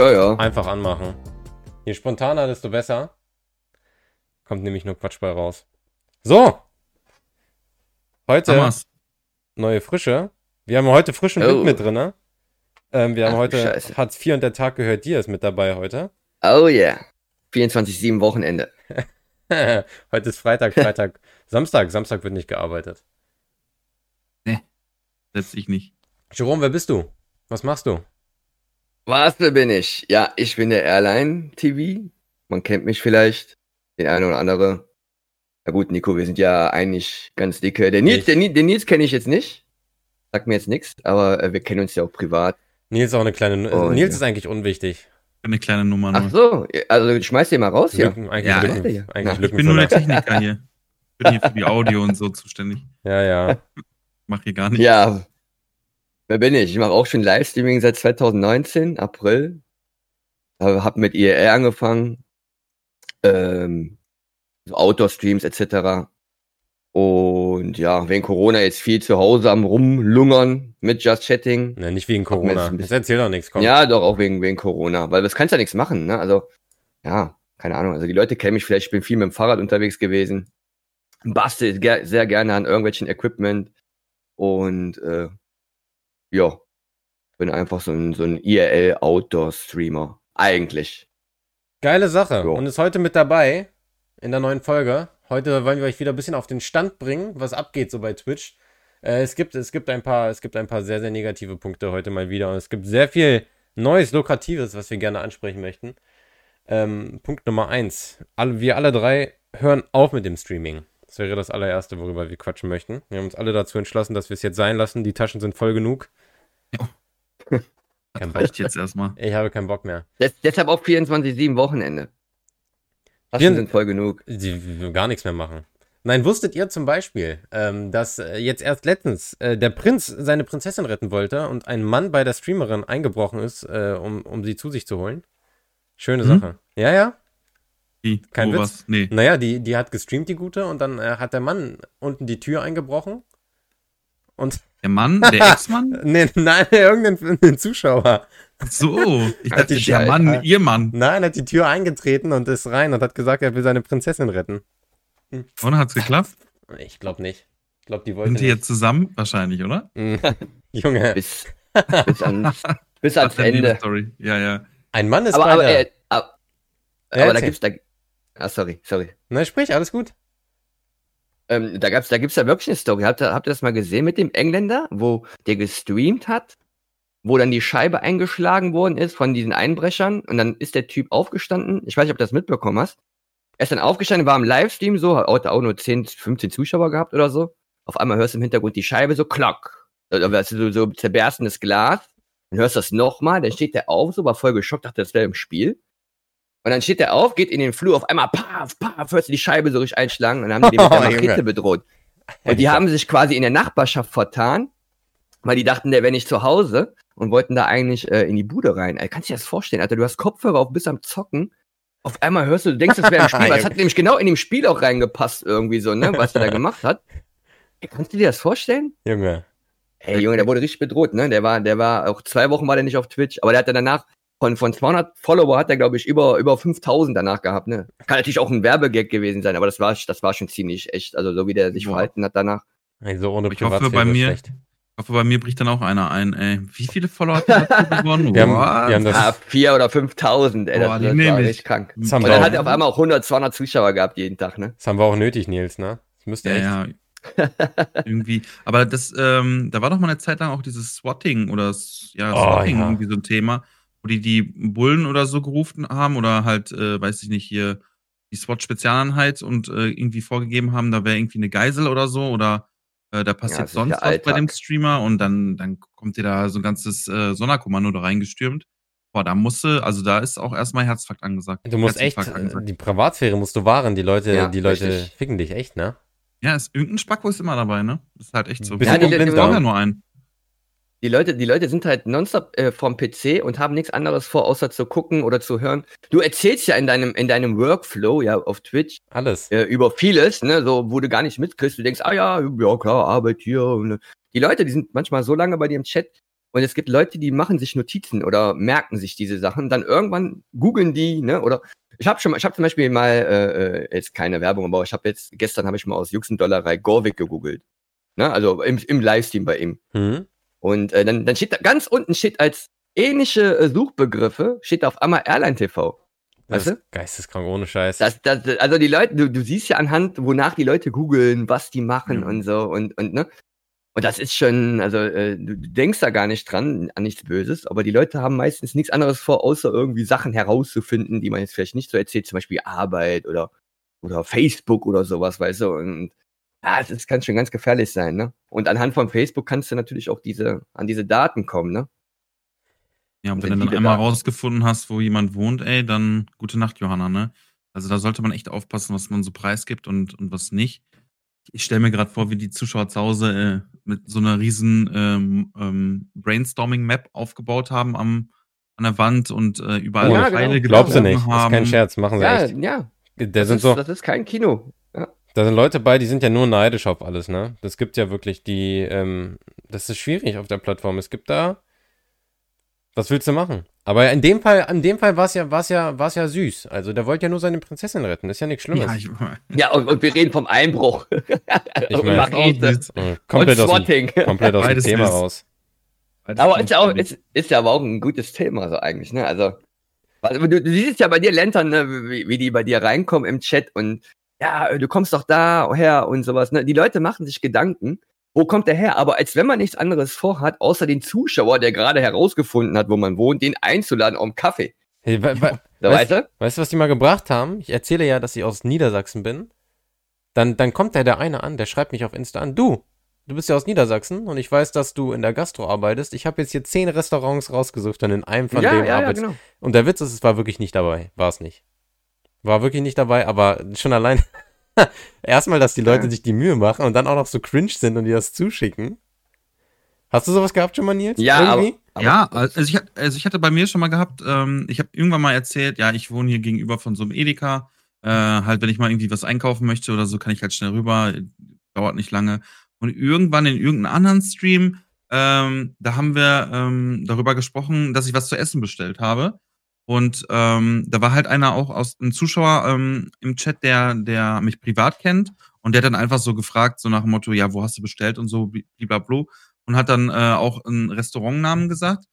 Ja, ja. Einfach anmachen. Je spontaner, desto besser. Kommt nämlich nur Quatsch bei raus. So. Heute Thomas, neue Frische. Wir haben heute frischen Wind Oh. mit drin, ne? Ähm, wir haben Ach, heute Scheiße. Hartz IV und der Tag gehört dir ist mit dabei heute. Oh yeah. 24-7 Wochenende. heute ist Freitag, Freitag, Samstag. Samstag wird nicht gearbeitet. setz ich nicht. Jerome, wer bist du? Was machst du? Was bin ich? Ja, ich bin der Airline-TV. Man kennt mich vielleicht. Den einen oder andere. Na gut, Nico, wir sind ja eigentlich ganz dicke. Der Nils, Ich- der, Ni- den Nils kenne ich jetzt nicht. Sagt mir jetzt nichts, aber äh, wir kennen uns ja auch privat. Nils ist auch eine kleine. Oh, Nils ja. ist eigentlich unwichtig. Eine kleine Nummer nur. Ach so, also schmeiß den mal raus hier. Lücken, eigentlich Ja, Lücken, ja. eigentlich ich bin nur der. Techniker hier. Ich bin hier für die Audio und so zuständig. Ja, ja. Mach hier gar nicht. Ja, wer bin ich? Ich mache auch schon Livestreaming seit 2019, April. Äh, Hab mit IRR angefangen. Ähm, so Outdoor-Streams etc. Und ja, wegen Corona jetzt viel zu Hause am Rumlungern mit Just Chatting. Ne, nicht wegen Corona. Das bisschen- erzähl doch nichts, komm. Ja, doch auch wegen, wegen Corona, weil das kannst ja nichts machen, ne? Also, ja, keine Ahnung. Also die Leute kennen mich vielleicht, ich bin viel mit dem Fahrrad unterwegs gewesen. Bastel sehr gerne an irgendwelchen Equipment. Und äh, ja, bin einfach so ein, so ein IRL-Outdoor-Streamer. Eigentlich. Geile Sache. Jo. Und ist heute mit dabei in der neuen Folge. Heute wollen wir euch wieder ein bisschen auf den Stand bringen, was abgeht so bei Twitch. Äh, es, gibt, es, gibt ein paar, es gibt ein paar sehr, sehr negative Punkte heute mal wieder. Und es gibt sehr viel Neues, Lukratives, was wir gerne ansprechen möchten. Ähm, Punkt Nummer eins. Alle, wir alle drei hören auf mit dem Streaming. Das wäre das allererste, worüber wir quatschen möchten. Wir haben uns alle dazu entschlossen, dass wir es jetzt sein lassen. Die Taschen sind voll genug. Kein Bock. Reicht jetzt erstmal. Ich habe keinen Bock mehr. Des deshalb auch 24-7 Wochenende. Taschen Vier- sind voll genug. Sie will gar nichts mehr machen. Nein, wusstet ihr zum Beispiel, ähm, dass äh, jetzt erst letztens äh, der Prinz seine Prinzessin retten wollte und ein Mann bei der Streamerin eingebrochen ist, äh, um, um sie zu sich zu holen? Schöne Hm? Sache. Ja, ja. Wie? Kein Witz. was? Nee. Naja, die, die hat gestreamt, die Gute, und dann äh, hat der Mann unten die Tür eingebrochen. Und, Der Mann? Der Ex-Mann? nee, nein, irgendein Zuschauer. Ach So, ich dachte, die der. Mann, ihr Mann. Nein, hat die Tür eingetreten und ist rein und hat gesagt, er will seine Prinzessin retten. Und hat's geklappt? Ich glaube nicht. Ich glaube, die wollte Sind die jetzt zusammen? Wahrscheinlich, oder? Mm. Junge, Bis, bis, ans, bis ans Ende. Story. Ja, ja. ein Mann ist Aber, aber, äh, aber, Ja, aber da gibt's da. Ah, sorry, sorry. Na, sprich, alles gut. Ähm, da gab's, da gibt's ja wirklich eine Story. Habt ihr, habt ihr das mal gesehen mit dem Engländer, wo der gestreamt hat, wo dann die Scheibe eingeschlagen worden ist von diesen Einbrechern und dann ist der Typ aufgestanden. Ich weiß nicht, ob du das mitbekommen hast. Er ist dann aufgestanden, war im Livestream so, hat auch nur 10, 15 Zuschauer gehabt oder so. Auf einmal hörst du im Hintergrund die Scheibe so klock. Also so, so zerberstendes Glas. Dann hörst du das nochmal, dann steht der auf, so war voll geschockt, dachte, das wäre im Spiel. Und dann steht der auf, geht in den Flur, auf einmal paf, paf, hörst du die Scheibe so richtig einschlagen und dann haben die den mit der Oh. Machete bedroht. Und die haben sich quasi in der Nachbarschaft vertan, weil die dachten, der wäre nicht zu Hause und wollten da eigentlich äh, in die Bude rein. Ey, kannst du dir das vorstellen, Alter? Du hast Kopfhörer auf, bist am Zocken. Auf einmal hörst du, du denkst, das wäre ein Spiel, weil es hat nämlich genau in dem Spiel auch reingepasst, irgendwie so, ne, was der da gemacht hat. Kannst du dir das vorstellen? Junge. Ey, Junge, der wurde richtig bedroht, ne? Der war, der war, auch zwei Wochen war der nicht auf Twitch, aber der hat dann danach, von, von 200 Follower hat er, glaube ich, über, über 5000 danach gehabt, ne? Kann natürlich auch ein Werbegag gewesen sein, aber das war, das war schon ziemlich echt, also so wie der sich Boah. verhalten hat danach. Also ohne Ich hoffe, bei mir- schlecht. Ich hoffe, bei mir bricht dann auch einer ein, ey. Wie viele Follower hat der dazu gewonnen? Wir haben, wir haben das, Ah, vier oder 5000, ey, Boah, das, die das war echt krank. das, haben Und wir dann auch, hat er auf einmal auch 100, 200 Zuschauer gehabt jeden Tag, ne? das haben wir auch nötig, Nils, ne? Das müsste Ja, echt. ja. irgendwie. Aber das, ähm, da war doch mal eine Zeit lang auch dieses Swatting oder ja, Oh, Swatting ja. irgendwie so ein Thema, wo die die Bullen oder so gerufen haben oder halt, äh, weiß ich nicht, hier die SWAT-Spezialeinheit und äh, irgendwie vorgegeben haben, da wäre irgendwie eine Geisel oder so oder äh, da passiert ist sonst was bei dem. Streamer und dann, dann kommt dir da so ein ganzes äh, Sonderkommando da reingestürmt. Boah, da musste, also da ist auch erstmal Herzinfarkt angesagt. Du musst echt, Herzinfarkt angesagt. die Privatsphäre musst du wahren. Die Leute, Ja, die Leute richtig. ficken dich echt, ne? Ja, ist, irgendein Spacko ist immer dabei, ne? Das ist halt echt so. Bist Ja, du die- die- die- ja nur einen. Die Leute, die Leute sind halt nonstop äh, vorm PC und haben nichts anderes vor, außer zu gucken oder zu hören. Du erzählst ja in deinem, in deinem Workflow, ja, auf Twitch, Alles. äh, über vieles, ne, so, wo du gar nicht mitkriegst. Du denkst, ah ja, ja, klar, Arbeit hier. Und, äh, die Leute, die sind manchmal so lange bei dir im Chat, Und es gibt Leute, die machen sich Notizen oder merken sich diese Sachen. Dann irgendwann googeln die, ne? Oder ich habe schon, ich habe zum Beispiel mal äh, äh, jetzt keine Werbung, aber ich habe jetzt gestern habe ich mal aus Juxendollerei Gorvik gegoogelt, ne? Also im, im Livestream bei ihm. Hm? Und äh, dann, dann steht da ganz unten steht als ähnliche äh, Suchbegriffe steht auf einmal Airline TV. Das Weißt du? ist geisteskrank, ohne Scheiß. Das, das, also die Leute, du, du siehst ja anhand, wonach die Leute googeln, was die machen Ja. und so und, und ne. Und das ist schon, also äh, du du denkst da gar nicht dran, an nichts Böses, aber die Leute haben meistens nichts anderes vor, außer irgendwie Sachen herauszufinden, die man jetzt vielleicht nicht so erzählt, zum Beispiel Arbeit oder, oder Facebook oder sowas, weißt du. Und ja, es ist, kann schon ganz gefährlich sein, ne? Und anhand von Facebook kannst du natürlich auch diese, an diese Daten kommen, ne? Ja, und wenn Wenn du dann einmal Daten- rausgefunden hast, wo jemand wohnt, ey, dann gute Nacht, Johanna, ne? Also da sollte man echt aufpassen, was man so preisgibt und, und was nicht. Ich stelle mir gerade vor, wie die Zuschauer zu Hause äh, mit so einer riesen ähm, ähm, Brainstorming-Map aufgebaut haben am, an der Wand und äh, überall Oh, ja, Pfeile genau. Glaubst du nicht? Das ist haben. kein Scherz, machen sie Ja, echt. ja. Da Das sind ist, so, das ist kein Kino. Da sind Leute bei, die sind ja nur neidisch auf alles, ne? Das gibt ja wirklich die, ähm, das ist schwierig auf der Plattform. Es gibt da, was willst du machen? Aber in dem Fall, in dem Fall war es ja, war's ja, war's ja süß. Also der wollte ja nur seine Prinzessin retten. Das ist ja nichts Schlimmes. Ja, ich, Ja, und, und wir reden vom Einbruch. Ich meine-. Äh, komplett und aus dem, Swatting. komplett aus dem Beides Thema ist- raus. Aber ist ja, auch, ist, ist ja aber auch ein gutes Thema, so eigentlich, ne? Also, also du, du siehst ja bei dir, Lentern, ne, wie, wie die bei dir reinkommen im Chat und ja, du kommst doch da her und sowas, ne? Die Leute machen sich Gedanken, wo kommt der her? Aber als wenn man nichts anderes vorhat, außer den Zuschauer, der gerade herausgefunden hat, wo man wohnt, den einzuladen auf einen Kaffee. Hey, wa- wa- So, Weißt- du? Weißt du, was die mal gebracht haben? Ich erzähle ja, dass ich aus Niedersachsen bin. Dann, dann kommt da der eine an, der schreibt mich auf Insta an. Du, du bist ja aus Niedersachsen und ich weiß, dass du in der Gastro arbeitest. Ich habe jetzt hier zehn Restaurants rausgesucht und in einem von Ja, denen ja, ja, arbeitest. genau. Und der Witz ist, es war wirklich nicht dabei. War es nicht. War wirklich nicht dabei, aber schon allein. Erstmal, dass die Leute Ja. sich die Mühe machen und dann auch noch so cringe sind und dir das zuschicken. Hast du sowas gehabt schon mal, Nils? Ja, Irgendwie? aber, ja, also ich, also ich hatte bei mir schon mal gehabt, ähm, ich habe irgendwann mal erzählt, ja, ich wohne hier gegenüber von so einem Edeka. Äh, halt, wenn ich mal irgendwie was einkaufen möchte oder so, kann ich halt schnell rüber. Dauert nicht lange. Und irgendwann in irgendeinem anderen Stream, ähm, da haben wir ähm, darüber gesprochen, dass ich was zu essen bestellt habe. Und ähm, da war halt einer auch aus ein Zuschauer ähm, im Chat, der, der mich privat kennt. Und der hat dann einfach so gefragt, so nach dem Motto, ja, wo hast du bestellt und so, blablabla. Und hat dann äh, auch einen Restaurantnamen gesagt.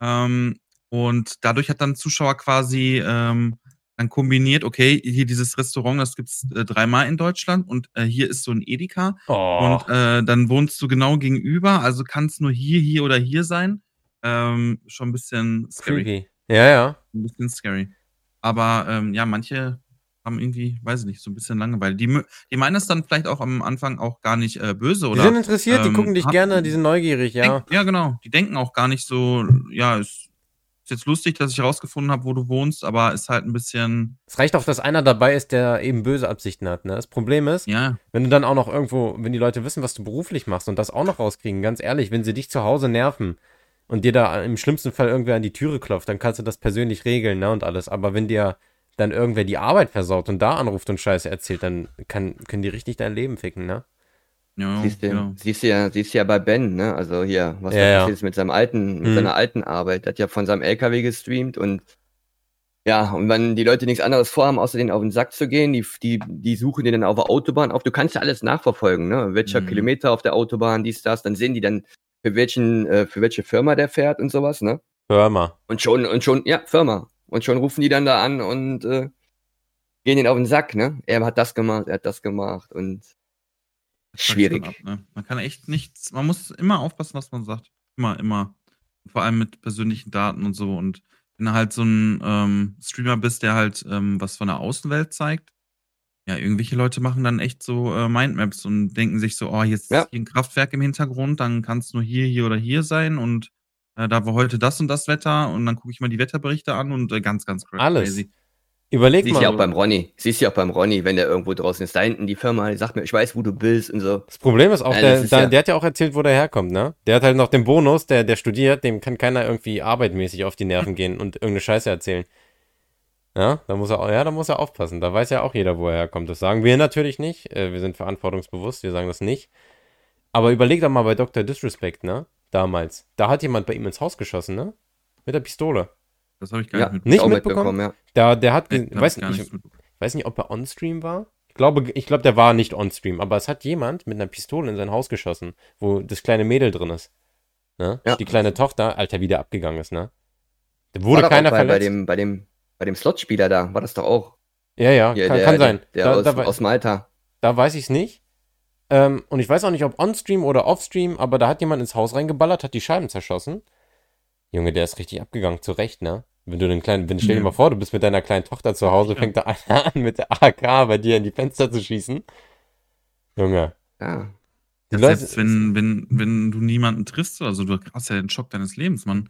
Ähm, und dadurch hat dann ein Zuschauer quasi ähm, dann kombiniert, okay, hier dieses Restaurant, das gibt's äh, dreimal in Deutschland und äh, hier ist so ein Edeka. Oh. Und äh, dann wohnst du genau gegenüber, also kann es nur hier, hier oder hier sein. Ähm, schon ein bisschen scary. Creepy. Ja, ja. Ein bisschen scary. Aber ähm, ja, manche haben irgendwie, weiß ich nicht, so ein bisschen Langeweile. Die, die meinen es dann vielleicht auch am Anfang auch gar nicht äh, böse Die oder. sind interessiert, die ähm, gucken dich hab- gerne, die sind neugierig, ja. Denk, ja, genau. Die denken auch gar nicht so, ja, ist, ist jetzt lustig, dass ich herausgefunden habe, wo du wohnst, aber ist halt ein bisschen, Es reicht auch, dass einer dabei ist, der eben böse Absichten hat. Ne? Das Problem ist, ja, wenn du dann auch noch irgendwo, wenn die Leute wissen, was du beruflich machst und das auch noch rauskriegen, ganz ehrlich, wenn sie dich zu Hause nerven und dir da im schlimmsten Fall irgendwer an die Türe klopft, dann kannst du das persönlich regeln, ne, und alles. Aber wenn dir dann irgendwer die Arbeit versaut und da anruft und Scheiße erzählt, dann kann, können die richtig dein Leben ficken, ne? ja, Siehst du, ja. siehst du ja, siehst du ja bei Ben, ne? Also hier, was Ja, passiert ist mit seinem alten, mit Mhm. seiner alten Arbeit. Der hat ja von seinem LKW gestreamt und ja, und wenn die Leute nichts anderes vorhaben, außer denen auf den Sack zu gehen, die, die, die suchen den dann auf der Autobahn auf. Du kannst ja alles nachverfolgen, ne? Welcher Mhm. Kilometer auf der Autobahn, dies, das, dann sehen die dann, für welchen, äh, für welche Firma der fährt und sowas, ne? Hör mal. Und schon, und schon, ja, Firma. Und schon rufen die dann da an und äh, gehen den auf den Sack, ne? Er hat das gemacht, er hat das gemacht und schwierig. Ab, ne? Man kann echt nichts, man muss immer aufpassen, was man sagt. Immer, immer. Vor allem mit persönlichen Daten und so. Und wenn du halt so ein ähm, Streamer bist, der halt ähm, was von der Außenwelt zeigt, ja, irgendwelche Leute machen dann echt so äh, Mindmaps und denken sich so, oh, jetzt Ja. ist hier ein Kraftwerk im Hintergrund, dann kann es nur hier, hier oder hier sein und äh, da war heute das und das Wetter und dann gucke ich mal die Wetterberichte an und äh, ganz, ganz cra- Alles. crazy. Überleg Siehst mal. ja auch beim Ronny. Siehst ja auch beim Ronny, wenn der irgendwo draußen ist. Da hinten die Firma, die sagt mir, ich weiß, wo du bist und so. Das Problem ist auch, Ja, der, ist der, ja- der hat ja auch erzählt, wo der herkommt, ne? Der hat halt noch den Bonus, der, der studiert, dem kann keiner irgendwie arbeitmäßig auf die Nerven gehen und irgendeine Scheiße erzählen. Ja, da muss er, ja, da muss er aufpassen. Da weiß ja auch jeder, wo er herkommt. Das sagen wir natürlich nicht. Äh, Wir sind verantwortungsbewusst, wir sagen das nicht. Aber überleg doch mal bei Dr. Disrespect, ne? damals. Da hat jemand bei ihm ins Haus geschossen, ne? Mit der Pistole. Das habe ich gar Ja, nicht mitbekommen. Nicht mitbekommen? ja. Da, der hat, Nee, weiß, ich ich weiß nicht, ob er on-stream war. Ich glaube, ich glaube, der war nicht on-stream, aber es hat jemand mit einer Pistole in sein Haus geschossen, wo das kleine Mädel drin ist. Ne? Ja. Die kleine Tochter, Alter, wieder abgegangen ist, ne? Da War wurde doch keiner auch bei, bei verletzt. dem, bei dem, bei dem Slotspieler da, war das doch auch. ja, ja, Hier, kann, der, kann sein. Der, da, aus, da, aus Malta. da weiß ich es nicht. Ähm, und ich weiß auch nicht, ob on-stream oder off-stream, aber da hat jemand ins Haus reingeballert, hat die Scheiben zerschossen. Junge, der ist richtig abgegangen, zu Recht, ne? Wenn du den kleinen, wenn, stell dir Ja. mal vor, du bist mit deiner kleinen Tochter zu Hause, Ja. fängt da einer an, mit der AK bei dir in die Fenster zu schießen. Junge. Ja. Die Ja, Selbst wenn, wenn, wenn du niemanden triffst oder so, du hast ja den Schock deines Lebens, Mann.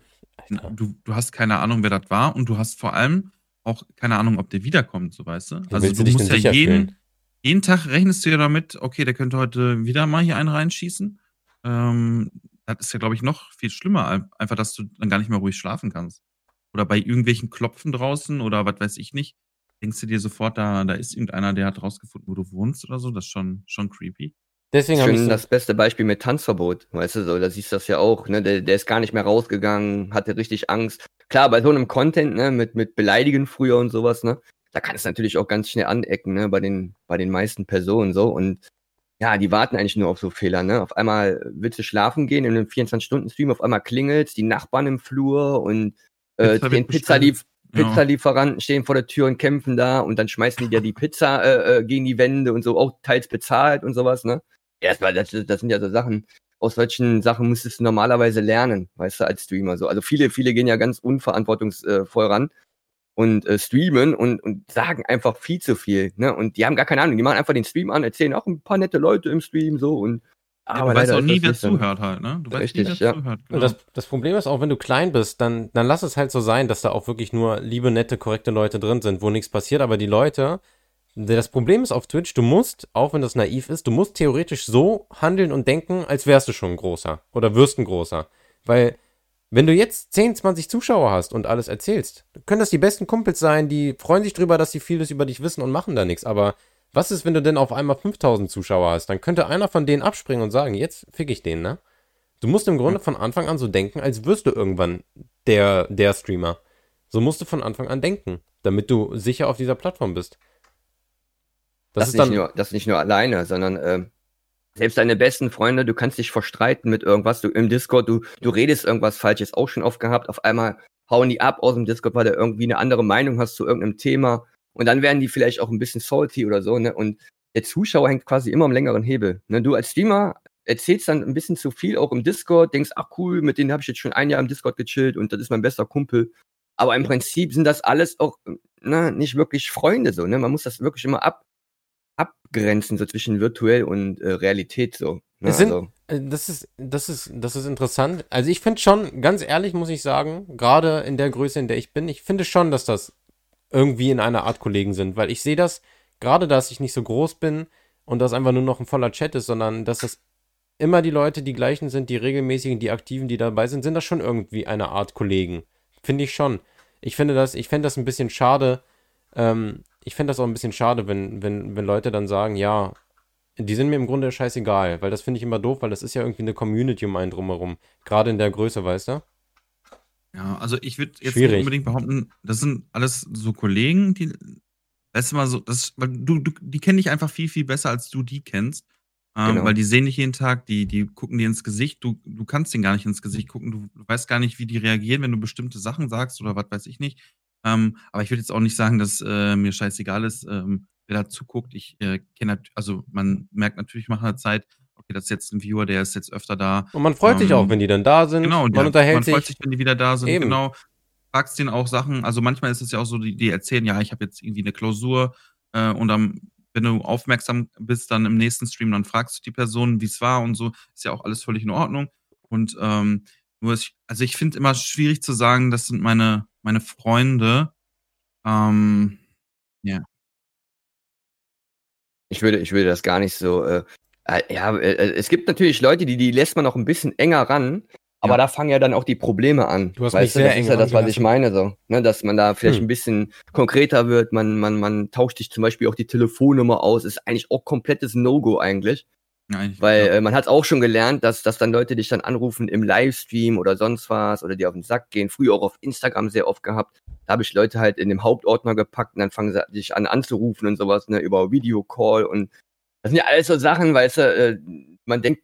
Du, du hast keine Ahnung, wer das war und du hast vor allem auch keine Ahnung, ob der wiederkommt, so weißt du. Also du du dich musst denn ja jeden, fühlen? jeden Tag rechnest du ja damit, okay, der könnte heute wieder mal hier einen reinschießen. Ähm, das ist ja, glaube ich, noch viel schlimmer, ein- einfach, dass du dann gar nicht mehr ruhig schlafen kannst. Oder bei irgendwelchen Klopfen draußen oder was weiß ich nicht, denkst du dir sofort, da, da ist irgendeiner, der hat rausgefunden, wo du wohnst oder so. Das ist schon, schon creepy. Deswegen habe ich so, das beste Beispiel mit Tanzverbot, weißt du, so, da siehst du das ja auch, ne, der, der ist gar nicht mehr rausgegangen, hatte richtig Angst. Klar, bei so einem Content, ne, mit, mit Beleidigen früher und sowas, ne, da kann es natürlich auch ganz schnell anecken, ne, bei den, bei den meisten Personen, so, und ja, die warten eigentlich nur auf so Fehler, ne, auf einmal willst du schlafen gehen in einem 24-Stunden-Stream, auf einmal klingelt's, die Nachbarn im Flur und äh, den Pizzalief Ja. Pizzalieferanten stehen vor der Tür und kämpfen da und dann schmeißen die dir die Pizza äh, äh, gegen die Wände und so, auch teils bezahlt und sowas, ne? Ja, war- das, das sind ja so Sachen, aus solchen Sachen müsstest du normalerweise lernen, weißt du, als Streamer so. Also viele, viele gehen ja ganz unverantwortungsvoll ran und äh, streamen und, und sagen einfach viel zu viel, ne? Und die haben gar keine Ahnung, die machen einfach den Stream an, erzählen auch ein paar nette Leute im Stream so und Ja, du weißt auch ist nie, wer zuhört halt, ne? Du weißt Richtig, nie, wer ja. zuhört. Und Genau. das, das Problem ist auch, wenn du klein bist, dann, dann lass es halt so sein, dass da auch wirklich nur liebe, nette, korrekte Leute drin sind, wo nichts passiert. Aber die Leute, das Problem ist auf Twitch, du musst, auch wenn das naiv ist, du musst theoretisch so handeln und denken, als wärst du schon ein großer oder wirst ein großer. Weil, wenn du jetzt 10, 20 Zuschauer hast und alles erzählst, können das die besten Kumpels sein, die freuen sich drüber, dass sie vieles über dich wissen und machen da nichts. Aber was ist, wenn du denn auf einmal 5000 Zuschauer hast? Dann könnte einer von denen abspringen und sagen, jetzt fick ich den, ne? Du musst im Grunde von Anfang an so denken, als wirst du irgendwann der, der Streamer. So musst du von Anfang an denken, damit du sicher auf dieser Plattform bist. Das, Das, ist nicht dann. nur, das nicht nur alleine, sondern ähm, selbst deine besten Freunde, du kannst dich verstreiten mit irgendwas, du im Discord, du, du redest irgendwas Falsches, auch schon oft gehabt, auf einmal hauen die ab aus dem Discord, weil du irgendwie eine andere Meinung hast zu irgendeinem Thema und dann werden die vielleicht auch ein bisschen salty oder so, ne? Und der Zuschauer hängt quasi immer am längeren Hebel. Ne? Du als Streamer erzählst dann ein bisschen zu viel, auch im Discord, denkst, ach cool, mit denen habe ich jetzt schon ein Jahr im Discord gechillt und das ist mein bester Kumpel. Aber im Prinzip sind das alles auch ne, nicht wirklich Freunde so, ne? Man muss das wirklich immer ab, abgrenzen, so zwischen virtuell und äh, Realität so. Ne? Sind- also, Äh, Das ist, das ist, das ist interessant. Also ich finde schon, ganz ehrlich muss ich sagen, gerade in der Größe, in der ich bin, ich finde schon, dass das irgendwie in einer Art Kollegen sind, weil ich sehe das, gerade dass ich nicht so groß bin und das einfach nur noch ein voller Chat ist, sondern dass das immer die Leute, die gleichen sind, die regelmäßigen, die aktiven, die dabei sind, sind das schon irgendwie eine Art Kollegen. Finde ich schon. Ich finde das, ich fände das ein bisschen schade, ähm, ich fände das auch ein bisschen schade, wenn, wenn, wenn Leute dann sagen, ja, die sind mir im Grunde scheißegal, weil das finde ich immer doof, weil das ist ja irgendwie eine Community um einen drumherum. Gerade in der Größe, weißt du? Ja, also ich würde jetzt Schwierig. nicht unbedingt behaupten, das sind alles so Kollegen, die, weißt du mal so, das, weil du, du, die kennen dich einfach viel, viel besser, als du die kennst. Ähm, Genau. Weil die sehen dich jeden Tag, die, die gucken dir ins Gesicht, du, du kannst denen gar nicht ins Gesicht gucken, du, du weißt gar nicht, wie die reagieren, wenn du bestimmte Sachen sagst oder was weiß ich nicht. Ähm, aber ich würde jetzt auch nicht sagen, dass äh, mir scheißegal ist, ähm, wer da zuguckt. Ich äh, kenne, also man merkt natürlich nach einer Zeit, okay, das ist jetzt ein Viewer, der ist jetzt öfter da, Und man freut sich Ähm, auch, wenn die dann da sind. Genau, man der, unterhält man freut sich. sich, wenn die wieder da sind. Eben. Genau. Fragst denen auch Sachen. Also manchmal ist es ja auch so, die, die erzählen, ja, ich habe jetzt irgendwie eine Klausur äh, und dann, wenn du aufmerksam bist, dann im nächsten Stream, dann fragst du die Person, wie es war und so. Ist ja auch alles völlig in Ordnung. Und ähm, nur ist, also ich finde immer schwierig zu sagen, das sind meine, meine Freunde. Ähm, ich würde, ich würde das gar nicht so. Äh, äh, ja, äh, äh, es gibt natürlich Leute, die, die lässt man noch ein bisschen enger ran, aber Ja. da fangen ja dann auch die Probleme an. Du hast mich weißt du, sehr das eng ist ja das, was ich meine, so. Ne, dass man da vielleicht Hm. ein bisschen konkreter wird, man, man, man tauscht sich zum Beispiel auch die Telefonnummer aus, ist eigentlich auch komplettes No-Go eigentlich. Eigentlich- Weil äh, man hat auch schon gelernt, dass, dass dann Leute dich dann anrufen im Livestream oder sonst was oder dir auf den Sack gehen. Früher auch auf Instagram sehr oft gehabt. Da habe ich Leute halt in dem Hauptordner gepackt und dann fangen sie dich an anzurufen und sowas, ne, über Videocall und das sind ja alles so Sachen, weißt du, äh, man denkt,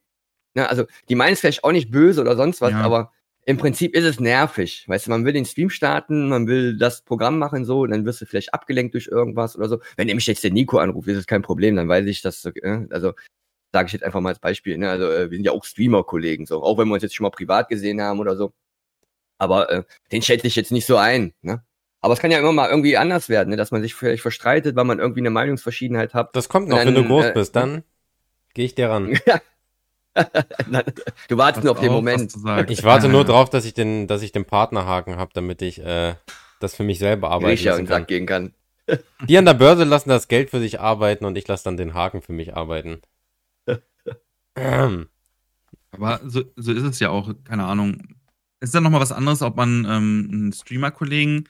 ne, also die meinen es vielleicht auch nicht böse oder sonst was, Ja. aber im Prinzip ist es nervig. Weißt du, man will den Stream starten, man will das Programm machen so, dann wirst du vielleicht abgelenkt durch irgendwas oder so. Wenn nämlich jetzt der Nico anruft, ist es kein Problem, dann weiß ich, dass, äh, also sage ich jetzt einfach mal als Beispiel, ne? Also äh, wir sind ja auch Streamer-Kollegen, so, auch wenn wir uns jetzt schon mal privat gesehen haben oder so. Aber äh, den schätze ich jetzt nicht so ein, ne? Aber es kann ja immer mal irgendwie anders werden, ne? dass man sich vielleicht verstreitet, weil man irgendwie eine Meinungsverschiedenheit hat. Das kommt noch, Dann, wenn du groß äh, bist, dann gehe ich dir ran. du wartest nur auf den Pass Moment. Ich warte nur drauf, dass ich den, dass ich den Partnerhaken habe, damit ich äh, das für mich selber arbeiten Riecher lassen kann. Sack gehen kann. Die an der Börse lassen das Geld für sich arbeiten und ich lasse dann den Haken für mich arbeiten. Ähm, Aber so, so ist es ja auch, keine Ahnung. Es ist dann nochmal was anderes, ob man ähm, einen Streamer-Kollegen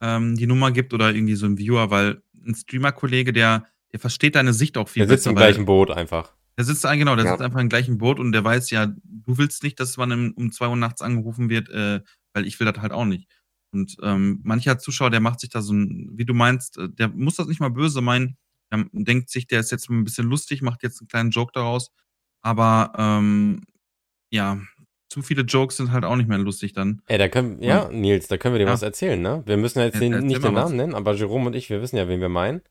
ähm, die Nummer gibt oder irgendwie so einen Viewer, weil ein Streamer-Kollege, der, der versteht deine Sicht auch viel Der sitzt im gleichen Boot einfach. Der sitzt, ein- genau, der Ja. sitzt einfach im gleichen Boot und der weiß ja, du willst nicht, dass man im, um zwei Uhr nachts angerufen wird, äh, weil ich will das halt auch nicht. Und ähm, mancher Zuschauer, der macht sich da so ein, wie du meinst, äh, der muss das nicht mal böse meinen, der denkt sich, der ist jetzt ein bisschen lustig, macht jetzt einen kleinen Joke daraus. Aber ähm, ja, zu viele Jokes sind halt auch nicht mehr lustig dann. Ey, da können, ja, Nils, da können wir dir Ja. was erzählen, ne? Wir müssen jetzt Ja, den, erzähl nicht den was. Namen nennen, aber Jerome und ich, wir wissen ja, wen wir meinen.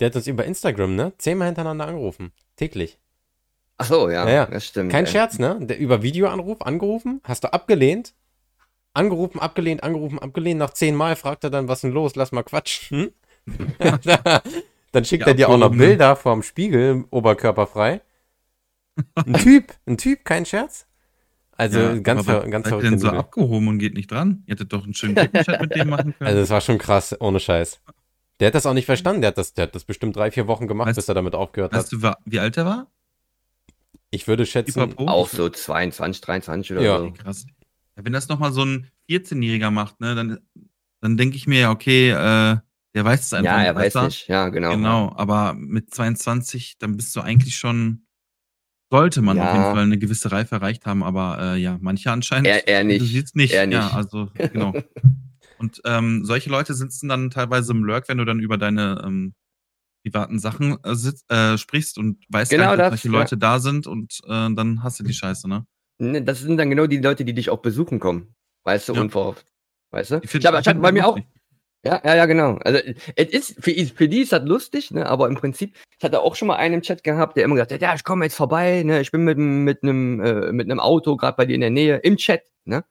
Der hat uns über Instagram, ne? Zehnmal hintereinander angerufen. Täglich. Ach so, ja, Ja, ja. das stimmt. Kein ey. Scherz, ne? Der über Videoanruf angerufen, hast du abgelehnt, angerufen, abgelehnt, angerufen, abgelehnt. Nach zehnmal fragt er dann, was denn los? Lass mal quatschen. dann schickt Die er dir auch noch abgehobene. Bilder vorm Spiegel, oberkörperfrei. Ein Typ, ein Typ, kein Scherz. Also Ja, ganz, aber ganz seid ihr denn so abgehoben und geht nicht dran? Ihr hättet doch einen schönen Gruppenchat mit dem machen können. Also es war schon krass, ohne Scheiß. Der hat das auch nicht verstanden. Der hat das, der hat das bestimmt drei, vier Wochen gemacht, Weißt- bis er damit aufgehört hat. weißt du, wie alt er war? Ich würde schätzen? Auch so 22, 23 oder Ja. so. Okay, krass. Ja, wenn das nochmal so ein 14-Jähriger macht, ne, dann, dann denke ich mir ja, okay, äh, der weiß es einfach Ja, er nicht weiß besser. nicht. Ja, genau. Genau, aber mit 22, dann bist du eigentlich schon, sollte man Ja. auf jeden Fall eine gewisse Reife erreicht haben, aber äh, ja, manche anscheinend. Er, er Du nicht. siehst nicht. Er Ja, nicht. also, genau. Und ähm, solche Leute sitzen dann teilweise im Lurk, wenn du dann über deine ähm, privaten Sachen äh, sitz, äh, sprichst und weißt Genau gar nicht, dass das, solche ja. Leute da sind und äh, dann hast du die Scheiße, ne? Ne, Das sind dann genau die Leute, die dich auch besuchen kommen. Weißt du, Ja. unverhofft. Weißt du? Ich ich hab finden bei mir auch. lustig. Ja, ja, ja, genau. Also es ist für, für die ist das lustig, ne? Aber im Prinzip, ich hatte auch schon mal einen im Chat gehabt, der immer gesagt hat, ja, ich komme jetzt vorbei, ne? Ich bin mit einem mit einem äh, mit einem Auto gerade bei dir in der Nähe im Chat, ne?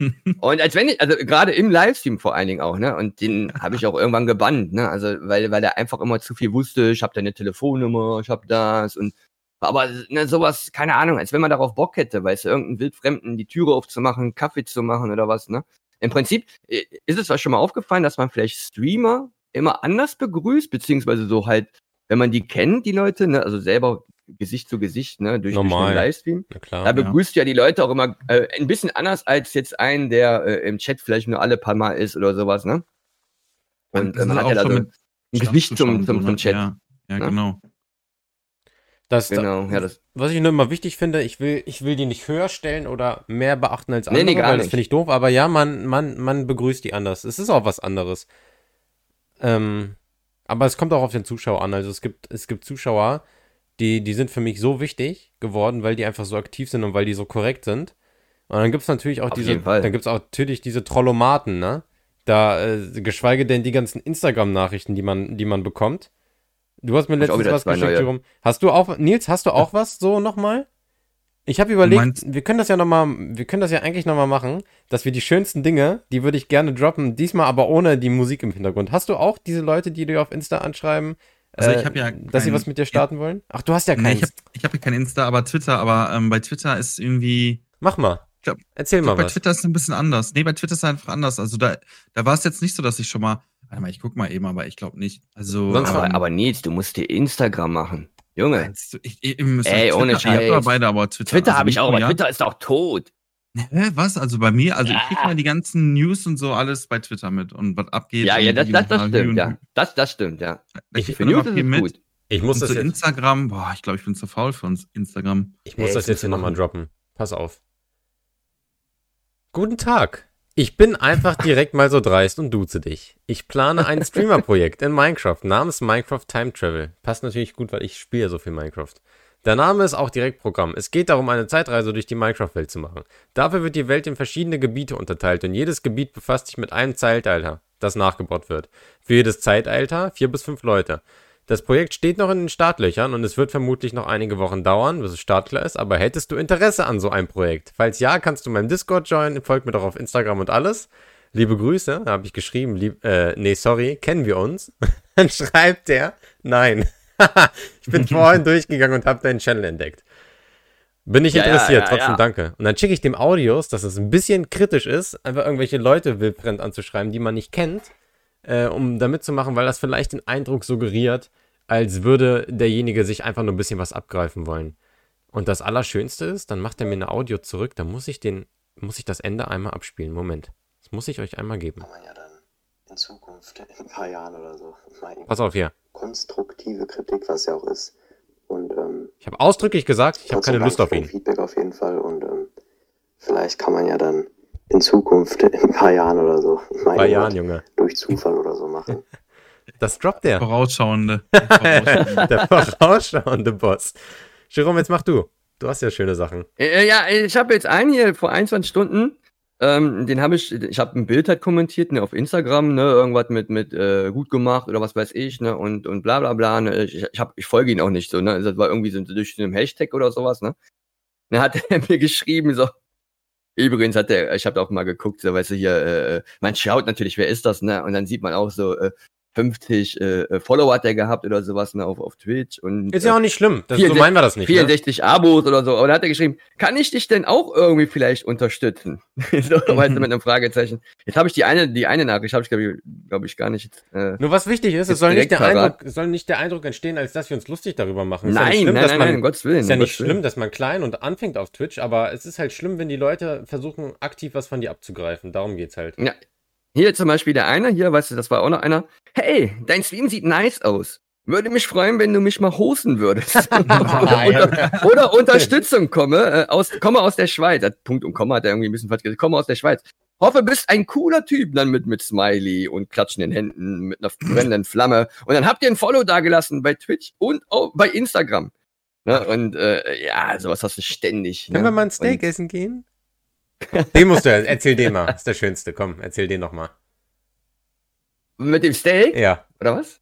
Und als wenn ich, also gerade im Livestream vor allen Dingen auch, ne? Und den habe ich auch irgendwann gebannt, ne? Also weil weil er einfach immer zu viel wusste. Ich habe deine Telefonnummer, ich habe das und aber ne, sowas, keine Ahnung, als wenn man darauf Bock hätte, weißt du, irgendeinen Wildfremden die Türe aufzumachen, Kaffee zu machen oder was, ne? Im Prinzip äh, ist es euch schon mal aufgefallen, dass man vielleicht Streamer immer anders begrüßt, beziehungsweise so halt, wenn man die kennt, die Leute, ne, also selber Gesicht zu Gesicht, ne, durch, durch Normal. den Livestream. Da klar. begrüßt ja die Leute auch immer äh, ein bisschen anders als jetzt einen, der äh, im Chat vielleicht nur alle paar Mal ist oder sowas, ne? Und Das ähm, hat ja da so ein Gesicht zum, zum, zum ne? Chat. Ja, ja Ne? genau. Das, Genau, ja, das, Was ich nur immer wichtig finde, ich will, ich will die nicht höher stellen oder mehr beachten als Nee, andere, nee, gar weil das finde ich doof, aber ja, man, man, man begrüßt die anders. Es ist auch was anderes. Ähm, aber es kommt auch auf den Zuschauer an. Also es gibt, es gibt Zuschauer, die, die sind für mich so wichtig geworden, weil die einfach so aktiv sind und weil die so korrekt sind. Und dann gibt es natürlich auch Auf diese, dann gibt es auch natürlich diese Trollomaten, ne? Da, äh, geschweige denn die ganzen Instagram-Nachrichten, die man, die man bekommt. Du hast mir letztens was geschickt. Jerome. Hast du auch, Nils, hast du auch was so nochmal? Ich habe überlegt, meinst- wir können das ja nochmal, wir können das ja eigentlich nochmal machen, dass wir die schönsten Dinge, die würde ich gerne droppen, diesmal aber ohne die Musik im Hintergrund. Hast du auch diese Leute, die dir auf Insta anschreiben, Also äh, ich habe ja dass sie kein- was mit dir starten wollen? Ach, du hast ja Nee, keinen. ich habe ich hab ja kein Insta, aber Twitter, aber ähm, bei Twitter ist irgendwie. Mach mal. Glaub- Erzähl Ich mal glaub, bei was. Twitter ist es ein bisschen anders. Nee, bei Twitter ist es einfach anders. Also da, da war es jetzt nicht so, dass ich schon mal. Warte mal, ich guck mal eben, aber ich glaube nicht. Also. Sonst aber, aber Nils, du musst dir Instagram machen. Junge, du, ich, ich, ich muss Ey, ohne Twitter, Ihr habt aber Scheiß. beide, aber Twitter. Twitter also habe ich auch, aber ja. Twitter ist doch tot. Hä, was? Also bei mir, also ich Ja. krieg mal die ganzen News und so alles bei Twitter mit und was abgeht. Ja, ja, das, das, das stimmt, ja. Das, das stimmt, ja. Ich krieg Für immer News ist mit. gut. Ich muss Und das zu jetzt, Instagram, boah, ich glaube, ich bin zu faul für uns Instagram. ich muss Nee, das ich jetzt hier nochmal droppen. Pass auf. Guten Tag. Ich bin einfach direkt mal so dreist und duze dich. Ich plane ein Streamer-Projekt in Minecraft namens Minecraft Time Travel. Passt natürlich gut, weil ich spiele so viel Minecraft. Der Name ist auch direkt Programm. Es geht darum, eine Zeitreise durch die Minecraft-Welt zu machen. Dafür wird die Welt in verschiedene Gebiete unterteilt und jedes Gebiet befasst sich mit einem Zeitalter, das nachgebaut wird. Für jedes Zeitalter vier bis fünf Leute. Das Projekt steht noch in den Startlöchern und es wird vermutlich noch einige Wochen dauern, bis es startklar ist, aber hättest du Interesse an so einem Projekt? Falls ja, kannst du meinem Discord joinen, folgt mir doch auf Instagram und alles. Liebe Grüße, habe ich geschrieben, lieb, äh, nee, sorry, kennen wir uns? Dann schreibt er, nein. ich bin vorhin durchgegangen und habe deinen Channel entdeckt. Bin ich Ja, interessiert, ja, trotzdem ja. danke. Und dann schicke ich dem Audios, dass es ein bisschen kritisch ist, einfach irgendwelche Leute wildbrennt anzuschreiben, die man nicht kennt, äh, um damit zu machen, weil das vielleicht den Eindruck suggeriert, als würde derjenige sich einfach nur ein bisschen was abgreifen wollen. Und das Allerschönste ist, dann macht er mir eine Audio zurück, dann muss ich den, muss ich das Ende einmal abspielen. Moment. Das muss ich euch einmal geben. kann man ja dann in Zukunft, in ein paar Jahren oder so, mal Pass auf hier. konstruktive Kritik, was ja auch ist. Und ähm, Ich habe ausdrücklich gesagt, ich habe keine Lust auf ihn. Feedback auf jeden Fall und ähm, vielleicht kann man ja dann in Zukunft, in ein paar Jahren oder so, Bei irgendwas Jahren, Junge. durch Zufall oder so machen. Das droppt der. Vorausschauende. Vorausschauende. der vorausschauende Boss. Jerome, jetzt mach du. Du hast ja schöne Sachen. Äh, ja, ich habe jetzt einen hier vor 21 Stunden. Ähm, den habe ich, ich habe ein Bild halt kommentiert, ne, auf Instagram, ne, irgendwas mit, mit äh, gut gemacht oder was weiß ich, ne, und, und bla bla bla. Ne, ich, ich, hab, ich folge ihn auch nicht so, ne. Das war irgendwie so durch so einen Hashtag oder sowas, ne. Dann hat er mir geschrieben, so, übrigens hat er, ich habe auch mal geguckt, so, weißt du, hier, äh, man schaut natürlich, wer ist das, ne? Und dann sieht man auch so, äh, 50 äh, Follower hat er gehabt oder sowas, ne, auf, auf Twitch und Ist ja äh, auch nicht schlimm. Das, so 64 meinen wir das nicht. Ne? 64 Abos oder so. Und da hat er geschrieben, kann ich dich denn auch irgendwie vielleicht unterstützen? so, weißt du, mit einem Fragezeichen. Jetzt habe ich die eine, die eine Nachricht, habe ich glaube ich, glaub ich gar nicht. Äh, Nur was wichtig ist, es soll nicht, der. Eindruck, soll nicht der Eindruck entstehen, als dass wir uns lustig darüber machen. Ist ja nein, nicht schlimm, nein, nein, man, nein, um Gottes Willen. Ist ja nicht schlimm, dass man klein und anfängt auf Twitch, aber es ist halt schlimm, wenn die Leute versuchen, aktiv was von dir abzugreifen. Darum geht's halt. Ja. Hier zum Beispiel der eine, hier, weißt du, das war auch noch einer. Hey, dein Stream sieht nice aus. Würde mich freuen, wenn du mich mal hosten würdest. oder, oder, oder Unterstützung komme, äh, aus, komme aus der Schweiz. Hat Punkt und Komma hat er irgendwie ein bisschen falsch gesagt. Komme aus der Schweiz. Hoffe, bist ein cooler Typ, dann mit, mit Smiley und klatschenden Händen, mit einer brennenden Flamme. Und dann habt ihr ein Follow dagelassen bei Twitch und auch bei Instagram. Ne? Und äh, ja, sowas hast du ständig. Können ne? wir mal ein Steak Und- essen gehen? Den musst du, erzähl den mal. Ist der schönste. Komm, erzähl den nochmal. Mit dem Steak? Ja. Oder was?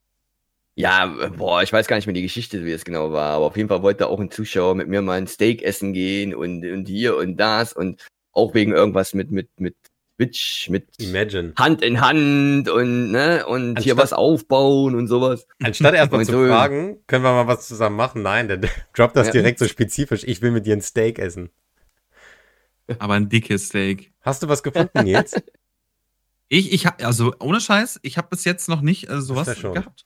Ja, boah, ich weiß gar nicht mehr die Geschichte, wie es genau war, aber auf jeden Fall wollte auch ein Zuschauer mit mir mal ein Steak essen gehen und, und hier und das und auch wegen irgendwas mit, mit, mit Twitch, mit Imagine. Hand in Hand und, ne, und hier Anstatt- was aufbauen und sowas. Anstatt erstmal zu so- fragen, können wir mal was zusammen machen? Nein, der droppt das Ja. direkt so spezifisch. Ich will mit dir ein Steak essen. Aber ein dickes Steak. Hast du was gefunden, Nils? Ich, ich hab, also ohne Scheiß, ich habe bis jetzt noch nicht äh, sowas gehabt.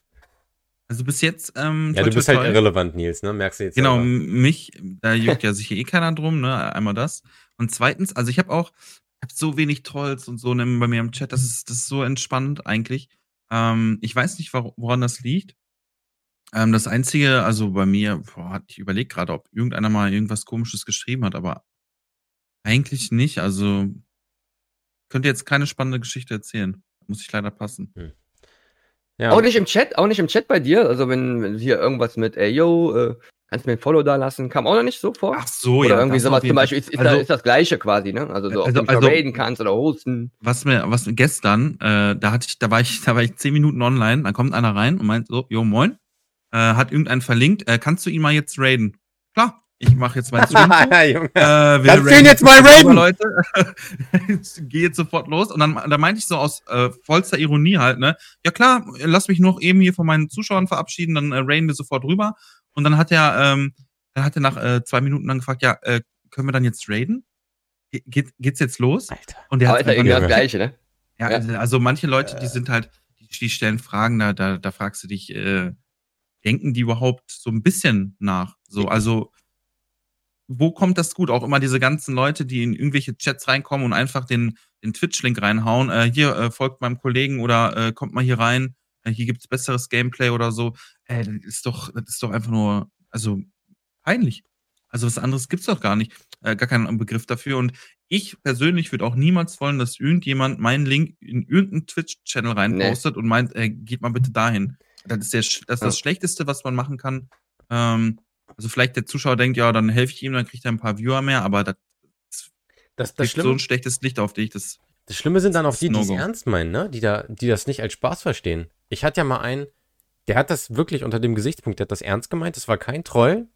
Also bis jetzt, ähm, ja, toi, du bist toi, halt toi. irrelevant, Nils, ne? Merkst du jetzt Genau, m- mich, da juckt ja sicher eh keiner drum, ne? Einmal das. Und zweitens, also ich habe auch, ich hab so wenig Trolls und so ne, bei mir im Chat, das ist, das ist so entspannt eigentlich. Ähm, ich weiß nicht, wor- woran das liegt. Ähm, das Einzige, also bei mir, boah, hat- ich überlege gerade, ob irgendeiner mal irgendwas komisches geschrieben hat, aber eigentlich nicht. Also könnte jetzt keine spannende Geschichte erzählen. Muss ich leider passen. Ja. Auch nicht im Chat, auch nicht im Chat bei dir. Also wenn, wenn hier irgendwas mit, ey, yo, äh, kannst du mir ein Follow da lassen, kam auch noch nicht so vor. Ach so, oder ja. irgendwie das sowas zum Beispiel ist, ist, Also- da, ist das gleiche quasi, ne? Also so, Also- ob du also- raiden kannst oder hosten. was mir, was mir gestern, äh, da hatte ich, da war ich, da war ich zehn Minuten online, dann kommt einer rein und meint so, jo moin, äh, hat irgendeinen verlinkt, äh, kannst du ihn mal jetzt raiden? Klar, ich mache jetzt meinen Stream zu. ja, Junge. Äh, wir raiden jetzt mal raiden? Leute. Geh jetzt sofort los. Und dann da meinte ich so aus äh, vollster Ironie halt, ne? Ja klar, lass mich noch eben hier von meinen Zuschauern verabschieden, dann äh, raiden wir sofort rüber. Und dann hat er, ähm, dann hat er nach äh, zwei Minuten dann gefragt, ja, äh, können wir dann jetzt raiden? Ge geht, geht's jetzt los? Alter. Und der Aber hat irgendwie das gleiche, ne? ja, Ja. also- also manche Leute, die sind halt, die, die stellen Fragen, da, da, da fragst du dich, äh, denken die überhaupt so ein bisschen nach? So, also, wo kommt das gut? Auch immer diese ganzen Leute, die in irgendwelche Chats reinkommen und einfach den, den Twitch-Link reinhauen, äh, hier, äh, folgt meinem Kollegen oder äh, kommt mal hier rein. äh, hier gibt's besseres Gameplay oder so. Äh, das ist doch, das ist doch einfach nur, also peinlich. Also was anderes gibt's doch gar nicht. Äh, gar keinen Begriff dafür. Und ich persönlich würde auch niemals wollen, dass irgendjemand meinen Link in irgendeinen Twitch-Channel reinpostet und meint, äh, geht mal bitte dahin. Das ist, der, das, ist das. Schlechteste, was man machen kann. Ähm, also vielleicht der Zuschauer denkt, ja, dann helfe ich ihm, dann kriegt er ein paar Viewer mehr, aber das Das, das, so ein schlechtes Licht auf dich. Das, das Schlimme sind dann auch die, die es ernst meinen, ne? Die, da, die das nicht als Spaß verstehen. Ich hatte ja mal einen, der hat das wirklich unter dem Gesichtspunkt, der hat das ernst gemeint, das war kein Troll.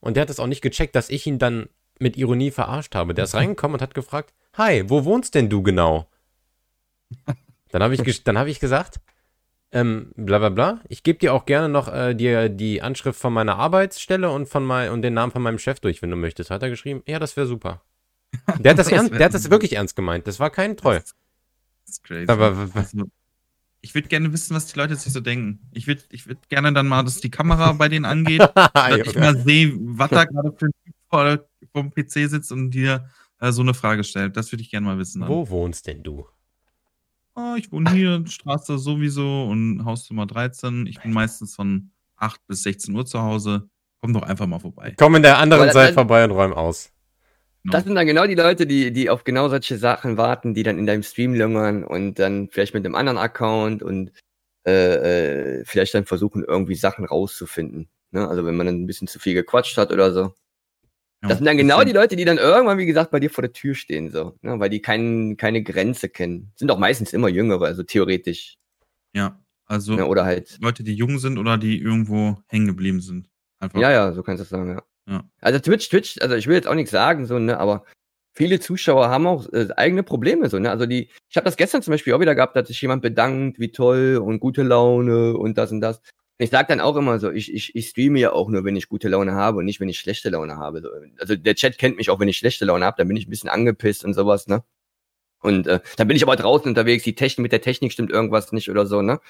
Und der hat das auch nicht gecheckt, dass ich ihn dann mit Ironie verarscht habe. Der ist reingekommen und hat gefragt, Hi, wo wohnst denn du genau? Dann habe ich, dann hab ich gesagt, ähm, bla bla bla, ich gebe dir auch gerne noch äh, dir die Anschrift von meiner Arbeitsstelle und, von mein, und den Namen von meinem Chef durch, wenn du möchtest. Hat er geschrieben, ja, das wäre super. Der hat das, Das ernst, der hat das wirklich ernst gemeint. Das war kein Troll. das ist crazy. Aber Also, ich würde gerne wissen, was die Leute sich so denken. Ich würde ich würd gerne dann mal, dass die Kamera bei denen angeht, dass ich mal sehe, was da gerade für ein Typ vor vom PC sitzt und dir äh, so eine Frage stellt. Das würde ich gerne mal wissen. Dann. Wo wohnst denn du? Oh, ich wohne hier, Straße sowieso und Hausnummer 13. Ich bin meistens von 8 bis 16 Uhr zu Hause. Komm doch einfach mal vorbei. Komm in der anderen Seite vorbei und räum aus. Genau. Das sind dann genau die Leute, die, die auf genau solche Sachen warten, die dann in deinem Stream lungern und dann vielleicht mit einem anderen Account und äh, äh, vielleicht dann versuchen, irgendwie Sachen rauszufinden. Ne? Also wenn man dann ein bisschen zu viel gequatscht hat oder so. Ja, Das sind dann genau die Leute, die dann irgendwann, wie gesagt, bei dir vor der Tür stehen, so, ne? weil die kein, keine Grenze kennen. Sind auch meistens immer Jüngere, also theoretisch. Ja, also Ne? Oder halt. Leute, die jung sind oder die irgendwo hängen geblieben sind. Einfach. Ja, ja, so kannst du es sagen, ja. Ja. Also Twitch, Twitch, also ich will jetzt auch nichts sagen, so, ne, aber viele Zuschauer haben auch äh, eigene Probleme, so, ne? Also die, ich habe das gestern zum Beispiel auch wieder gehabt, dass sich jemand bedankt, wie toll und gute Laune und das und das. Ich sag dann auch immer so, ich, ich, ich streame ja auch nur, wenn ich gute Laune habe und nicht, wenn ich schlechte Laune habe. So. Also der Chat kennt mich auch, wenn ich schlechte Laune habe, dann bin ich ein bisschen angepisst und sowas, ne? Und äh, dann bin ich aber draußen unterwegs, die Technik, mit der Technik stimmt irgendwas nicht oder so, ne?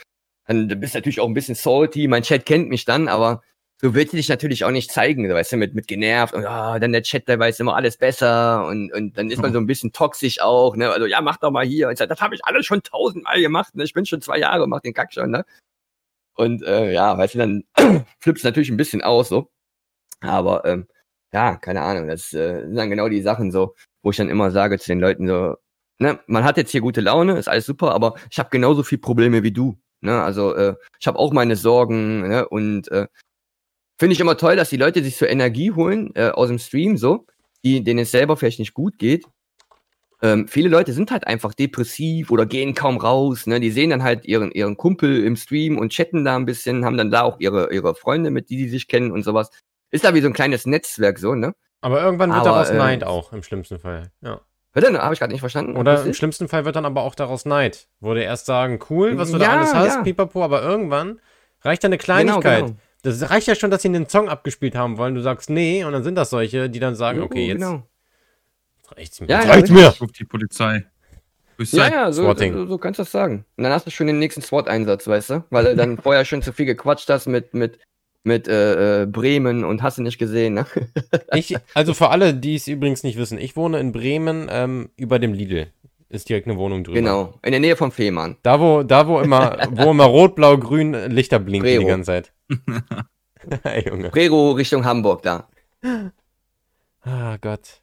Dann bist du natürlich auch ein bisschen salty, mein Chat kennt mich dann, aber so willst du dich natürlich auch nicht zeigen, weißt du, mit, mit genervt und ah, dann der Chat, der weiß immer alles besser und, und dann ist man so ein bisschen toxisch auch, ne? Also ja, mach doch mal hier. Und sag, das habe ich alles schon tausendmal gemacht, ne? Ich bin schon zwei Jahre, mach den Kack schon, ne? Und äh, ja, weißt du, dann flippst du natürlich ein bisschen aus, so. Aber ähm, ja, keine Ahnung, das äh, sind dann genau die Sachen so, wo ich dann immer sage zu den Leuten so, ne, man hat jetzt hier gute Laune, ist alles super, aber ich habe genauso viel Probleme wie du. Ne? Also äh, ich habe auch meine Sorgen ne? und äh, finde ich immer toll, dass die Leute sich so Energie holen äh, aus dem Stream, so, die, denen es selber vielleicht nicht gut geht. Ähm, viele Leute sind halt einfach depressiv oder gehen kaum raus. Ne? Die sehen dann halt ihren, ihren Kumpel im Stream und chatten da ein bisschen, haben dann da auch ihre, ihre Freunde, mit die die sich kennen und sowas. Ist da wie so ein kleines Netzwerk so, ne? Aber irgendwann wird Aber, daraus äh, Neid auch, im schlimmsten Fall. Ja. Hör Habe ich gerade nicht verstanden. Oder im schlimmsten Fall wird dann aber auch daraus Neid. Wo du erst sagen, cool, was du da Ja, alles hast, ja. pipapo, aber irgendwann reicht ja eine Genau, Kleinigkeit. genau. Das reicht ja schon, dass sie den Song abgespielt haben wollen. Du sagst nee, und dann sind das solche, die dann sagen, okay, jetzt Genau. Reicht's mir. Ja, ja, richtig. mir. Ich ruf die Polizei. Ja, ja, so, so, so kannst du das sagen. Und dann hast du schon den nächsten SWAT-Einsatz, weißt du? Weil du dann vorher schon zu viel gequatscht hast mit, mit, mit äh, äh, Bremen und hast du nicht gesehen, ne? Ich, also für alle, die es übrigens nicht wissen, ich wohne in Bremen ähm, über dem Lidl. Ist direkt eine Wohnung drüber. Genau, in der Nähe vom Fehmarn. Da, wo, da, wo immer, wo immer rot, blau, grün Lichter blinken die Prero. ganze Zeit. hey, Junge. Prero Richtung Hamburg da. Ah, Gott.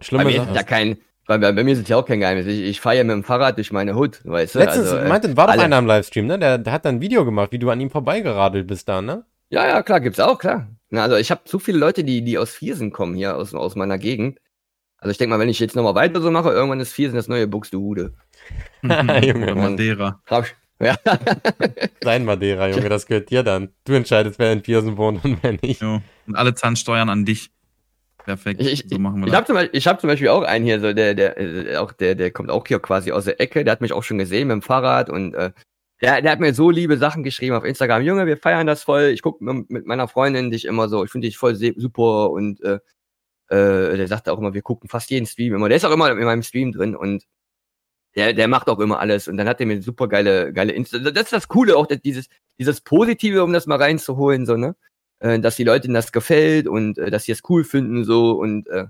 Bei Schlimme mir ist Sache. ja kein, bei, bei bei mir ist es ja auch kein Geheimnis. Ich, ich fahre ja mit dem Fahrrad durch meine Hut, weißt du? Letztens, Also, äh, meinte, war doch alle- einer im Livestream, ne? Der, der hat dann ein Video gemacht, wie du an ihm vorbeigeradelt bist da, ne? Ja, ja, klar, gibt's auch, klar. Na, also ich habe zu viele Leute, die, die aus Viersen kommen hier, aus, aus meiner Gegend. Also ich denke mal, wenn ich jetzt nochmal weiter so mache, irgendwann ist Viersen das neue Buxtehude. Junge. Madeira. Ja, Sein Madeira, Junge, das gehört dir dann. Du entscheidest, wer in Piersen wohnt und wer nicht. Jo. Und alle Zahnsteuern an dich. Perfekt. Ich- ich- so machen wir Ich das. habe zum, Beispiel- ich hab zum Beispiel auch einen hier, so der, der, äh, auch der, der kommt auch hier quasi aus der Ecke, der hat mich auch schon gesehen mit dem Fahrrad und äh, der, der hat mir so liebe Sachen geschrieben auf Instagram. Junge, wir feiern das voll. Ich gucke mit meiner Freundin dich immer so, ich finde dich voll super und äh, äh, der sagte auch immer, wir gucken fast jeden Stream immer. Der ist auch immer in meinem Stream drin und der, der macht auch immer alles und dann hat er mir super geile, geile Insta. Das ist das Coole auch, dieses, dieses Positive, um das mal reinzuholen, so, ne? Äh, dass die Leuten das gefällt und äh, dass sie es cool finden, so und äh,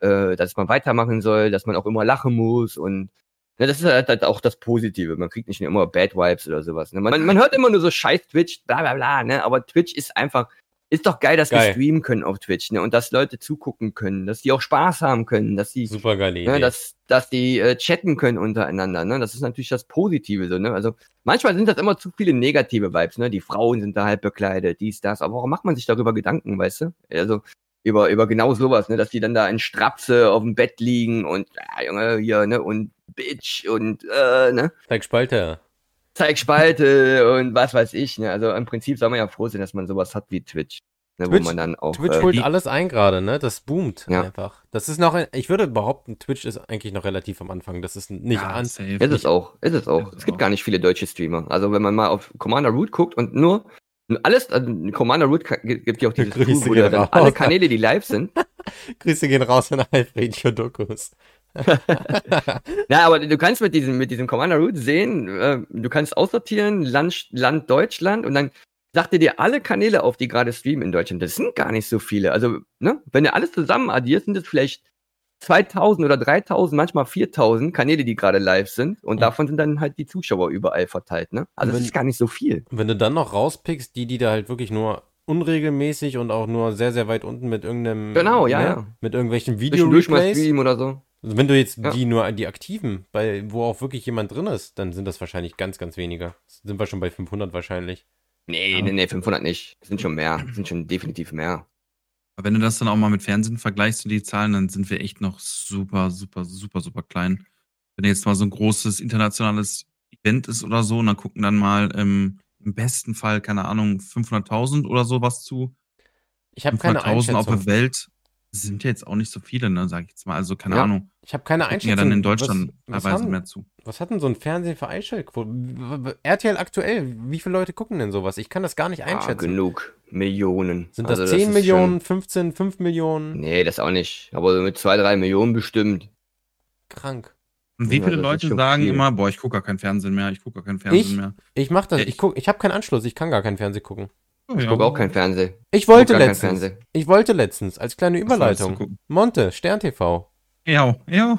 äh, dass man weitermachen soll, dass man auch immer lachen muss und Ja, das ist halt, halt auch das Positive. Man kriegt nicht immer Bad Vibes oder sowas. Ne? Man, man hört immer nur so scheiß Twitch, bla bla bla, ne? Aber Twitch ist einfach, ist doch geil, dass Geil. wir streamen können auf Twitch, ne? Und dass Leute zugucken können, dass die auch Spaß haben können, dass die, Super geile Idee. ne, dass, dass die äh, chatten können untereinander, ne? Das ist natürlich das Positive so, ne? Also manchmal sind das immer zu viele negative Vibes, ne? Die Frauen sind da halt bekleidet, dies, das. Aber warum macht man sich darüber Gedanken, weißt du? Also über, über genau sowas, ne? Dass die dann da in Strapse auf dem Bett liegen und ja, Junge, hier, ne? Und Bitch und äh, ne? Zeig Spalte. Zeig Spalte und was weiß ich, ne? Also im Prinzip soll man ja froh sein, dass man sowas hat wie Twitch. Ne, Twitch- wo man dann auch. Twitch äh, holt alles ein gerade, ne? Das boomt Ja. einfach. Das ist noch, ein- ich würde behaupten, Twitch ist eigentlich noch relativ am Anfang. Das ist nicht Ja, an. Ist es auch, ist es auch. Ist es gibt auch. gar nicht viele deutsche Streamer. Also wenn man mal auf Commander Root guckt und nur alles, also Commander Root gibt ja auch dieses Grüße Tool, wo dann raus. alle Kanäle, die live sind. Grüße gehen raus an Alfred Jodokus. Na, aber du kannst mit diesem, mit diesem Commander Root sehen, äh, du kannst aussortieren, Land, Land Deutschland und dann sagt er dir alle Kanäle auf, die gerade streamen in Deutschland. Das sind gar nicht so viele. Also, ne, wenn du alles zusammen addierst, sind es vielleicht 2000 oder 3000, manchmal 4000 Kanäle, die gerade live sind. Und Mhm. davon sind dann halt die Zuschauer überall verteilt, ne? Also, das Wenn- ist gar nicht so viel. Und wenn du dann noch rauspickst, die, die da halt wirklich nur unregelmäßig und auch nur sehr, sehr weit unten mit irgendeinem. Genau, ja, ne? ja. Mit irgendwelchen Video-Replays. oder so. Also wenn du jetzt Ja. die nur die aktiven, bei, wo auch wirklich jemand drin ist, dann sind das wahrscheinlich ganz, ganz wenige. Sind wir schon bei 500 wahrscheinlich. Nee, Ja. nee, nee, 500 nicht. Das sind schon mehr. Das sind schon definitiv mehr. Aber wenn du das dann auch mal mit Fernsehen vergleichst und die Zahlen, dann sind wir echt noch super, super, super, super klein. Wenn jetzt mal so ein großes internationales Event ist oder so, und dann gucken dann mal ähm, im besten Fall, keine Ahnung, 500.000 oder sowas zu. Ich habe keine 500.000 auf der Einschätzung. Welt sind ja jetzt auch nicht so viele, ne, sag ich jetzt mal. Also keine Ja. Ahnung. Ich habe keine Einschätzung. ja dann in Deutschland was, was, teilweise haben, mehr zu. was hat denn so ein Fernsehen für Einschaltquoten? RTL aktuell, wie viele Leute gucken denn sowas? Ich kann das gar nicht Ah, einschätzen. genug. Millionen. Sind das Also 10 ist Millionen, 15, 5 Schon, Millionen? nee, das auch nicht. Aber so mit zwei, drei Millionen bestimmt. Krank. Und wie Ja, viele das ist Leute schon sagen viel. immer, boah, ich gucke gar kein Fernsehen mehr, ich gucke gar kein Fernsehen Ich? mehr. Ich mach das, Ja, ich ich- guck, ich habe keinen Anschluss, ich kann gar keinen Fernsehen gucken. Ich gucke auch kein Fernsehen. Ich wollte kein letztens, Fernsehen. ich wollte letztens, als kleine Überleitung? Monte, Stern TV. Ja, ja,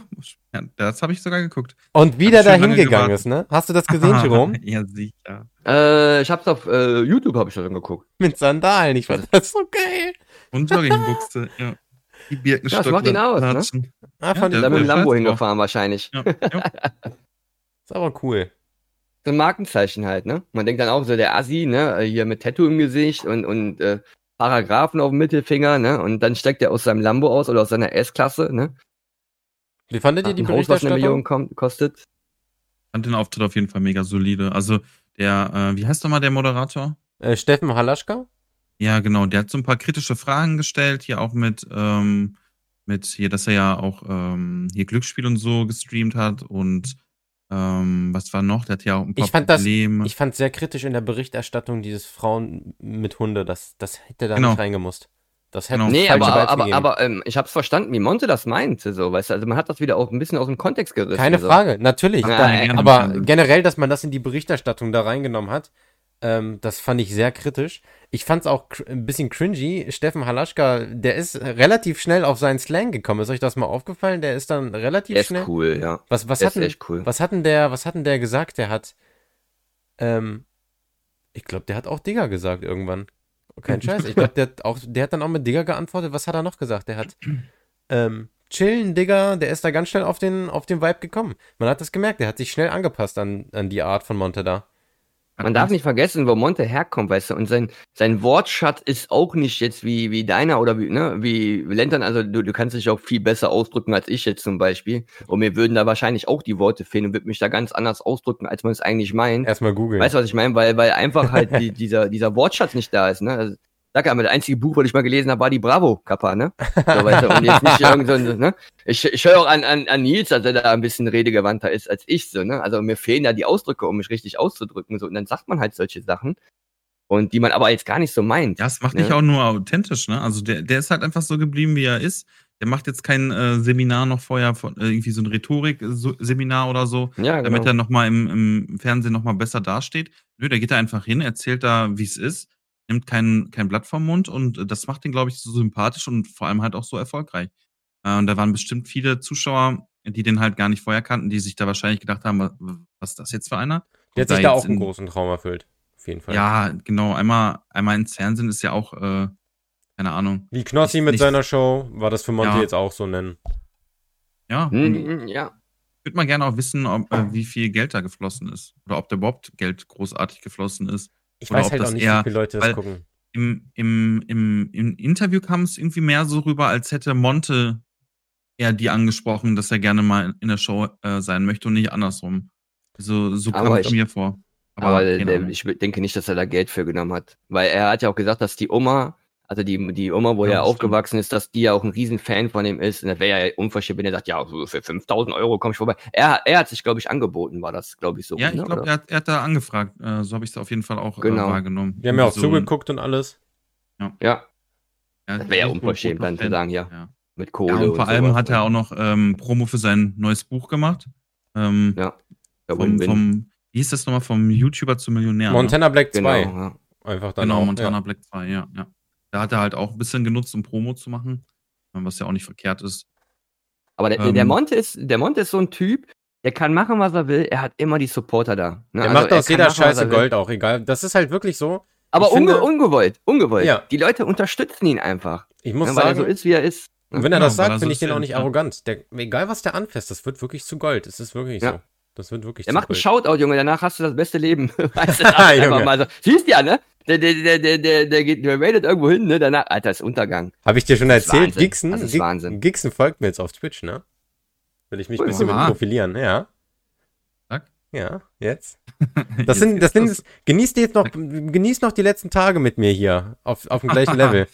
ja, das habe ich sogar geguckt. Und wieder Hab schon dahin lange gegangen gewartet. ist, ne? Hast du das gesehen, Jerome? ja, sicher. Äh, ich hab's auf äh, YouTube hab ich schon geguckt. Mit Sandalen, ich fand das so geil. Und Joggingbuchse, ja. Die Birkenstock. Ja, das macht ihn aus, ne? Ah, fand Ja, ich Da mit dem der. Lambo hingefahren wahrscheinlich. Ja, ja. Ist aber cool. So ein Markenzeichen halt, ne? Man denkt dann auch so, der Assi, ne? Hier mit Tattoo im Gesicht und, und äh, Paragraphen auf dem Mittelfinger, ne? Und dann steigt er aus seinem Lambo aus oder aus seiner S-Klasse, ne? Wie fandet ihr die Haus, was eine Million Berichterstattung? kom- kostet. fand den Auftritt auf jeden Fall mega solide. Also der, äh, wie heißt nochmal der Moderator? Äh, Steffen Halaschka? Ja, genau, der hat so ein paar kritische Fragen gestellt, hier auch mit, ähm, mit hier, dass er ja auch ähm, hier Glücksspiel und so gestreamt hat und ähm, was war noch? Der hat ja auch ein paar Ich fand das- Probleme. Ich fand sehr kritisch in der Berichterstattung dieses Frauen mit Hunde. Das, das hätte da Genau. nicht reingemusst. Das hätte Genau. Nee, aber, aber, gegeben. aber ähm, ich hab's verstanden, wie Monte das meinte, so, weißt du, also man hat das wieder auch ein bisschen aus dem Kontext gerissen. Keine so. Frage, natürlich. Ja, da, ja, aber generell, dass man das in die Berichterstattung da reingenommen hat, ähm, das fand ich sehr kritisch. Ich fand es auch ein bisschen cringy. Steffen Halaschka, der ist relativ schnell auf seinen Slang gekommen. Ist euch das mal aufgefallen? Der ist dann relativ ist schnell. cool, ja. Was, was, echt cool. was hat denn der, was hat denn der gesagt? Der hat, ähm, ich glaube, der hat auch Digger gesagt irgendwann. Kein Scheiß. Ich glaube, der hat auch, der hat dann auch mit Digger geantwortet. Was hat er noch gesagt? Der hat, ähm, chillen, Digger, der ist da ganz schnell auf den, auf den Vibe gekommen. Man hat das gemerkt, der hat sich schnell angepasst an, an die Art von Monte da. Man darf nicht vergessen, wo Monte herkommt, weißt du, und sein, sein Wortschatz ist auch nicht jetzt wie, wie deiner oder wie, ne, wie Lentern, also du, du kannst dich auch viel besser ausdrücken als ich jetzt zum Beispiel. Und mir würden da wahrscheinlich auch die Worte fehlen und würde mich da ganz anders ausdrücken, als man es eigentlich meint. Erstmal googeln. Weißt du, was ich meine? Weil, weil einfach halt die, dieser, dieser Wortschatz nicht da ist, ne? Also, sag einmal, das einzige Buch, was ich mal gelesen habe, war die Bravo-Kappa, ne? So, weißt du, und jetzt nicht irgend so, ne? Ich, ich höre auch an, an, an Nils, dass er da ein bisschen redegewandter ist als ich, so, ne? Also mir fehlen da die Ausdrücke, um mich richtig auszudrücken, so. Und dann sagt man halt solche Sachen. Und die man aber jetzt gar nicht so meint. Ja, es macht Ne? dich auch nur authentisch, ne? Also der, der ist halt einfach so geblieben, wie er ist. Der macht jetzt kein äh, Seminar noch vorher, von, äh, irgendwie so ein Rhetorik-Seminar oder so, Ja, damit genau. er nochmal im, im Fernsehen nochmal besser dasteht. Nö, der geht da einfach hin, erzählt da, wie es ist, nimmt kein, kein Blatt vom Mund und äh, das macht ihn, glaube ich, so sympathisch und vor allem halt auch so erfolgreich. Äh, und da waren bestimmt viele Zuschauer die den halt gar nicht vorher kannten, die sich da wahrscheinlich gedacht haben, wa- was ist das jetzt für einer? Der hat sich da auch einen in- großen Traum erfüllt. Auf jeden Fall. Ja, genau, einmal, einmal ins Fernsehen ist ja auch, äh, keine Ahnung. Wie Knossi mit nicht- seiner Show, war das für Monty Ja. jetzt auch so nennen. Ja, Hm, und hm, ja. ich würde mal gerne auch wissen, ob, äh, wie viel Geld da geflossen ist. Oder ob da überhaupt Geld großartig geflossen ist. Ich Oder weiß halt auch nicht, eher- wie viele Leute das gucken. Im, im, im, Im Interview kam es irgendwie mehr so rüber, als hätte Monte eher die angesprochen, dass er gerne mal in der Show äh, sein möchte und nicht andersrum. So, so kam Aber es mir vor. Aber Ahnung. ich denke nicht, dass er da Geld für genommen hat. Weil er hat ja auch gesagt, dass die Oma, also die, die Oma, wo Ja, er stimmt. aufgewachsen ist, dass die ja auch ein riesen Fan von ihm ist. Und das wäre ja unverschämt, wenn er sagt, ja, für 5000 Euro komme ich vorbei. Er, er hat sich, glaube ich, angeboten, war das, glaube ich, so. ja, ich ne? glaube, Oder? er, hat- er hat da angefragt. Äh, so habe ich es auf jeden Fall auch Genau. äh, wahrgenommen. Die haben ja auch So- zugeguckt und alles. Ja, Ja, das wäre ja unverschämt, dann zu sagen, ja, Ja. mit Ja, Kohle. und vor allem hat er auch noch ähm, Promo für sein neues Buch gemacht. Ähm, Ja, der vom, vom, wie hieß das nochmal? Vom YouTuber zum Millionär. ne? Montana Black 2. Genau, ja. Einfach dann Genau, auch, Montana Ja. Black 2, ja, ja. Da hat er halt auch ein bisschen genutzt, um Promo zu machen, was ja auch nicht verkehrt ist. Aber der, Ähm. der, Monte ist, der Monte ist so ein Typ, der kann machen, was er will. Er hat immer die Supporter da. Ne? Der Also macht er aus jeder machen, Scheiße er. Gold auch, egal. Das ist halt wirklich so. Aber unge finde- ungewollt, ungewollt. Ja. Die Leute unterstützen ihn einfach. Ich muss ne, weil er sagen, so ist, wie er ist. und wenn er Genau, das sagt, er so finde ich den auch ja, nicht ja. arrogant. Der, egal, was der anfasst, das wird wirklich zu Gold. Es ist wirklich Ja. so. Das wird wirklich zu macht einen Gold. Shoutout, Junge, danach hast du das beste Leben. weißt du, das einfach mal so. Siehst ja, ne? Der, der, der, der, der, der, geht, der radet irgendwo hin, ne? Danach, Alter, ist Untergang. Habe ich dir schon erzählt? Wahnsinn. Gixen, Das ist Wahnsinn. Gixen folgt mir jetzt auf Twitch, ne? Will ich mich ein bisschen mit profilieren, ja. Sag. Ja, jetzt. Das sind, das sind, genießt jetzt noch, genießt noch die letzten Tage mit mir hier auf, auf dem gleichen Level,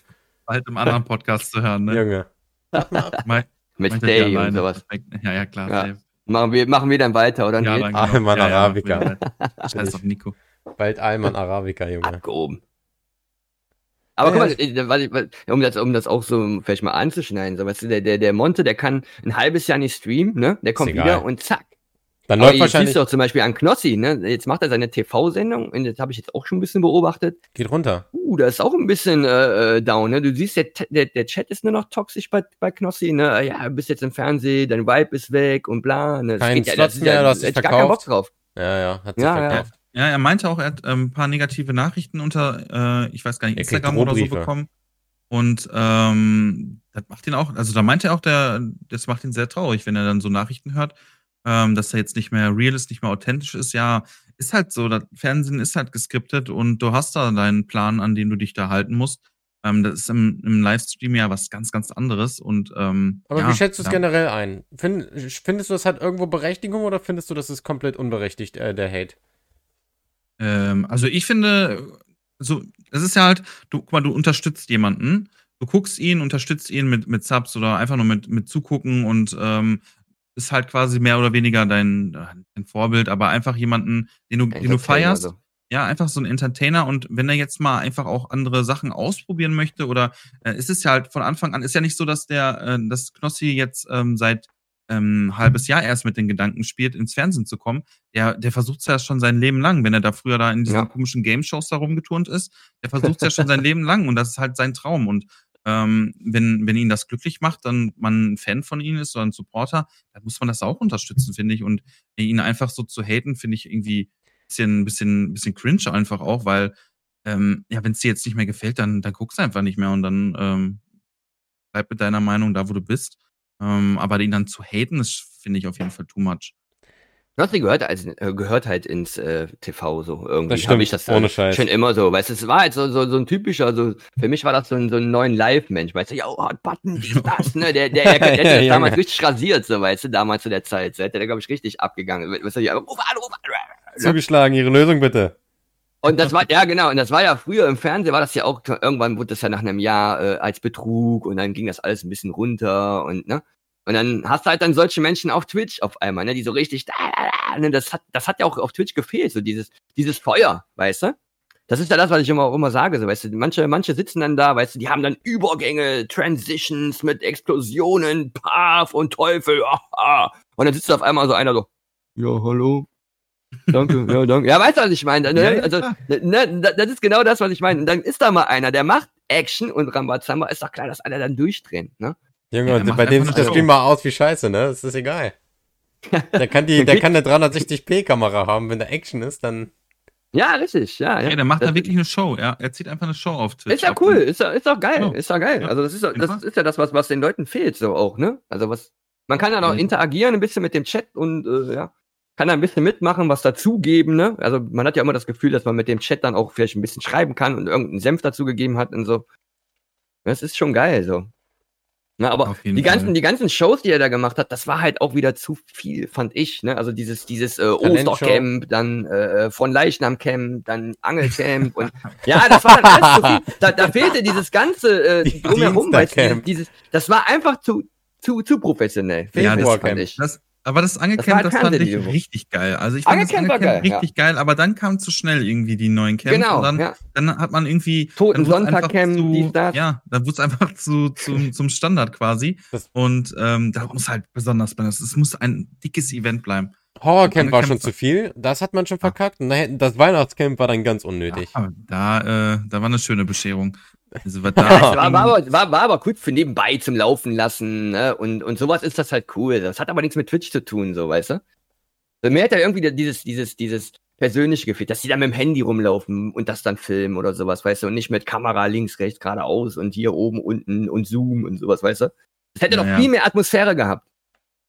bald im anderen Podcast zu hören, ne? Junge. Mein, Mit Day und sowas. Ja, ja, klar. Ja. Machen wir, machen wir dann weiter, oder? Ja, nicht? dann Ah, genau. Mann, ja, ja, Arabica. Scheiß auf Nico. Bald Alman Arabica, Junge. Abgehoben. Aber Ja, guck mal, äh, was- um das, um das auch so vielleicht mal anzuschneiden, so, weißt du, der, der, der Monte, der kann ein halbes Jahr nicht streamen, ne? Der kommt wieder und zack. Dann läuft wahrscheinlich, siehst du auch zum Beispiel an Knossi, ne? Jetzt macht er seine TV-Sendung und das habe ich jetzt auch schon ein bisschen beobachtet. geht runter. Uh, da ist auch ein bisschen äh, äh, down, ne? Du siehst, der, der, der Chat ist nur noch toxisch bei, bei Knossi, ne? Ja, du bist jetzt im Fernsehen, dein Vibe ist weg und bla. Ne? Das Kein geht ja, Slots das ist mehr, ja, du hast da dich hätte ich gar keinen Bock verkauft. drauf. Ja, ja, hat sich ja. verkauft. Ja, er meinte auch, er hat ähm, ein paar negative Nachrichten unter, äh, ich weiß gar nicht, Instagram oder so bekommen. Und ähm, das macht ihn auch, also da meinte er auch, der, das macht ihn sehr traurig, wenn er dann so Nachrichten hört, ähm, dass er jetzt nicht mehr real ist, nicht mehr authentisch ist. Ja, ist halt so, das Fernsehen ist halt geskriptet und du hast da deinen Plan, an den du dich da halten musst. Ähm, das ist im, im Livestream ja was ganz, ganz anderes. Und ähm, Aber ja, wie schätzt du es ja. generell ein? Find, findest du, das hat irgendwo Berechtigung oder findest du, das ist komplett unberechtigt, äh, der Hate? Ähm, also ich finde, so, es ist ja halt, du, guck mal, du unterstützt jemanden, du guckst ihn, unterstützt ihn mit, mit Subs oder einfach nur mit, mit zugucken und ähm, ist halt quasi mehr oder weniger dein, dein Vorbild, aber einfach jemanden, den du, den du feierst. so. Ja, einfach so ein Entertainer und wenn er jetzt mal einfach auch andere Sachen ausprobieren möchte oder äh, ist es ja halt von Anfang an, ist ja nicht so, dass der, äh, dass Knossi jetzt ähm, seit ähm, ein halbes Jahr erst mit den Gedanken spielt, ins Fernsehen zu kommen. Der, der versucht es ja schon sein Leben lang, wenn er da früher da in diesen Ja. komischen Game-Shows da rumgeturnt ist. Der versucht es ja schon sein Leben lang und das ist halt sein Traum. Und ähm, wenn, wenn ihn das glücklich macht, dann man ein Fan von ihm ist oder ein Supporter, dann muss man das auch unterstützen, finde ich. Und ihn einfach so zu haten, finde ich irgendwie bisschen, bisschen, bisschen cringe einfach auch, weil, ähm, ja, wenn es dir jetzt nicht mehr gefällt, dann, dann guckst du einfach nicht mehr und dann ähm, bleib mit deiner Meinung da, wo du bist. Ähm, aber ihn dann zu haten, das finde ich auf jeden Fall too much. Knossi gehört, als, äh, gehört halt ins äh, TV so irgendwie. Das stimmt, ich das ohne Scheiß. Schon immer so, weißt du, es war halt so, so, so ein typischer, so, für mich war das so ein, so ein neuen Live-Mensch, weißt du, ja, Hot Button, das, ne, der, der, der, der, der, Ja, ist damals richtig rasiert, so, weißt du, damals zu der Zeit, so, der, glaube ich, richtig abgegangen, weißt du, ja, ruf an, ruf an? Zugeschlagen, ihre Lösung bitte. Und das war, ja genau, und das war ja früher im Fernsehen, war das ja auch, irgendwann wurde das ja nach einem Jahr äh, als Betrug und dann ging das alles ein bisschen runter und, ne? Und dann hast du halt dann solche Menschen auf Twitch auf einmal, ne, die so richtig, da, da, da, ne, das hat, das hat ja auch auf Twitch gefehlt, so dieses, dieses Feuer, weißt du? Das ist ja das, was ich immer, immer sage, so, weißt du, manche, manche sitzen dann da, weißt du, die haben dann Übergänge, Transitions mit Explosionen, Paf und Teufel, ah, ah. und dann sitzt auf einmal so einer so, ja, hallo, danke, ja, danke, ja, weißt du, was ich meine, ne? Also, ne, da- das ist genau das, was ich meine, und dann ist da mal einer, der macht Action und Rambazamba, ist doch klar, dass alle dann durchdrehen, ne? Junge, Ja, bei dem sieht Show. Stream mal aus wie Scheiße, ne? Das ist egal. Der kann, die, der kann eine 360p-Kamera haben. Wenn da Action ist, dann. Ja, richtig, ja. ja. Ja, der macht das, da wirklich eine Show. Ja, er zieht einfach eine Show auf Twitch. Ist ja cool, ist ja, ist auch geil, Ja. ist ja geil. Ja. Also das ist, ja- das ist ja das, was, was den Leuten fehlt, so auch, ne? Also was, man kann dann auch Ja. interagieren ein bisschen mit dem Chat und äh, ja, kann da ein bisschen mitmachen, was dazugeben, ne? Also man hat ja immer das Gefühl, dass man mit dem Chat dann auch vielleicht ein bisschen schreiben kann und irgendeinen Senf dazugegeben hat und so. Das ist schon geil, so. Na, aber die ganzen, die ganzen Shows, die er da gemacht hat, das war halt auch wieder zu viel, fand ich. Ne? Also dieses, dieses äh. Ostercamp, dann äh, von Leichnamcamp, dann Angelcamp und ja, das war dann alles zu viel. Da, da fehlte dieses ganze äh, Die drumherum, weißt du, dieses, das war einfach zu, zu, zu professionell. Ja, das fand ich. Das, aber das Das war Angecamp, halt das, fand ich richtig geil. Also ich fand das Angecamp geil, richtig geil, aber dann kam zu schnell irgendwie die neuen Camps. Genau, und dann, ja. dann hat man irgendwie. Toten Sonntag einfach Camp, zu- das. Ja, dann wurde es einfach zu, zum, zum Standard quasi. Das- und ähm, da muss halt besonders sein. Es muss ein dickes Event bleiben. Horrorcamp war schon zu viel. Das hat man schon verkackt. Und das Weihnachtscamp war dann ganz unnötig. Ja, da, äh, da war eine schöne Bescherung. Also, was da es war, war, aber, war, war aber gut für nebenbei zum Laufen lassen, ne? Und, und sowas ist das halt cool. Das hat aber nichts mit Twitch zu tun, so, weißt du? So, Mir hat ja irgendwie dieses, dieses, dieses persönliche Gefühl, dass die da mit dem Handy rumlaufen und das dann filmen oder sowas, weißt du? Und nicht mit Kamera links, rechts, geradeaus und hier oben, unten und Zoom und sowas, weißt du? Das hätte Ja, doch viel mehr Atmosphäre gehabt.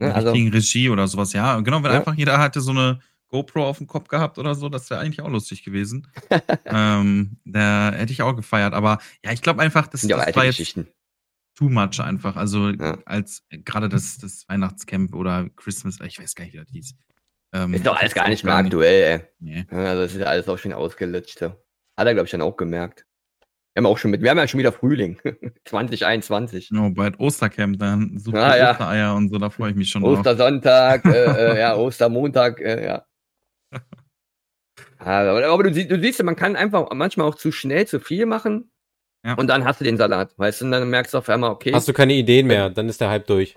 Ne? also, gegen Regie oder sowas. Ja, genau, wenn Ja. einfach jeder hatte so eine GoPro auf dem Kopf gehabt oder so, das wäre eigentlich auch lustig gewesen. ähm, da hätte ich auch gefeiert. Aber ja, ich glaube einfach, das, ja das war jetzt Geschichten. too much einfach. Also Ja. als gerade das, das Weihnachtscamp oder Christmas, ich weiß gar nicht, wie das hieß. Ähm, Ist doch alles gar nicht mehr aktuell, ey. Nee. Also, das ist ja alles auch schon ausgelutscht. Hat er, glaube ich, dann auch gemerkt. Wir haben auch schon mit, wir haben ja schon wieder Frühling. 2021. No, bald Ostercamp, dann super Ah, ja. Ostereier und so, da freue ich mich schon drauf. Ostersonntag, äh, äh, ja, Ostermontag, äh, ja. Aber, aber du, du siehst, ja, man kann einfach manchmal auch zu schnell zu viel machen. Ja. Und dann hast du den Salat, weißt du, und dann merkst du auf einmal, okay. Hast du keine Ideen mehr, dann ist der Hype durch.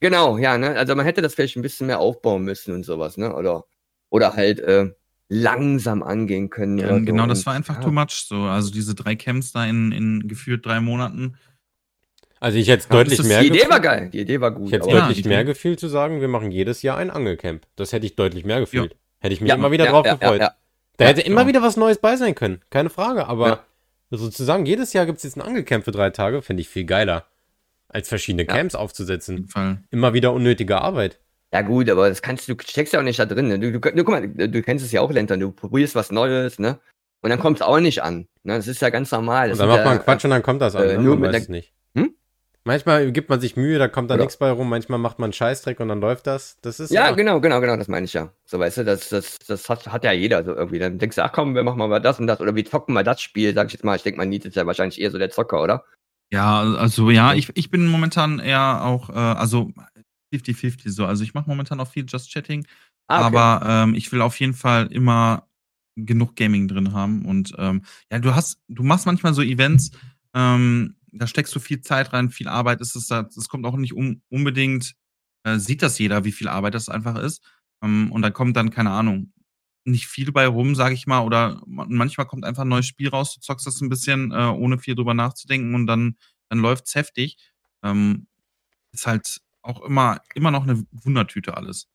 Genau, ja, ne? Also man hätte das vielleicht ein bisschen mehr aufbauen müssen und sowas, ne? Oder, oder halt äh, langsam angehen können. Ja, oder so. genau, das war einfach ja. too much. So, also diese drei Camps da in, in gefühlt drei Monaten. Also ich hätte Ja, deutlich mehr Die Idee gefühlt- war geil, die Idee war gut. Ich hätte deutlich mehr gefühlt zu sagen, wir machen jedes Jahr ein Angelcamp. Das hätte ich deutlich mehr gefühlt. Hätte ich mich Ja, immer wieder ja, drauf ja, gefreut. Ja, ja. Da Ja, hätte immer genau. wieder was Neues bei sein können. Keine Frage. Aber Ja. sozusagen, jedes Jahr gibt es jetzt ein Angelcamp für drei Tage, finde ich viel geiler. Als verschiedene Ja. Camps Auf aufzusetzen. jeden Fall. Immer wieder unnötige Arbeit. Ja gut, aber das kannst du, du steckst ja auch nicht da drin. Ne? Du, du, du, guck mal, du kennst es ja auch, Lentern, du probierst was Neues, ne? Und dann kommt es auch nicht an. Ne? Das ist ja ganz normal. Das Und dann macht ja, man Quatsch und dann kommt das an. äh, ne? nur man mit nicht. Hm? Manchmal gibt man sich Mühe, da kommt da nichts bei rum. Manchmal macht man einen Scheißdreck und dann läuft das. Das ist Ja, ja, genau, genau, genau, das meine ich ja. So, weißt du, das, das, das hat, hat ja jeder so irgendwie. Dann denkst du, ach komm, wir machen mal das und das oder wir zocken mal das Spiel, sag ich jetzt mal. Ich denke mal, Nils ist ja wahrscheinlich eher so der Zocker, oder? Ja, also ja, ich, ich bin momentan eher auch, äh, also 50-50 so. Also ich mache momentan auch viel Just Chatting, Ah, okay. aber ähm, ich will auf jeden Fall immer genug Gaming drin haben. Und ähm, ja, du hast, du machst manchmal so Events, ähm, da steckst du viel Zeit rein, viel Arbeit ist es da, das kommt auch nicht um, unbedingt, äh, sieht das jeder, wie viel Arbeit das einfach ist. Ähm, und da kommt dann, keine Ahnung, nicht viel bei rum, sage ich mal, oder ma- manchmal kommt einfach ein neues Spiel raus, du zockst das ein bisschen, äh, ohne viel drüber nachzudenken und dann, dann läuft's heftig. Ähm, ist halt auch immer, immer noch eine Wundertüte alles.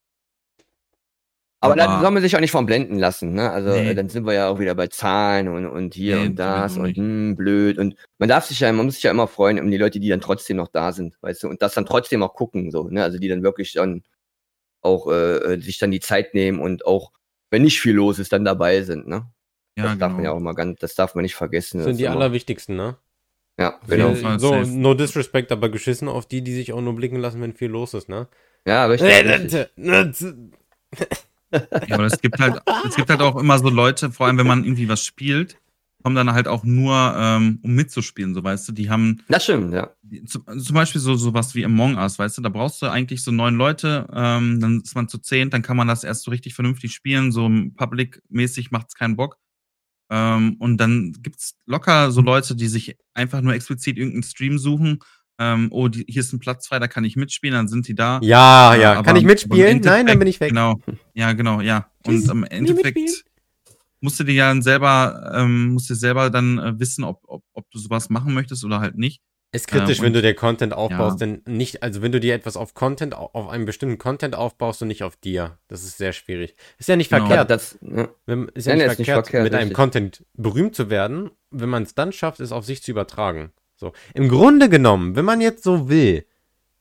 Aber dann aber- soll man sich auch nicht vom blenden lassen, ne? Also Nee. dann sind wir ja auch wieder bei Zahlen und, und hier Nee, und das und hm, blöd. Und man darf sich ja, man muss sich ja immer freuen um die Leute, die dann trotzdem noch da sind, weißt du, und das dann trotzdem auch gucken, so, ne? Also die dann wirklich dann auch äh, äh, sich dann die Zeit nehmen und auch, wenn nicht viel los ist, dann dabei sind, ne? Ja, das darf man ja genau. auch mal ganz, das darf man nicht vergessen. sind das die ist immer- allerwichtigsten, ne? Ja, genau. Fall so, safe. no disrespect, aber geschissen auf die, die sich auch nur blicken lassen, wenn viel los ist, ne? Ja, richtig. richtig. Ja, aber es gibt halt, es gibt halt auch immer so Leute, vor allem wenn man irgendwie was spielt, kommen dann halt auch nur, ähm, um mitzuspielen, so weißt du, die haben Das stimmt, ja. zum, zum Beispiel so sowas wie Among Us, weißt du, da brauchst du eigentlich so neun Leute, ähm, dann ist man zu zehn, dann kann man das erst so richtig vernünftig spielen, so public-mäßig macht's keinen Bock. Ähm, und dann gibt's locker so Leute, die sich einfach nur explizit irgendeinen Stream suchen. Ähm, oh, die, hier ist ein Platz frei, da kann ich mitspielen, dann sind die da. Ja, Ja, ja. aber- Kann ich im mitspielen? Nein, dann bin ich weg. Genau, ja, genau, ja. Und am nie Endeffekt musst du dir ja dann selber, ähm, musst du selber dann äh, wissen, ob, ob, ob du sowas machen möchtest oder halt nicht. Ist kritisch, Äh, wenn du dir Content aufbaust, Ja. denn nicht, also wenn du dir etwas auf Content, auf einem bestimmten Content aufbaust und nicht auf dir. Das ist sehr schwierig. Ist ja nicht Genau. verkehrt. Das, ne? Wenn, ist ja Nein, nicht, ist nicht verkehrt, verkehrt, mit einem richtig. Content berühmt zu werden, wenn man es dann schafft, es auf sich zu übertragen. So. Im Grunde genommen, wenn man jetzt so will,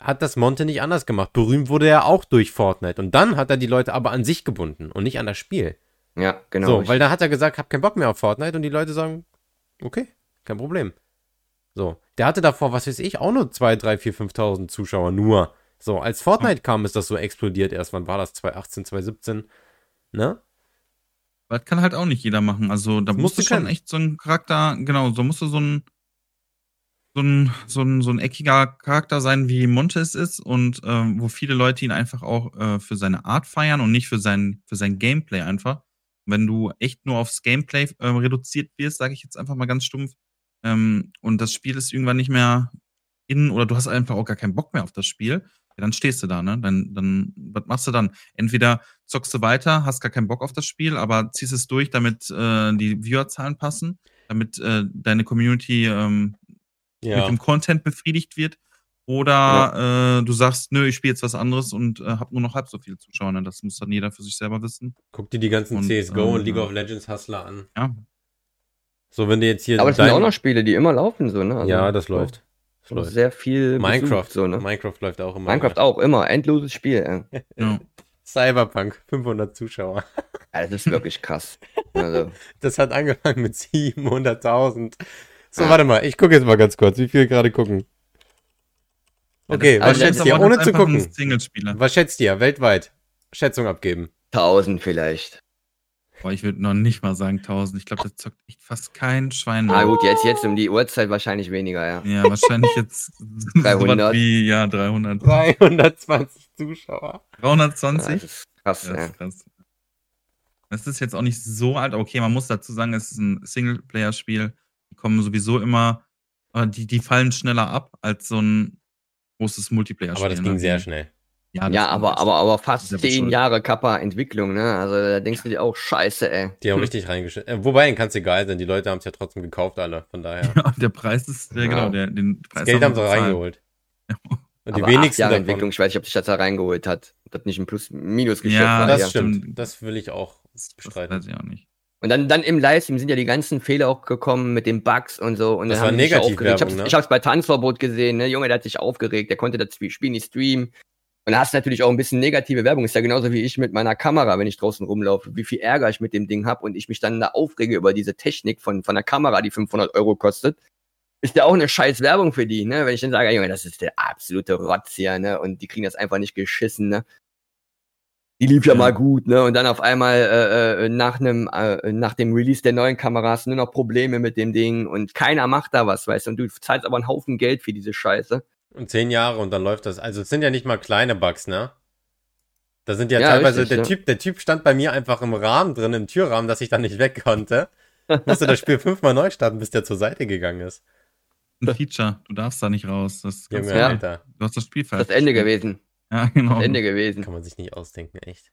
hat das Monte nicht anders gemacht. Berühmt wurde er auch durch Fortnite. Und dann hat er die Leute aber an sich gebunden und nicht an das Spiel. Ja, genau. so, weil da hat er gesagt, hab keinen Bock mehr auf Fortnite und die Leute sagen, okay, kein Problem. So, der hatte davor, was weiß ich, auch nur 2, 3, 4, 5.000 Zuschauer nur. So, als Fortnite kam, ist das so explodiert erst. Wann war das? 2018, 2017? Ne? Das kann halt auch nicht jeder machen. Also da musst musst du schon können. echt so ein Charakter, genau, so musst du so ein so ein, so ein, so ein eckiger Charakter sein, wie Montes ist und ähm, wo viele Leute ihn einfach auch äh, für seine Art feiern und nicht für sein, für sein Gameplay einfach. Wenn du echt nur aufs Gameplay ähm, reduziert wirst, sage ich jetzt einfach mal ganz stumpf, ähm, und das Spiel ist irgendwann nicht mehr in oder du hast einfach auch gar keinen Bock mehr auf das Spiel, ja, dann stehst du da, ne? Dann, dann, was machst du dann? Entweder zockst du weiter, hast gar keinen Bock auf das Spiel, aber ziehst es durch, damit äh, die Viewerzahlen passen, damit äh, deine Community ähm, mit Ja. dem Content befriedigt wird. Oder äh, du sagst, nö, ich spiele jetzt was anderes und äh, habe nur noch halb so viele Zuschauer. Ne? Das muss dann jeder für sich selber wissen. Guck dir die ganzen Und, CSGO und ähm, League ja. of Legends Hustler an. Ja, So, wenn du jetzt hier. Aber das sind auch noch Spiele, die immer laufen, so, ne? Also, ja, das läuft. Das läuft. Sehr viel. Minecraft. besucht, so, ne? Minecraft läuft auch immer. Minecraft auch, immer. Endloses Spiel, ja. Cyberpunk, 500 Zuschauer. Ja, das ist wirklich krass. Also, Das hat angefangen mit 700.000. So, warte mal, ich gucke jetzt mal ganz kurz, wie viele gerade gucken. Okay, Das- was also schätzt ihr? Ohne zu gucken. Was schätzt ihr weltweit? Schätzung abgeben. 1000 vielleicht. Boah, ich würde noch nicht mal sagen 1000. Ich glaube, das zockt echt fast kein Schwein mehr. Ah, gut, jetzt, jetzt um die Uhrzeit wahrscheinlich weniger, ja. Ja, wahrscheinlich jetzt 300. sowas wie, ja, 300. 320 Zuschauer. Ja, 320? das ist krass, Ja, das ist krass. Das ist jetzt auch nicht so alt, okay, man muss dazu sagen, es ist ein Singleplayer-Spiel. Die kommen sowieso immer, die, die fallen schneller ab als so ein großes Multiplayer-Spiel. Aber das ne? ging sehr Die- schnell. Ja, das Ja, aber, aber, aber fast zehn. Jahre Kappa-Entwicklung, ne? Also da denkst du dir auch, scheiße, ey. Die haben richtig reingeschnitten. Äh, wobei, kann es egal sein. Die Leute haben es ja trotzdem gekauft, alle. Von daher. Ja, der Preis ist, ja, Ja. genau, der, den Preis Das Geld haben sie bezahlt. reingeholt. Und die aber acht wenigsten Jahre davon. Entwicklung, ich weiß nicht, ob sich das da reingeholt hat. Ob das nicht ein Plus-Minus-Geschäft Ja, war. Das ja. stimmt. stimmt. Das will ich auch Das bestreiten. weiß ich auch nicht. Und dann, dann im Livestream sind ja die ganzen Fehler auch gekommen mit den Bugs und so. Und Das dann war haben die sich Negativwerbung, aufgeregt. Ich hab's, ne? ich hab's bei Tanzverbot gesehen, ne? Junge, der hat sich aufgeregt, der konnte das Spiel nicht streamen. Und da hast du natürlich auch ein bisschen negative Werbung. Ist ja genauso wie ich mit meiner Kamera, wenn ich draußen rumlaufe, wie viel Ärger ich mit dem Ding hab und ich mich dann da aufrege über diese Technik von, von der Kamera, die 500 Euro kostet. Ist ja auch eine scheiß Werbung für die, ne? Wenn ich dann sage, Junge, das ist der absolute Rotz hier, ne? Und die kriegen das einfach nicht geschissen, ne? Die lief ja, Ja. mal gut, ne? Und dann auf einmal äh, äh, nach einem äh, nach dem Release der neuen Kameras nur noch Probleme mit dem Ding und keiner macht da was, weißt du? Und du zahlst aber einen Haufen Geld für diese Scheiße. Und zehn Jahre und dann läuft das. Also es sind ja nicht mal kleine Bugs, ne? Da sind ja, Ja, teilweise, richtig, der ja. Typ, der Typ stand bei mir einfach im Rahmen drin, im Türrahmen, dass ich dann nicht weg konnte. Musste das Spiel fünfmal neu starten, bis der zur Seite gegangen ist. Ein Feature, du darfst da nicht raus. Das Junge, Ja. Alter. du hast das Spiel Das fertig. Ende gewesen. Ja, genau. Das Ende gewesen. Kann man sich nicht ausdenken, echt.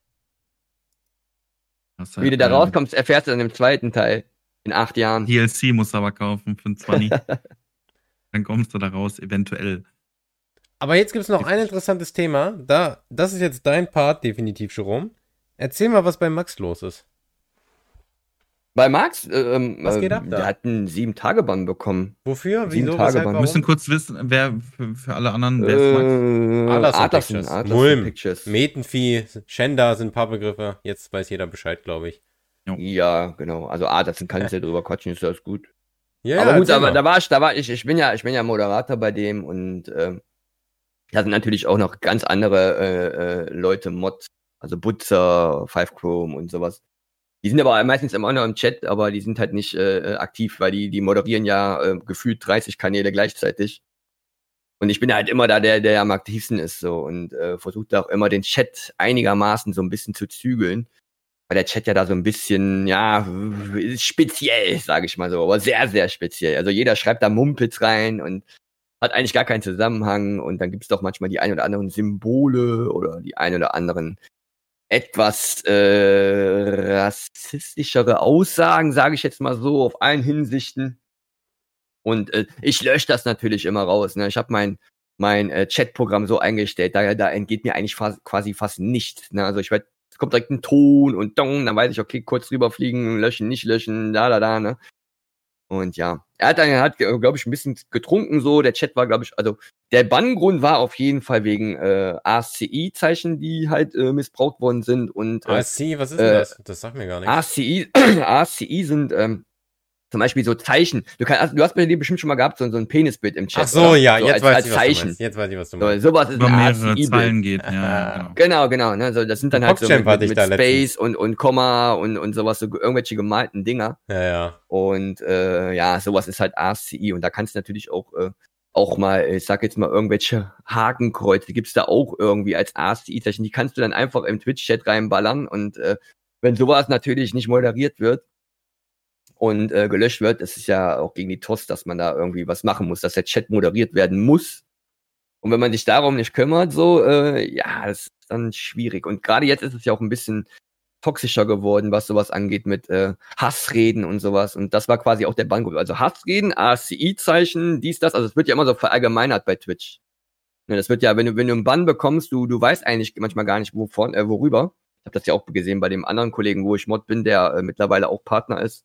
Hast Wie du da äh, rauskommst, erfährst du dann im zweiten Teil. In acht Jahren. DLC musst du aber kaufen für ein 20. Dann kommst du da raus, eventuell. Aber jetzt gibt es noch ein interessantes Thema. Da, das ist jetzt dein Part, definitiv, Jerome. Erzähl mal, was bei Max los ist. Bei Max, äh, ähm, Was geht äh, ab da? der hat einen sieben Tage Bann bekommen. Wofür? Sieben Wieso? Tage Weshalb? Bann. Wir müssen kurz wissen, wer für, für alle anderen, wer ist Max? Äh, Arterson Arterson, Pictures. Arterson Mulm. Pictures. Metenvieh, Schender sind ein paar Begriffe. Jetzt weiß jeder Bescheid, glaube ich. Ja, genau. Also Arterson kannst du ja drüber quatschen, ist das gut. Ja, aber gut, aber da war ich, da war ich, ich bin ja, ich bin ja Moderator bei dem und ähm, da sind natürlich auch noch ganz andere äh, äh, Leute, Mod, also Butzer, Five Chrome und sowas. Die sind aber meistens immer noch im Chat, aber die sind halt nicht äh, äh, aktiv, weil die, die moderieren ja äh, gefühlt 30 Kanäle gleichzeitig. Und ich bin halt immer da, der, der am aktivsten ist so und äh, versucht auch immer den Chat einigermaßen so ein bisschen zu zügeln. Weil der Chat ja da so ein bisschen, ja, speziell, sage ich mal so, aber sehr, sehr speziell. Also jeder schreibt da Mumpitz rein und hat eigentlich gar keinen Zusammenhang und dann gibt es doch manchmal die ein oder anderen Symbole oder die ein oder anderen etwas äh, rassistischere Aussagen, sage ich jetzt mal so, auf allen Hinsichten. Und äh, ich lösche das natürlich immer raus. Ne? Ich habe mein, mein äh, Chatprogramm so eingestellt, da, da entgeht mir eigentlich fast, quasi fast nichts. Ne? Also ich werde, es kommt direkt ein Ton und dong, dann weiß ich, okay, kurz rüberfliegen, löschen, nicht löschen, da, da, da, ne? Und ja, er hat dann, hat, glaube ich, ein bisschen getrunken so. Der Chat war, glaube ich, also der Banngrund war auf jeden Fall wegen äh, ASCI-Zeichen, die halt äh, missbraucht worden sind. Und, äh, ASCI, was ist denn äh, das? Das sagt mir gar nichts. ASCI, ASCI sind ähm, zum Beispiel so Zeichen. Du, kannst, du hast bei dir bestimmt schon mal gehabt, so, so ein Penisbild im Chat. Ach so, oder? ja, so jetzt als, weiß als ich, was Zeichen. Jetzt weiß ich, was du So, meinst. sowas ist Über mehrere. Zeilen geht. Ja, genau. Genau, genau. Ne? So, das sind dann halt so mit, mit, ich mit da Space letztens. und, und Komma und, und sowas, so irgendwelche gemalten Dinger. Ja, ja. Und äh, ja, sowas ist halt ASCI. Und da kannst du natürlich auch, äh, auch mal, ich sag jetzt mal, irgendwelche Hakenkreuze gibt's da auch irgendwie als ASCI-Zeichen. Die kannst du dann einfach im Twitch-Chat reinballern. Und äh, wenn sowas natürlich nicht moderiert wird und äh, gelöscht wird, das ist ja auch gegen die TOS, dass man da irgendwie was machen muss, dass der Chat moderiert werden muss. Und wenn man sich darum nicht kümmert, so, äh, ja, das ist dann schwierig. Und gerade jetzt ist es ja auch ein bisschen toxischer geworden, was sowas angeht mit äh, Hassreden und sowas. Und das war quasi auch der Banngrund. Also Hassreden, ASCI-Zeichen, dies, das. Also es wird ja immer so verallgemeinert bei Twitch. Ne, das wird ja, wenn du, wenn du einen Bann bekommst, du, du weißt eigentlich manchmal gar nicht, wovon, äh, worüber. Ich habe das ja auch gesehen bei dem anderen Kollegen, wo ich Mod bin, der äh, mittlerweile auch Partner ist.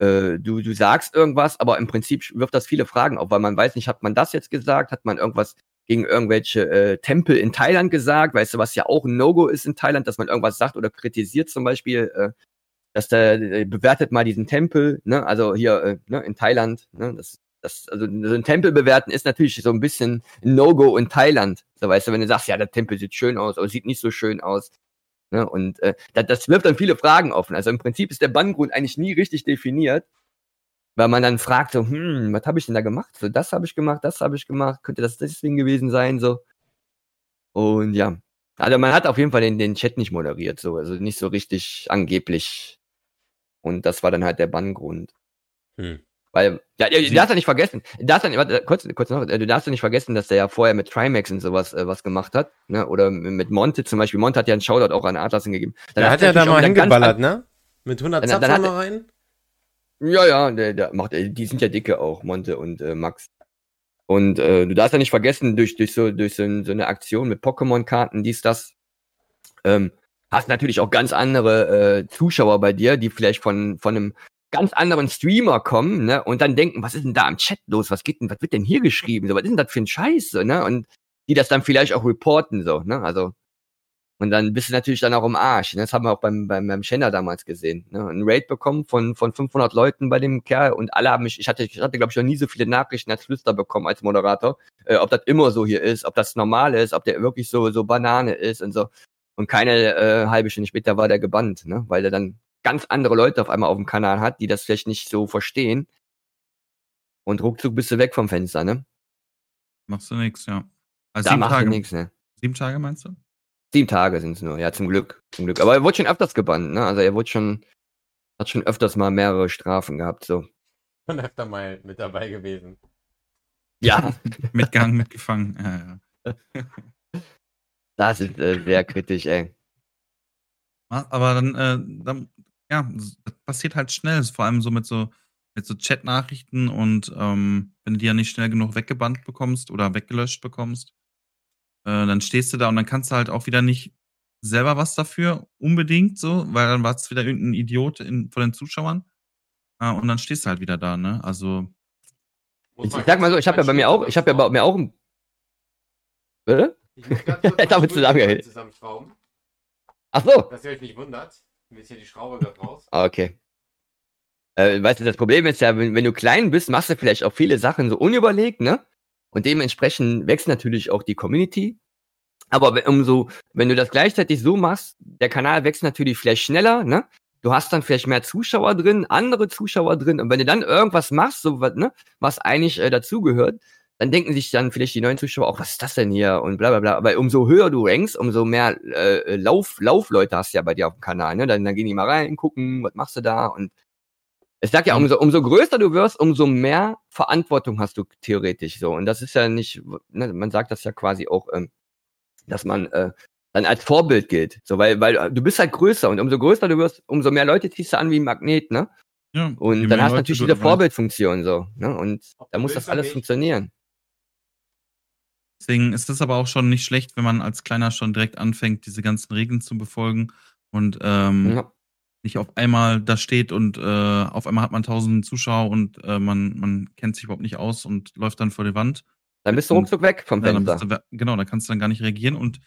Äh, du, du sagst irgendwas, aber im Prinzip wirft das viele Fragen auf, weil man weiß nicht, hat man das jetzt gesagt, hat man irgendwas gegen irgendwelche äh, Tempel in Thailand gesagt, weißt du, was ja auch ein No-Go ist in Thailand, dass man irgendwas sagt oder kritisiert zum Beispiel, äh, dass der äh, bewertet mal diesen Tempel, ne, also hier äh, ne, in Thailand, ne, das, das, also so ein Tempel bewerten ist natürlich so ein bisschen No-Go in Thailand, so weißt du, wenn du sagst, ja, der Tempel sieht schön aus, aber sieht nicht so schön aus, ne, und äh, das, das wirft dann viele Fragen offen, also im Prinzip ist der Banngrund eigentlich nie richtig definiert, weil man dann fragt so, hm, was habe ich denn da gemacht? So, das habe ich gemacht, das habe ich gemacht, könnte das deswegen gewesen sein, so. Und ja, also man hat auf jeden Fall den, den Chat nicht moderiert, so, also nicht so richtig angeblich. Und das war dann halt der Banngrund. Hm. Weil, ja, du darfst ja nicht vergessen, du darfst ja, warte, kurz, kurz noch, du darfst ja nicht vergessen, dass der ja vorher mit Trimax und sowas äh, was gemacht hat, ne, oder mit Monte zum Beispiel. Monte hat ja einen Shoutout auch an Atlassen gegeben. Dann Der hat ja da mal hingeballert, ne? Mit 100 Dann- Zapfen mal rein. Ja, ja, der, der macht, äh, die sind ja dicke auch, Monte und äh, Max. Und äh, du darfst ja nicht vergessen, durch, durch, so, durch so, so eine Aktion mit Pokémon-Karten, dies, das, ähm, hast natürlich auch ganz andere äh, Zuschauer bei dir, die vielleicht von, von einem ganz anderen Streamer kommen, ne, und dann denken, was ist denn da im Chat los? Was geht denn, was wird denn hier geschrieben? So, was ist denn das für ein Scheiße, ne? Und die das dann vielleicht auch reporten, so, ne? Also, und dann bist du natürlich dann auch im Arsch. Ne? Das haben wir auch beim, beim, beim Schender damals gesehen. Ne? Ein Raid bekommen von, von 500 Leuten bei dem Kerl und alle haben mich, ich hatte, ich hatte glaube ich noch nie so viele Nachrichten als Flüster bekommen als Moderator, äh, ob das immer so hier ist, ob das normal ist, ob der wirklich so, so Banane ist und so. Und keine äh, halbe Stunde später war der gebannt, ne? weil der dann ganz andere Leute auf einmal auf dem Kanal hat, die das vielleicht nicht so verstehen. Und ruckzuck bist du weg vom Fenster, ne? Machst du nix, ja. Also Da sieben machst Tage, du nichts, ne? sieben Tage meinst du? Sieben Tage sind es nur, ja, zum Glück. Zum Glück. Aber er wurde schon öfters gebannt, ne? Also er wurde schon, hat schon öfters mal mehrere Strafen gehabt, so. Und öfter mal mit dabei gewesen. Ja, Mitgehangen, mitgefangen. Ja, ja. das ist äh, sehr kritisch, ey. Ah, Aber dann, äh, dann, ja, das passiert halt schnell, vor allem so mit so, mit so Chat-Nachrichten und ähm, wenn du die ja nicht schnell genug weggebannt bekommst oder weggelöscht bekommst, äh, dann stehst du da und dann kannst du halt auch wieder nicht selber was dafür unbedingt so, weil dann war es wieder irgendein Idiot in, von den Zuschauern äh, und dann stehst du halt wieder da, ne? Also Ich, ich sag mal so, ich habe ja bei mir auch, ich habe ja bei mir auch ein. Bitte? Ich muss ganz kurz Da bist du lange, ey. zusammenschrauben, Ach so. dass ihr euch nicht wundert. Mir hier die Schraube gerade raus. Ah, Okay. Äh, weißt du, das Problem ist ja, wenn, wenn du klein bist, machst du vielleicht auch viele Sachen so unüberlegt, ne? Und dementsprechend wächst natürlich auch die Community. Aber umso, wenn du das gleichzeitig so machst, der Kanal wächst natürlich vielleicht schneller, ne? Du hast dann vielleicht mehr Zuschauer drin, andere Zuschauer drin. Und wenn du dann irgendwas machst, so was, ne, was eigentlich äh, dazugehört, dann denken sich dann vielleicht die neuen Zuschauer auch, was ist das denn hier? Und bla bla bla. Aber umso höher du rankst, umso mehr äh, Lauf, Laufleute hast du ja bei dir auf dem Kanal, ne? Dann, dann gehen die mal rein, gucken, was machst du da? Und es sagt ja, umso, umso größer du wirst, umso mehr Verantwortung hast du theoretisch so. Und das ist ja nicht, ne, man sagt das ja quasi auch, ähm, dass man äh, dann als Vorbild gilt. So, weil, weil äh, du bist halt größer und umso größer du wirst, umso mehr Leute ziehst du an wie ein Magnet, ne? Ja, Und dann hast du natürlich diese Vorbildfunktion so. Ne? Und da muss das alles funktionieren. Deswegen ist es aber auch schon nicht schlecht, wenn man als Kleiner schon direkt anfängt, diese ganzen Regeln zu befolgen und ähm, Ja. nicht auf einmal da steht und äh, auf einmal hat man tausend Zuschauer und äh, man, man kennt sich überhaupt nicht aus und läuft dann vor die Wand. Dann bist du ruckzuck weg vom Ja, dann Fenster. du, we- genau, da kannst du dann gar nicht reagieren und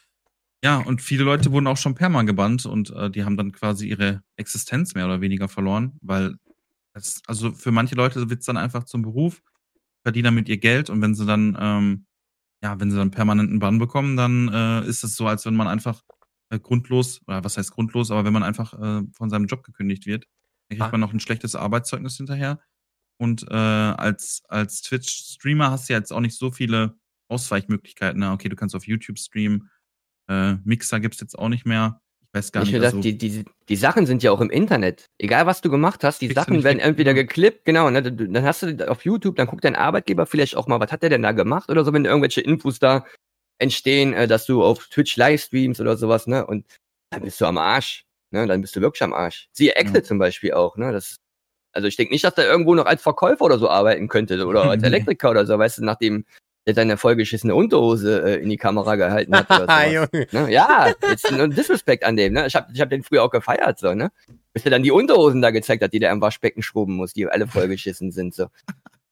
ja, und viele Leute wurden auch schon perma gebannt und äh, die haben dann quasi ihre Existenz mehr oder weniger verloren, weil es, also für manche Leute wird es dann einfach zum Beruf, verdienen damit ihr Geld und wenn sie dann, ähm, ja, wenn sie dann permanenten Bann bekommen, dann äh, ist es so, als wenn man einfach äh, grundlos, oder was heißt grundlos, aber wenn man einfach äh, von seinem Job gekündigt wird, dann kriegt Ah. man noch ein schlechtes Arbeitszeugnis hinterher. Und äh, als, als Twitch-Streamer hast du ja jetzt auch nicht so viele Ausweichmöglichkeiten. Ne? Okay, du kannst auf YouTube streamen. Äh, Mixer gibt's jetzt auch nicht mehr. Ich weiß gar Nicht nicht. also, die, die, die Sachen sind ja auch im Internet. Egal, was du gemacht hast, die Sachen werden entweder ja. geklippt, genau, ne, dann hast du auf YouTube, dann guckt dein Arbeitgeber vielleicht auch mal, was hat der denn da gemacht oder so, wenn irgendwelche Infos da entstehen, äh, dass du auf Twitch Livestreams oder sowas, ne, und dann bist du am Arsch, ne, dann bist du wirklich am Arsch. Siehe Exe Ja. zum Beispiel auch, ne, das, also ich denke nicht, dass der irgendwo noch als Verkäufer oder so arbeiten könnte oder als. Elektriker oder so, weißt du, nachdem der seine vollgeschissene Unterhose äh, in die Kamera gehalten hat oder. Junge. Ne? Ja, jetzt ein Disrespect an dem, ne? Ich hab, ich hab den früher auch gefeiert, so, ne? Bis er dann die Unterhosen da gezeigt hat, die der am Waschbecken schrubben muss, die alle vollgeschissen sind, so.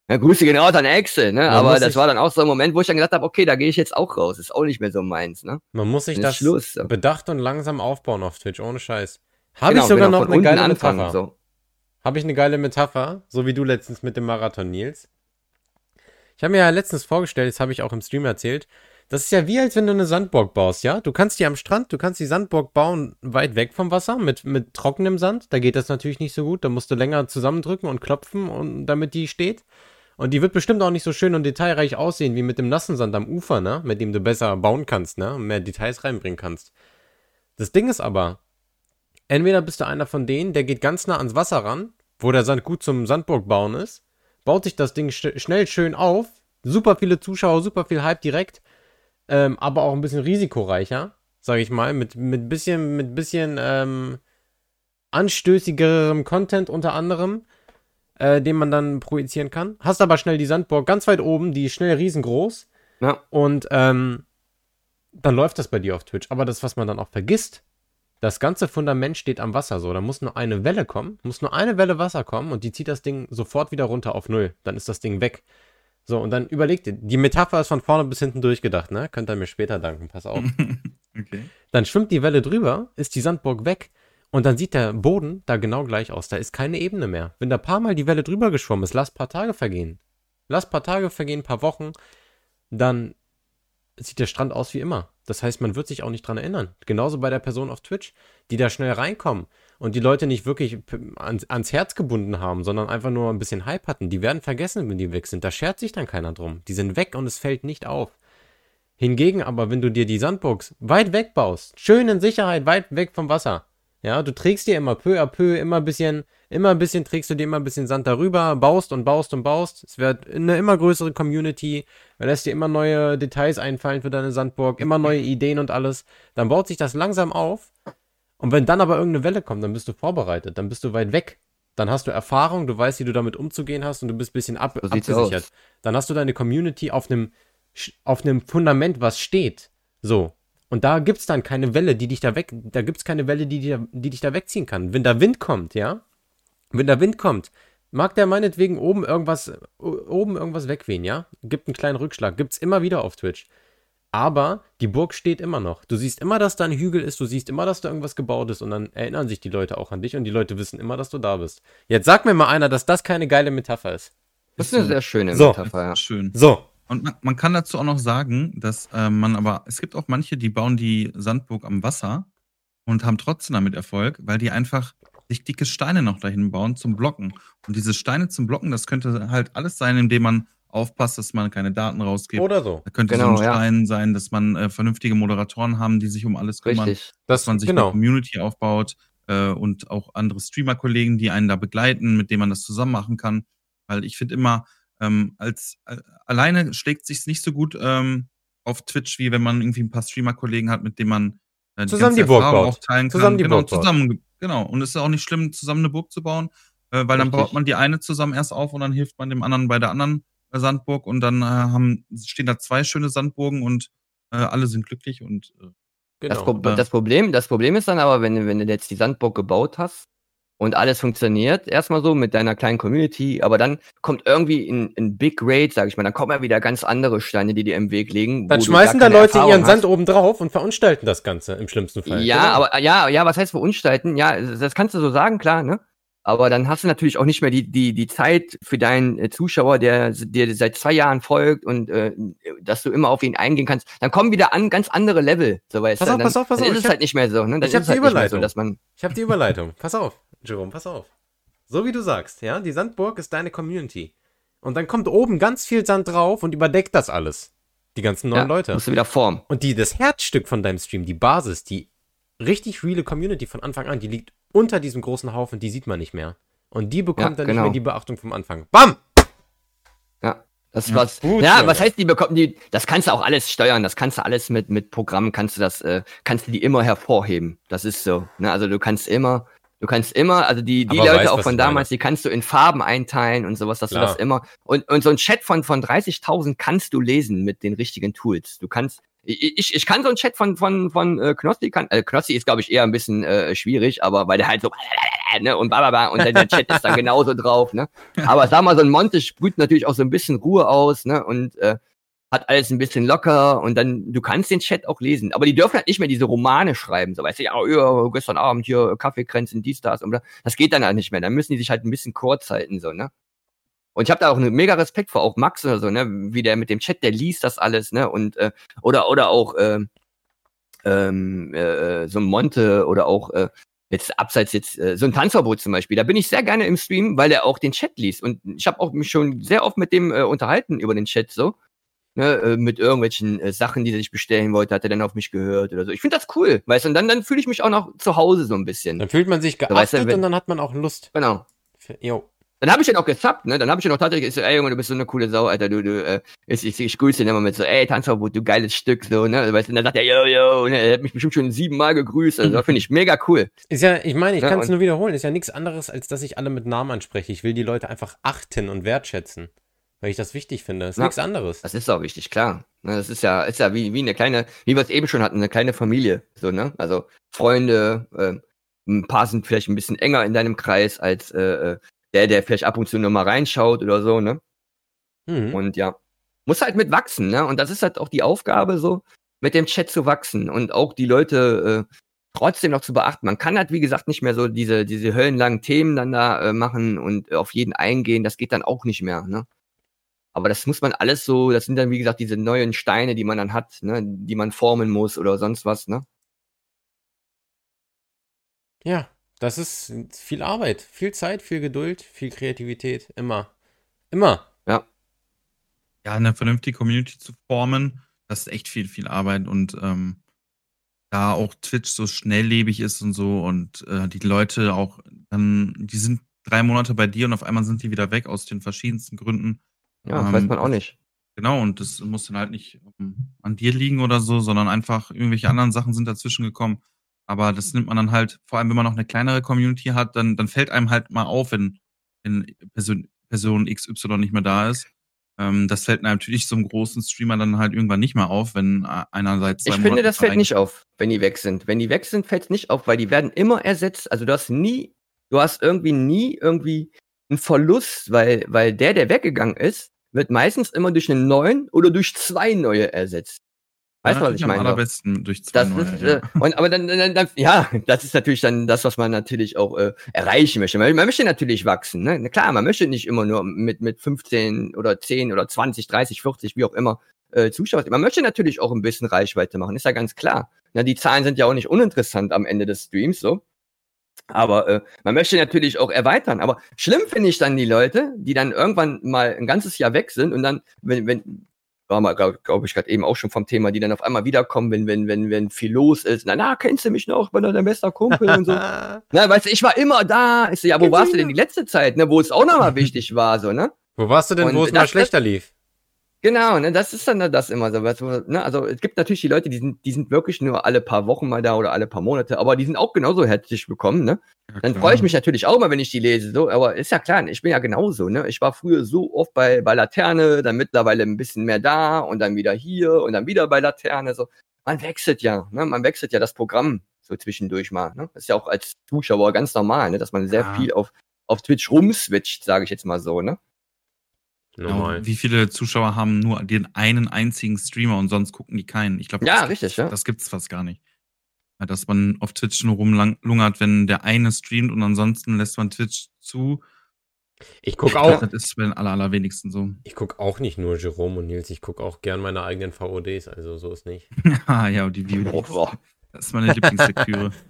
Na, Grüße genau an Excel, ne? Man Aber das war dann auch so ein Moment, wo ich dann gedacht habe, okay, da gehe ich jetzt auch raus. Ist auch nicht mehr so meins, ne? Man muss sich das Schluss, so. bedacht und langsam aufbauen auf Twitch, ohne Scheiß. Habe Genau, ich sogar genau, noch eine geile anfangen, Metapher. so. Habe ich eine geile Metapher, so wie du letztens mit dem Marathon, Nils. Ich habe mir ja letztens vorgestellt, das habe ich auch im Stream erzählt. Das ist ja wie, als wenn du eine Sandburg baust, ja? Du kannst die am Strand, du kannst die Sandburg bauen weit weg vom Wasser, mit, mit trockenem Sand. Da geht das natürlich nicht so gut. Da musst du länger zusammendrücken und klopfen, und, damit die steht. Und die wird bestimmt auch nicht so schön und detailreich aussehen wie mit dem nassen Sand am Ufer, ne? Mit dem du besser bauen kannst, ne? Und mehr Details reinbringen kannst. Das Ding ist aber, entweder bist du einer von denen, der geht ganz nah ans Wasser ran, wo der Sand gut zum Sandburg bauen ist, baut sich das Ding sch schnell schön auf, super viele Zuschauer, super viel Hype direkt, ähm, aber auch ein bisschen risikoreicher, sage ich mal, mit mit bisschen mit bisschen ähm, anstößigerem Content unter anderem, äh, den man dann projizieren kann. Hast aber schnell die Sandburg ganz weit oben, die ist schnell riesengroß Ja, und ähm, dann läuft das bei dir auf Twitch. Aber das, was man dann auch vergisst, das ganze Fundament steht am Wasser so. Da muss nur eine Welle kommen, muss nur eine Welle Wasser kommen und die zieht das Ding sofort wieder runter auf Null. Dann ist das Ding weg. So, und dann überlegt ihr, die Metapher ist von vorne bis hinten durchgedacht, ne? Könnt ihr mir später danken, pass auf. okay. Dann schwimmt die Welle drüber, ist die Sandburg weg und dann sieht der Boden da genau gleich aus. Da ist keine Ebene mehr. Wenn da paar Mal die Welle drüber geschwommen ist, lass paar Tage vergehen. Lass paar Tage vergehen, paar Wochen, dann sieht der Strand aus wie immer. Das heißt, man wird sich auch nicht dran erinnern. Genauso bei der Person auf Twitch, die da schnell reinkommen und die Leute nicht wirklich ans, ans Herz gebunden haben, sondern einfach nur ein bisschen Hype hatten. Die werden vergessen, wenn die weg sind. Da schert sich dann keiner drum. Die sind weg und es fällt nicht auf. Hingegen aber, wenn du dir die Sandbox weit weg baust, schön in Sicherheit, weit weg vom Wasser, ja, du trägst dir immer peu à peu, immer ein bisschen, immer ein bisschen trägst du dir immer ein bisschen Sand darüber, baust und baust und baust. Es wird eine immer größere Community, lässt dir immer neue Details einfallen für deine Sandburg, immer neue Ideen und alles. Dann baut sich das langsam auf. Und wenn dann aber irgendeine Welle kommt, dann bist du vorbereitet, dann bist du weit weg. Dann hast du Erfahrung, du weißt, wie du damit umzugehen hast und du bist ein bisschen ab, So abgesichert. aus. Dann hast du deine Community auf einem, auf einem Fundament, was steht. So. Und da gibt's dann keine Welle, die dich da weg, da gibt's keine Welle, die, dir, die dich da wegziehen kann. Wenn da Wind kommt, ja, wenn da Wind kommt, mag der meinetwegen oben irgendwas, oben irgendwas wegwehen, ja? Gibt einen kleinen Rückschlag, gibt's immer wieder auf Twitch. Aber die Burg steht immer noch. Du siehst immer, dass da ein Hügel ist, du siehst immer, dass da irgendwas gebaut ist und dann erinnern sich die Leute auch an dich und die Leute wissen immer, dass du da bist. Jetzt sag mir mal einer, dass das keine geile Metapher ist. das ist eine sehr schöne So. Metapher, ja. Schön. So. Und man, man kann dazu auch noch sagen, dass äh, man aber, es gibt auch manche, die bauen die Sandburg am Wasser und haben trotzdem damit Erfolg, weil die einfach sich dicke Steine noch dahin bauen zum Blocken. Und diese Steine zum Blocken, das könnte halt alles sein, indem man aufpasst, dass man keine Daten rausgibt. Oder so. da könnte Genau, so ein ja. Stein sein, dass man äh, vernünftige Moderatoren haben, die sich um alles kümmern. Richtig. dass man sich genau. eine Community aufbaut äh, und auch andere Streamer-Kollegen, die einen da begleiten, mit denen man das zusammen machen kann. Weil ich finde immer, ähm, als äh, alleine schlägt sich's nicht so gut ähm, auf Twitch, wie wenn man irgendwie ein paar Streamer-Kollegen hat, mit denen man äh, Zusammen ganze die Burg baut. auch teilen kann. Zusammen die genau, Burg baut. zusammen, genau. Und es ist auch nicht schlimm, zusammen eine Burg zu bauen. äh, weil dann Richtig. baut man die eine zusammen erst auf und dann hilft man dem anderen bei der anderen äh, Sandburg und dann äh, haben, stehen da zwei schöne Sandburgen und äh, alle sind glücklich und äh, Das, Genau. Pro Ja. das, Problem, das Problem ist dann aber, wenn, du- wenn du jetzt die Sandburg gebaut hast und alles funktioniert, erstmal so mit deiner kleinen Community, aber dann kommt irgendwie ein, ein Big Raid, sag ich mal, dann kommen ja wieder ganz andere Steine, die dir im Weg liegen. Dann schmeißen da Leute Erfahrung ihren hast. Sand oben drauf und verunstalten das Ganze im schlimmsten Fall. Ja, Genau. aber ja, ja, was heißt verunstalten? Ja, das kannst du so sagen, klar, ne? Aber dann hast du natürlich auch nicht mehr die, die, die Zeit für deinen äh, Zuschauer, der dir seit zwei Jahren folgt und äh, dass du immer auf ihn eingehen kannst. Dann kommen wieder an ganz andere Level. So weißt Pass auf, dann, pass auf, pass dann auf, ist ich es hab- halt nicht mehr so. Ne? Dann ich hab ist es die halt nicht mehr so, Überleitung. dass man Ich habe die Überleitung. Pass auf, Jerome, pass auf. So wie du sagst, ja, die Sandburg ist deine Community. Und dann kommt oben ganz viel Sand drauf und überdeckt das alles. Die ganzen neuen ja, Leute. musst du wieder formen. Und die, das Herzstück von deinem Stream, die Basis, die richtig reale Community von Anfang an, die liegt unter diesem großen Haufen, die sieht man nicht mehr. Und die bekommt Ja, dann genau. nicht mehr die Beachtung vom Anfang. Bam! Ja. Das Ja, was, gut, ja, Junge. was heißt, die bekommen die, das kannst du auch alles steuern, das kannst du alles mit, mit Programmen, kannst du das, äh, kannst du die immer hervorheben. Das ist so. Ne? Also du kannst immer, du kannst immer, also die, die Aber Leute weißt, auch von damals, die kannst du in Farben einteilen und sowas, dass Klar. du das immer, und, und so ein Chat von, von 30.000 kannst du lesen mit den richtigen Tools. Du kannst, ich, ich, ich kann so ein Chat von, von, von äh, Knossi, kann, äh, Knossi ist, glaube ich, eher ein bisschen äh, schwierig, aber weil der halt so, ne, und bababa, und dann der Chat ist dann genauso drauf, ne. Aber sag mal, so ein Monte sprüht natürlich auch so ein bisschen Ruhe aus, ne, und äh, hat alles ein bisschen locker und dann, du kannst den Chat auch lesen. Aber die dürfen halt nicht mehr diese Romane schreiben, so weißt du, ja, ja gestern Abend hier Kaffeekränzchen, dies, das und. Das geht dann halt nicht mehr. Dann müssen die sich halt ein bisschen kurz halten, so, ne. Und ich habe da auch einen mega Respekt vor, auch Max oder so, ne, wie der mit dem Chat, der liest das alles, ne, und, äh, oder, oder auch, ähm, ähm, äh, so ein Monte oder auch, äh, jetzt abseits jetzt äh, so ein Tanzverbot zum Beispiel, da bin ich sehr gerne im Stream, weil er auch den Chat liest und ich habe auch mich schon sehr oft mit dem äh, unterhalten über den Chat so, ne, äh, mit irgendwelchen äh, Sachen, die er sich bestellen wollte, hat er dann auf mich gehört oder so. Ich finde das cool, weißt du, und dann dann fühle ich mich auch noch zu Hause so ein bisschen. Dann fühlt man sich weißt du, geachtet wenn- und dann hat man auch Lust. Genau. Für, jo. Dann habe ich den auch gesubbt, ne? Dann habe ich den auch tatsächlich gesagt, ey Junge, du bist so eine coole Sau, Alter, du, du, äh, ich, ich, ich grüße ihn immer mit so, ey, Tanzverbot, du geiles Stück, so, ne? Weißt du, und dann sagt er, yo, yo, ne? Er hat mich bestimmt schon siebenmal gegrüßt, also das finde ich mega cool. Ist ja, ich meine, ich Ja, kann es nur wiederholen, ist ja nichts anderes, als dass ich alle mit Namen anspreche. Ich will die Leute einfach achten und wertschätzen. Weil ich das wichtig finde. Das ist Ja. nichts anderes. Das ist auch wichtig, klar. Ne, Das ist ja, ist ja wie, wie eine kleine, wie wir es eben schon hatten, eine kleine Familie, so, ne? Also Freunde, äh, ein paar sind vielleicht ein bisschen enger in deinem Kreis als äh, äh, der, der vielleicht ab und zu noch mal reinschaut oder so, ne? Mhm. Und ja, muss halt mit wachsen, ne? Und das ist halt auch die Aufgabe, so mit dem Chat zu wachsen und auch die Leute äh, trotzdem noch zu beachten. Man kann halt, wie gesagt, nicht mehr so diese, diese höllenlangen Themen dann da äh, machen und auf jeden eingehen. Das geht dann auch nicht mehr, ne? Aber das muss man alles so, das sind dann, wie gesagt, diese neuen Steine, die man dann hat, ne? Die man formen muss oder sonst was, ne? Ja, das ist viel Arbeit, viel Zeit, viel Geduld, viel Kreativität. Immer. Immer. ja, eine vernünftige Community zu formen, das ist echt viel, viel Arbeit und ähm, da auch Twitch so schnelllebig ist und so und äh, die Leute auch dann, die sind drei Monate bei dir und auf einmal sind die wieder weg aus den verschiedensten Gründen. Ja, das Ähm, weiß man auch nicht. Genau, und das muss dann halt nicht ähm, an dir liegen oder so, sondern einfach irgendwelche anderen Sachen sind dazwischen gekommen. Aber das nimmt man dann halt, vor allem wenn man noch eine kleinere Community hat, dann, dann fällt einem halt mal auf, wenn, wenn Person, Person XY nicht mehr da ist. Ähm, das fällt natürlich so einem großen Streamer dann halt irgendwann nicht mehr auf, wenn einerseits Ich finde, das fällt nicht auf, wenn die weg sind. Wenn die weg sind, fällt es nicht auf, weil die werden immer ersetzt. Also du hast nie, du hast irgendwie nie irgendwie einen Verlust, weil, weil der, der weggegangen ist, wird meistens immer durch einen neuen oder durch zwei neue ersetzt. Weißt du, was ich Am meine? allerbesten durch zwei Das neue, ist, ja. äh, und, aber dann, dann, dann, ja, das ist natürlich dann das, was man natürlich auch äh, erreichen möchte. Man, man möchte natürlich wachsen, ne? Klar, man möchte nicht immer nur mit, mit 15 oder 10 oder 20, 30, 40, wie auch immer, äh, Zuschauer. Man möchte natürlich auch ein bisschen Reichweite machen, ist ja ganz klar. Na, die Zahlen sind ja auch nicht uninteressant am Ende des Streams, so. Aber äh, man möchte natürlich auch erweitern. Aber schlimm finde ich dann die Leute, die dann irgendwann mal ein ganzes Jahr weg sind und dann, wenn, wenn, war mal, glaube glaub ich, gerade eben auch schon vom Thema, die dann auf einmal wiederkommen, wenn, wenn, wenn, wenn viel los ist. Na, na, kennst du mich noch? Bin doch dein bester Kumpel und so. Na, weißt du, ich war immer da. Ich so, ja, wo Kennst warst du denn die letzte Zeit, ne, wo es auch nochmal wichtig war, so, ne? Wo warst du denn, Und wo es mal schlechter lief? Genau, ne, das ist dann das immer so. Was, ne, also es gibt natürlich die Leute, die sind, die sind wirklich nur alle paar Wochen mal da oder alle paar Monate, aber die sind auch genauso herzlich willkommen, ne? Ja, Dann freue ich mich natürlich auch mal, wenn ich die lese, so, aber ist ja klar, ich bin ja genauso, ne? Ich war früher so oft bei, bei Laterne, dann mittlerweile ein bisschen mehr da und dann wieder hier und dann wieder bei Laterne, so. Man wechselt ja, ne? Man wechselt ja das Programm so zwischendurch mal, ne? Das ist ja auch als Zuschauer ganz normal, ne? Dass man sehr Ja. viel auf, auf Twitch rumswitcht, sage ich jetzt mal so, ne? Genau, Normal. wie viele Zuschauer haben nur den einen einzigen Streamer und sonst gucken die keinen? Ich glaube, Ja, das, richtig, ja. das gibt's fast gar nicht. Ja, Dass man auf Twitch nur rumlungert, wenn der eine streamt und ansonsten lässt man Twitch zu. Ich gucke auch, Das ist bei den aller, allerwenigsten so. ich guck auch nicht nur Jerome und Nils, ich gucke auch gern meine eigenen VODs, also so ist nicht. Ah, ja, und die Oh, VODs. boah. Das ist meine Lieblingslektüre.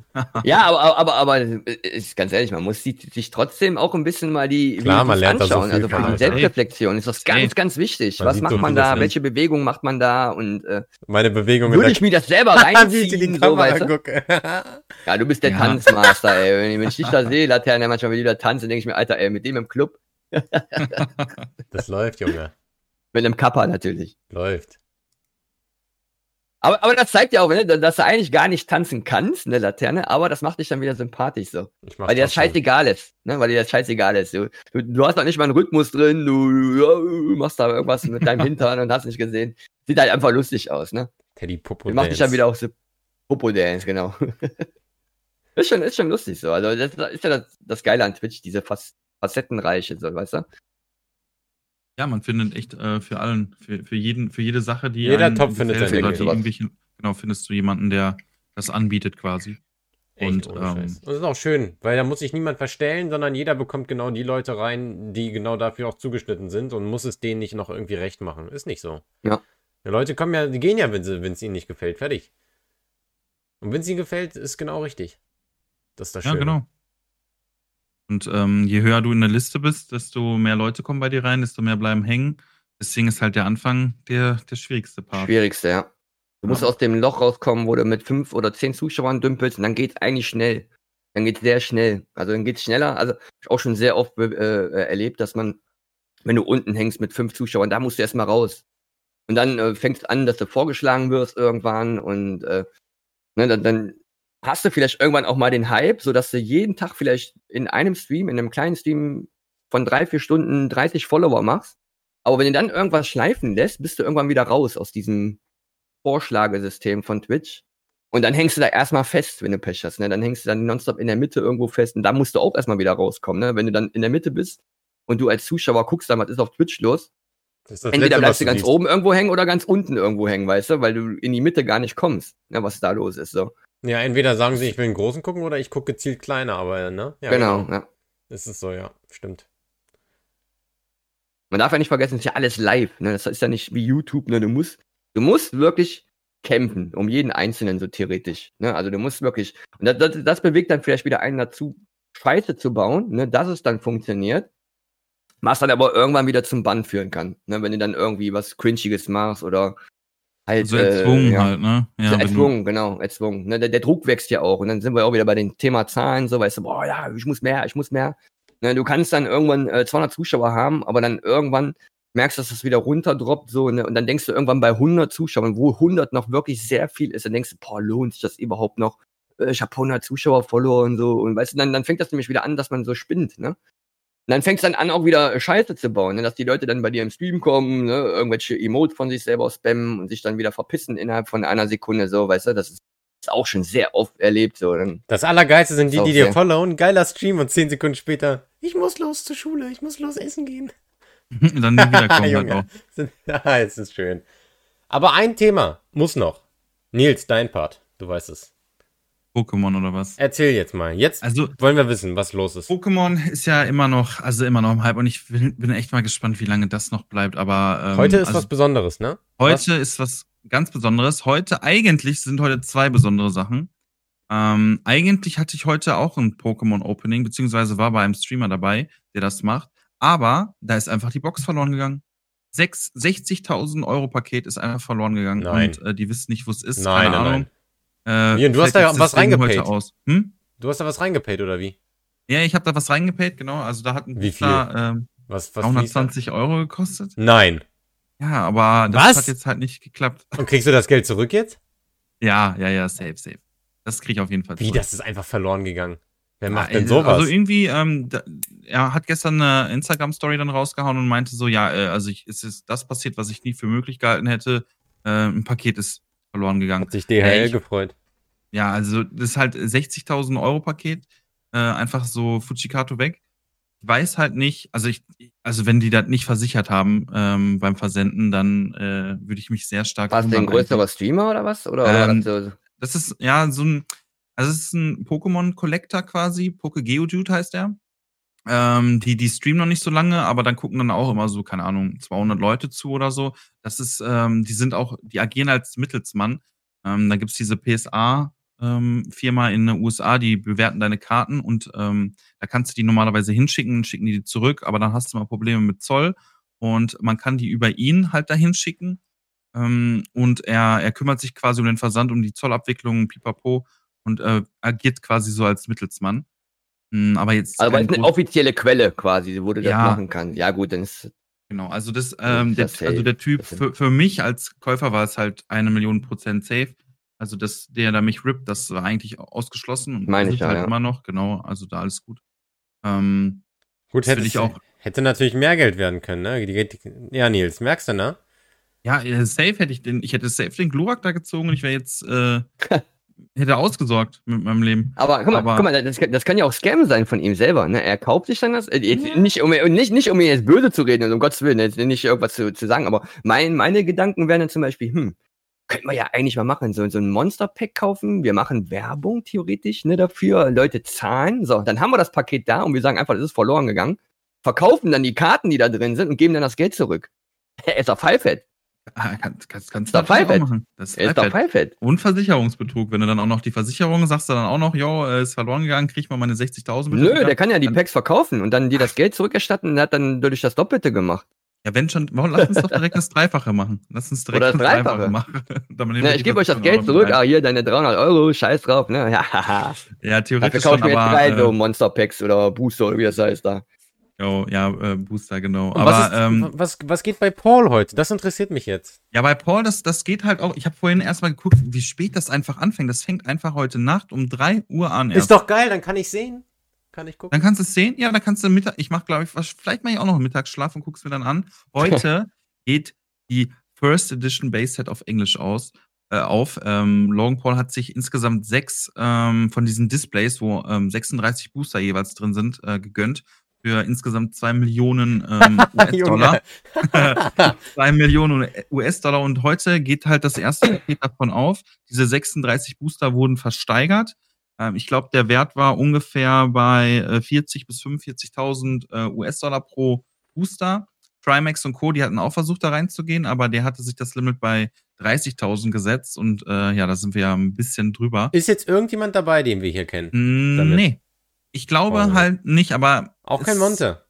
Ja, aber, aber, aber, ist ganz ehrlich, man muss sich trotzdem auch ein bisschen mal die Klar, man lernt so anschauen. viel also für von, die Alter. Selbstreflexion ist das ganz, ganz wichtig. Man Was macht so man da? Welche Bewegung macht man da? Und äh, Meine Bewegung würde ich mir das selber reinziehen, so, weißt du? Ja, du bist der Ja. Tanzmaster, ey. Wenn ich- dich da sehe, Laterne, manchmal, da tanzen, denke ich mir, Alter, ey, mit dem im Club, das läuft, Junge. mit einem Kappa natürlich. Läuft. Aber, aber das zeigt ja auch, ne, dass du eigentlich gar nicht tanzen kannst, ne, Laterne, aber das macht dich dann wieder sympathisch so. Weil dir das scheißegal ist, ne? Weil dir das scheißegal ist. Du, du, du hast doch nicht mal einen Rhythmus drin, du ja, machst da irgendwas mit deinem Hintern und hast nicht gesehen. Sieht halt einfach lustig aus, ne? Teddy Popo Du machst dich dann Dance. wieder auch so Popo-Dance, genau. ist, schon, ist schon lustig so. Also das ist ja das, das Geile an Twitch, diese Fac Facettenreiche, so, weißt du? Ja, man findet echt äh, für allen, für, für jeden, für jede Sache, die Jeder einem Topf findet gefällt seine oder die irgendwelche, genau, findest du jemanden, der das anbietet quasi. Echt, Und, ähm. Das ist auch schön, weil da muss sich niemand verstellen, sondern jeder bekommt genau die Leute rein, die genau dafür auch zugeschnitten sind und muss es denen nicht noch irgendwie recht machen. Ist nicht so. Ja. Die Leute kommen ja, die gehen ja, wenn sie, wenn es ihnen nicht gefällt. Fertig. Und wenn es ihnen gefällt, ist genau richtig. Das ist das Ja, Schöne. genau. Und ähm, je höher du in der Liste bist, desto mehr Leute kommen bei dir rein, desto mehr bleiben hängen. Deswegen ist halt der Anfang der, der schwierigste Part. Schwierigste, ja. Du musst Ja. aus dem Loch rauskommen, wo du mit fünf oder zehn Zuschauern dümpelst und dann geht's eigentlich schnell. Dann geht's sehr schnell. Also dann geht's schneller. Also ich auch schon sehr oft äh, äh, erlebt, dass man, wenn du unten hängst mit fünf Zuschauern, da musst du erstmal raus. Und dann äh, fängst an, dass du vorgeschlagen wirst irgendwann und äh, ne, dann, dann hast du vielleicht irgendwann auch mal den Hype, sodass du jeden Tag vielleicht in einem Stream, in einem kleinen Stream von drei, vier Stunden 30 Follower machst. Aber wenn du dann irgendwas schleifen lässt, bist du irgendwann wieder raus aus diesem Vorschlagesystem von Twitch. Und dann hängst du da erstmal fest, wenn du Pech hast. Ne? Dann hängst du dann nonstop in der Mitte irgendwo fest. Und da musst du auch erstmal wieder rauskommen. Ne? Wenn du dann in der Mitte bist und du als Zuschauer guckst, dann was ist auf Twitch los, entweder Letzte, bleibst du ganz siehst. oben irgendwo hängen oder ganz unten irgendwo hängen, weißt du? Weil du in die Mitte gar nicht kommst, ne? was da los ist. So. Ja, entweder sagen sie, ich will einen großen gucken oder ich gucke gezielt kleiner, aber, ne? Ja, genau. Ja. Das ist so, ja. Stimmt. Man darf ja nicht vergessen, es ist ja alles live. Ne? Das ist ja nicht wie YouTube. Ne? Du musst, du musst wirklich kämpfen um jeden Einzelnen so theoretisch. Ne? Also du musst wirklich. Und das, das, das bewegt dann vielleicht wieder einen dazu, Scheiße zu bauen, ne? dass es dann funktioniert. Was dann aber irgendwann wieder zum Bann führen kann. Ne? Wenn du dann irgendwie was Cringiges machst oder halt. So erzwungen äh, ja. halt, ne? Du- erzwungen, genau, erzwungen. Ne, der, der Druck wächst ja auch. Und dann sind wir auch wieder bei dem Thema Zahlen, so weißt du, boah, ja, ich muss mehr, ich muss mehr. Ne, du kannst dann irgendwann äh, 200 Zuschauer haben, aber dann irgendwann merkst du, dass das wieder runterdroppt, so, ne, und dann denkst du irgendwann bei 100 Zuschauern, wo 100 noch wirklich sehr viel ist, dann denkst du, boah, lohnt sich das überhaupt noch? Äh, Ich habe 100 Zuschauer verloren, so, und weißt du, dann, dann fängt das nämlich wieder an, dass man so spinnt, ne? Und dann fängst du dann an, auch wieder Scheiße zu bauen, ne? dass die Leute dann bei dir im Stream kommen, ne? irgendwelche Emotes von sich selber spammen und sich dann wieder verpissen innerhalb von einer Sekunde, so, weißt du, das ist, ist auch schon sehr oft erlebt, so. Dann, Das Allergeilste sind die, die dir followen. Geiler Stream und zehn Sekunden später, ich muss los zur Schule, ich muss los essen gehen. dann nie wiederkommen halt Junge. auch. Ja, es ist schön. Aber ein Thema muss noch. Nils, dein Part. Du weißt es. Pokémon oder was? Erzähl jetzt mal. Jetzt Also, wollen wir wissen, was los ist. Pokémon ist ja immer noch, also immer noch im Hype und ich bin, bin echt mal gespannt, wie lange das noch bleibt. Aber ähm, Heute ist also was Besonderes, ne? heute ist was ganz Besonderes. Heute eigentlich sind heute zwei besondere Sachen. Ähm, eigentlich hatte ich heute auch ein Pokémon Opening, beziehungsweise war bei einem Streamer dabei, der das macht. Aber da ist einfach die Box verloren gegangen. Sechs- 60.000 Euro Paket ist einfach verloren gegangen Nein. und äh, die wissen nicht, wo es ist. Nein, keine nein, Ahnung. Äh, Ja, und du hast da was reingepayt. Hm? Du hast da was reingepaid, oder wie? Ja, ich habe da was reingepayt, genau. Also da hat ein Wie ähm, Was, was fließt da? 320 Euro gekostet. Nein. Ja, aber das Was? hat jetzt halt nicht geklappt. Und kriegst du das Geld zurück jetzt? Ja, ja, ja, safe, safe. Das kriege ich auf jeden Fall Wie, zurück. das ist einfach verloren gegangen. Wer Ja, macht denn äh, sowas? Also irgendwie, ähm, da, er hat gestern eine Instagram-Story dann rausgehauen und meinte so, ja, äh, also ich, es ist das passiert, was ich nie für möglich gehalten hätte. Äh, ein Paket ist verloren gegangen. Hat sich DHL Ey, ich- gefreut. Ja, also das ist halt 60.000 Euro Paket, äh, einfach so Fujikato weg. Ich weiß halt nicht, also ich, also wenn die das nicht versichert haben ähm, beim Versenden, dann äh, würde ich mich sehr stark War es denn ein größerer Streamer oder was? Oder, oder Ähm, so, Das ist ja so ein, also es ist ein Pokémon Collector quasi, Poke Geodude heißt er. Ähm, die, die streamen noch nicht so lange, aber dann gucken dann auch immer so, keine Ahnung, 200 Leute zu oder so. Das ist, ähm, die sind auch, die agieren als Mittelsmann. Ähm, da gibt's diese PSA ähm, in den USA, die bewerten deine Karten und ähm, da kannst du die normalerweise hinschicken, schicken die die zurück, aber dann hast du mal Probleme mit Zoll und man kann die über ihn halt dahin schicken. Ähm, und er, er kümmert sich quasi um den Versand, um die Zollabwicklung, pipapo, und äh, agiert quasi so als Mittelsmann. Hm, aber jetzt. also kein ist eine offizielle Quelle quasi, wo du das Ja. machen kannst. Ja, gut, dann ist. Genau, also das, ähm, der, das safe. also der Typ, Das sind- für, für mich als Käufer war es halt eine Million Prozent safe. Also dass der da mich rippt, das war eigentlich ausgeschlossen und Meine ich ja, halt ja. immer noch, genau, also da alles gut. Ähm, Gut, das hätte, ich auch. hätte natürlich mehr Geld werden können, ne? Die, die, ja, Nils, merkst du, ne? Ja, äh, safe hätte ich den, ich hätte safe den Glurak da gezogen und ich wäre jetzt, äh, hätte ausgesorgt mit meinem Leben. Aber guck mal, Aber- guck mal das, kann- das kann ja auch Scam sein von ihm selber. Ne? Er kauft sich dann das. Äh, nicht, um, nicht, nicht, um ihn jetzt böse zu reden, also um Gottes Willen, jetzt nicht irgendwas zu, zu sagen, aber mein, meine Gedanken wären dann zum Beispiel, hm, könnten wir ja eigentlich mal machen, so, so ein Monster-Pack kaufen. Wir machen Werbung theoretisch ne, dafür, Leute zahlen. So, dann haben wir das Paket da und wir sagen einfach, das ist verloren gegangen. Verkaufen dann die Karten, die da drin sind und geben dann das Geld zurück. Er ist doch Pfeifett. Ah, kannst, kannst, kannst natürlich auch Pfeifett. machen. Das ist ist doch Pfeifett. Pfeifett. Und Versicherungsbetrug. Wenn du dann auch noch die Versicherung sagst, du dann auch noch, jo, äh, ist verloren gegangen, krieg ich mal meine 60.000 bitte Nö, der kann ja die Packs verkaufen und dann dir das Geld zurückerstatten und hat dann dadurch das Doppelte gemacht. Ja, wenn schon, warum, lass uns doch direkt das Dreifache machen. Lass uns direkt Oder das Dreifache. machen. Na, ich gebe euch das Geld zurück. Ah, hier, deine 300 Euro, scheiß drauf, ne? Ja. Ja, Dafür theoretisch kaufe ich mir jetzt drei so äh, Monster Packs oder Booster oder wie das heißt da. Jo, ja, äh, Booster, genau. Und Aber, was, ist, ähm, was, was geht bei Paul heute? Das interessiert mich jetzt. ja, bei Paul, das, das geht halt auch, ich habe vorhin erstmal geguckt, wie spät das einfach anfängt. Das fängt einfach heute Nacht um 3 Uhr an. Ist doch geil, dann kann ich sehen. Kann ich gucken. Dann kannst du es sehen. Ja, dann kannst du Mittag. Ich mache, glaube ich, was, vielleicht mache ich auch noch einen Mittagsschlaf und guck's mir dann an. Heute geht die First Edition Base Set auf Englisch aus. Äh, auf. Ähm, Logan Paul hat sich insgesamt sechs ähm, von diesen Displays, wo ähm, 36 Booster jeweils drin sind, äh, gegönnt. Für insgesamt zwei Millionen ähm, US-Dollar. zwei Millionen US-Dollar. Und heute geht halt das erste Paket davon auf. Diese 36 Booster wurden versteigert. Ähm, ich glaube, der Wert war ungefähr bei äh, 40 bis 45.000 äh, US-Dollar pro Booster. Trimax und Co., die hatten auch versucht, da reinzugehen, aber der hatte sich das Limit bei 30.000 gesetzt und äh, ja, da sind wir ja ein bisschen drüber. Ist jetzt irgendjemand dabei, den wir hier kennen? Mm, nee. Ich glaube Oh. halt nicht, aber. Auch kein Monte.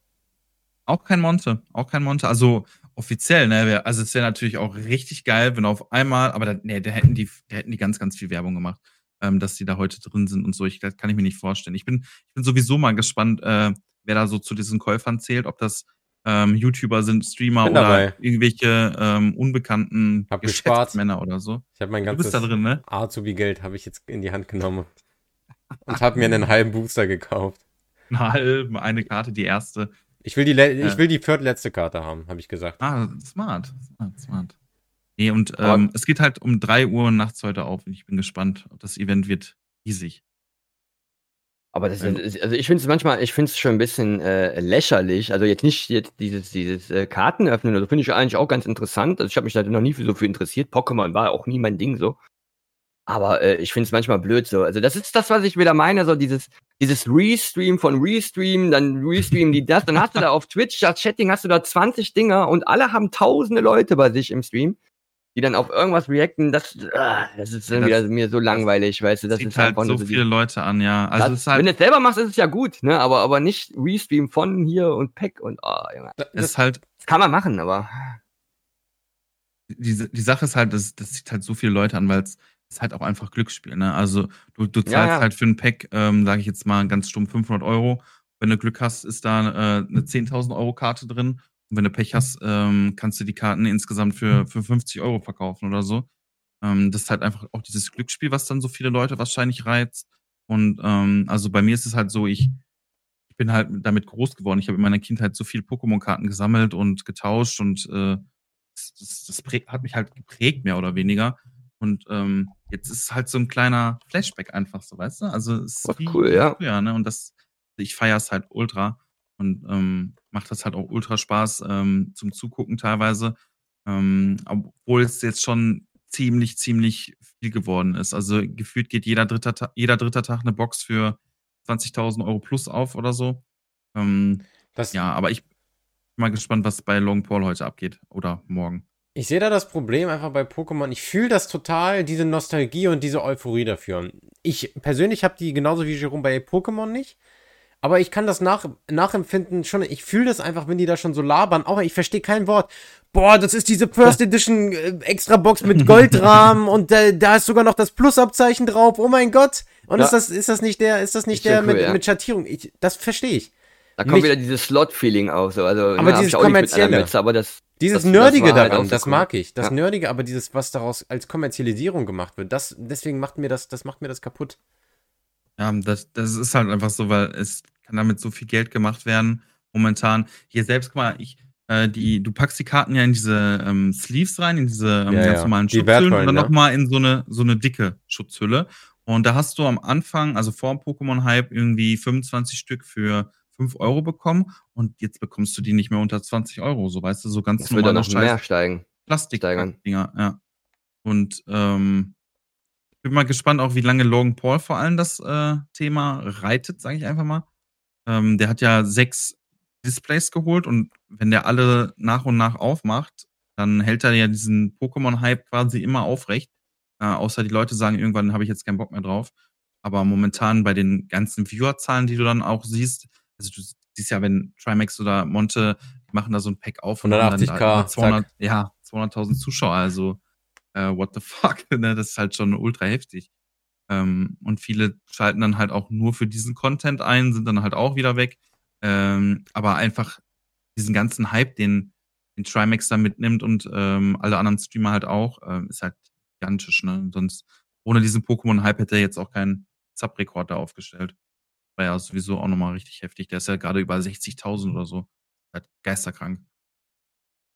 Auch kein Monte. Auch kein Monte. Also offiziell, ne? Also es wäre natürlich auch richtig geil, wenn auf einmal, aber da, nee, da hätten die, da hätten die ganz, ganz viel Werbung gemacht, ähm, dass die da heute drin sind und so. Ich, das kann ich mir nicht vorstellen. Ich bin, ich bin sowieso mal gespannt, äh, wer da so zu diesen Käufern zählt, ob das ähm, YouTuber sind, Streamer Bin oder dabei. irgendwelche ähm, unbekannten. Geschäftsmänner oder so. Ich habe mein Du bist ganzes da drin, ne? Azubi-Geld habe ich jetzt in die Hand genommen und habe mir einen halben Booster gekauft. Eine halbe, eine Karte, die erste. Ich will die, le- Ja. ich will die viertletzte Karte haben, habe ich gesagt. Ah, smart, smart, smart. Nee, und ähm, es geht halt um 3 Uhr nachts heute auf und ich bin gespannt. Das Event wird riesig. Aber das ist, also ich finde es manchmal, ich finde es schon ein bisschen äh, lächerlich. Also jetzt nicht jetzt dieses, dieses äh, Kartenöffnen, also finde ich eigentlich auch ganz interessant. Also ich habe mich da noch nie für so viel interessiert. Pokémon war auch nie mein Ding so. Aber äh, ich finde es manchmal blöd so. Also das ist das, was ich wieder meine, so dieses, dieses Restream von Restream, dann Restream die das, dann hast du da auf Twitch, das Chatting hast du da 20 Dinger und alle haben tausende Leute bei sich im Stream, die dann auf irgendwas reacten. Das, ah, das ist dann das- wieder mir so langweilig, weißt du. Das ist halt einfach so viele Leute an, ja. Also das, ist halt, wenn du es selber machst, ist es ja gut, ne? Aber, aber nicht Restream von hier und Pack und oh, Junge. Das, ist halt, Das kann man machen, aber die, die Sache ist halt, das, das zieht halt so viele Leute an, weil es ist halt auch einfach Glücksspiel, ne? Also du, du zahlst Ja, ja. halt für ein Pack, ähm, sage ich jetzt mal ganz stumm 500 Euro. Wenn du Glück hast, ist da äh, eine 10.000 Euro Karte drin. Und wenn du Pech hast, ähm, kannst du die Karten insgesamt für, für 50 Euro verkaufen oder so. Ähm, das ist halt einfach auch dieses Glücksspiel, was dann so viele Leute wahrscheinlich reizt. Und ähm, also bei mir ist es halt so, ich, ich bin halt damit groß geworden. Ich habe in meiner Kindheit so viele Pokémon-Karten gesammelt und getauscht und äh, das, das, das hat mich halt geprägt, mehr oder weniger. Und ähm, jetzt ist es halt so ein kleiner Flashback einfach so, weißt du? Also es ist wie, cool, ja. Früher, ne? Und das, ich feiere es halt ultra und ähm, macht das halt auch ultra Spaß ähm, zum Zugucken teilweise. Ähm, obwohl es jetzt schon ziemlich, ziemlich viel geworden ist. Also gefühlt geht jeder dritter, jeder dritter Tag eine Box für 20.000 Euro plus auf oder so. Ähm, das, ja, aber ich bin mal gespannt, was bei Long Paul heute abgeht oder morgen. Ich sehe da das Problem einfach bei Pokémon. Ich fühle das total, diese Nostalgie und diese Euphorie dafür. Ich persönlich habe die genauso wie Jerome bei Pokémon nicht. Aber ich kann das nach, nachempfinden schon. Ich fühle das einfach, wenn die da schon so labern. Auch ich verstehe kein Wort. Boah, das ist diese First Edition äh, Extra Box mit Goldrahmen und äh, da ist sogar noch das Plus-Abzeichen drauf. Oh mein Gott. Und ja. ist, das, ist das nicht der, ist das nicht der cool, mit, ja. mit Schattierung? Ich, das verstehe ich. Da kommt wieder dieses Slot-Feeling auf. So. Also, aber dieses kommerzielle. Mütze, aber das, dieses das, Nerdige das daran, halt das mag ich. Das ja. Nerdige, aber dieses, was daraus als Kommerzialisierung gemacht wird, das, deswegen macht mir das, das macht mir das kaputt. Ja, das, das ist halt einfach so, weil es kann damit so viel Geld gemacht werden momentan. Hier selbst, guck mal, ich, äh, die, du packst die Karten ja in diese ähm, Sleeves rein, in diese ähm, ja, ganz ja. normalen die Schutzhüllen und dann ja. nochmal in so eine, so eine dicke Schutzhülle. Und da hast du am Anfang, also vor dem Pokémon-Hype, irgendwie 25 Stück für 5 Euro bekommen und jetzt bekommst du die nicht mehr unter 20 Euro, so weißt du, so ganz das normal. noch mehr steigen. Plastik-Dinger, ja. Und ähm, bin mal gespannt auch, wie lange Logan Paul vor allem das äh, Thema reitet, sage ich einfach mal. Ähm, der hat ja sechs Displays geholt und wenn der alle nach und nach aufmacht, dann hält er ja diesen Pokémon-Hype quasi immer aufrecht. Äh, außer die Leute sagen, irgendwann habe ich jetzt keinen Bock mehr drauf. Aber momentan bei den ganzen Viewer-Zahlen, die du dann auch siehst, also du siehst ja, wenn Trimax oder Monte die machen da so ein Pack auf 180k, 200, ja, 200.000 Zuschauer, also äh, what the fuck, ne? das ist halt schon ultra heftig. Ähm, und viele schalten dann halt auch nur für diesen Content ein, sind dann halt auch wieder weg. Ähm, aber einfach diesen ganzen Hype, den, den Trimax da mitnimmt und ähm, alle anderen Streamer halt auch, ähm, ist halt gigantisch. Ne? Sonst ohne diesen Pokémon-Hype hätte er jetzt auch keinen Sub-Rekord da aufgestellt. War ja sowieso auch nochmal richtig heftig. Der ist ja gerade über 60.000 oder so. Halt geisterkrank.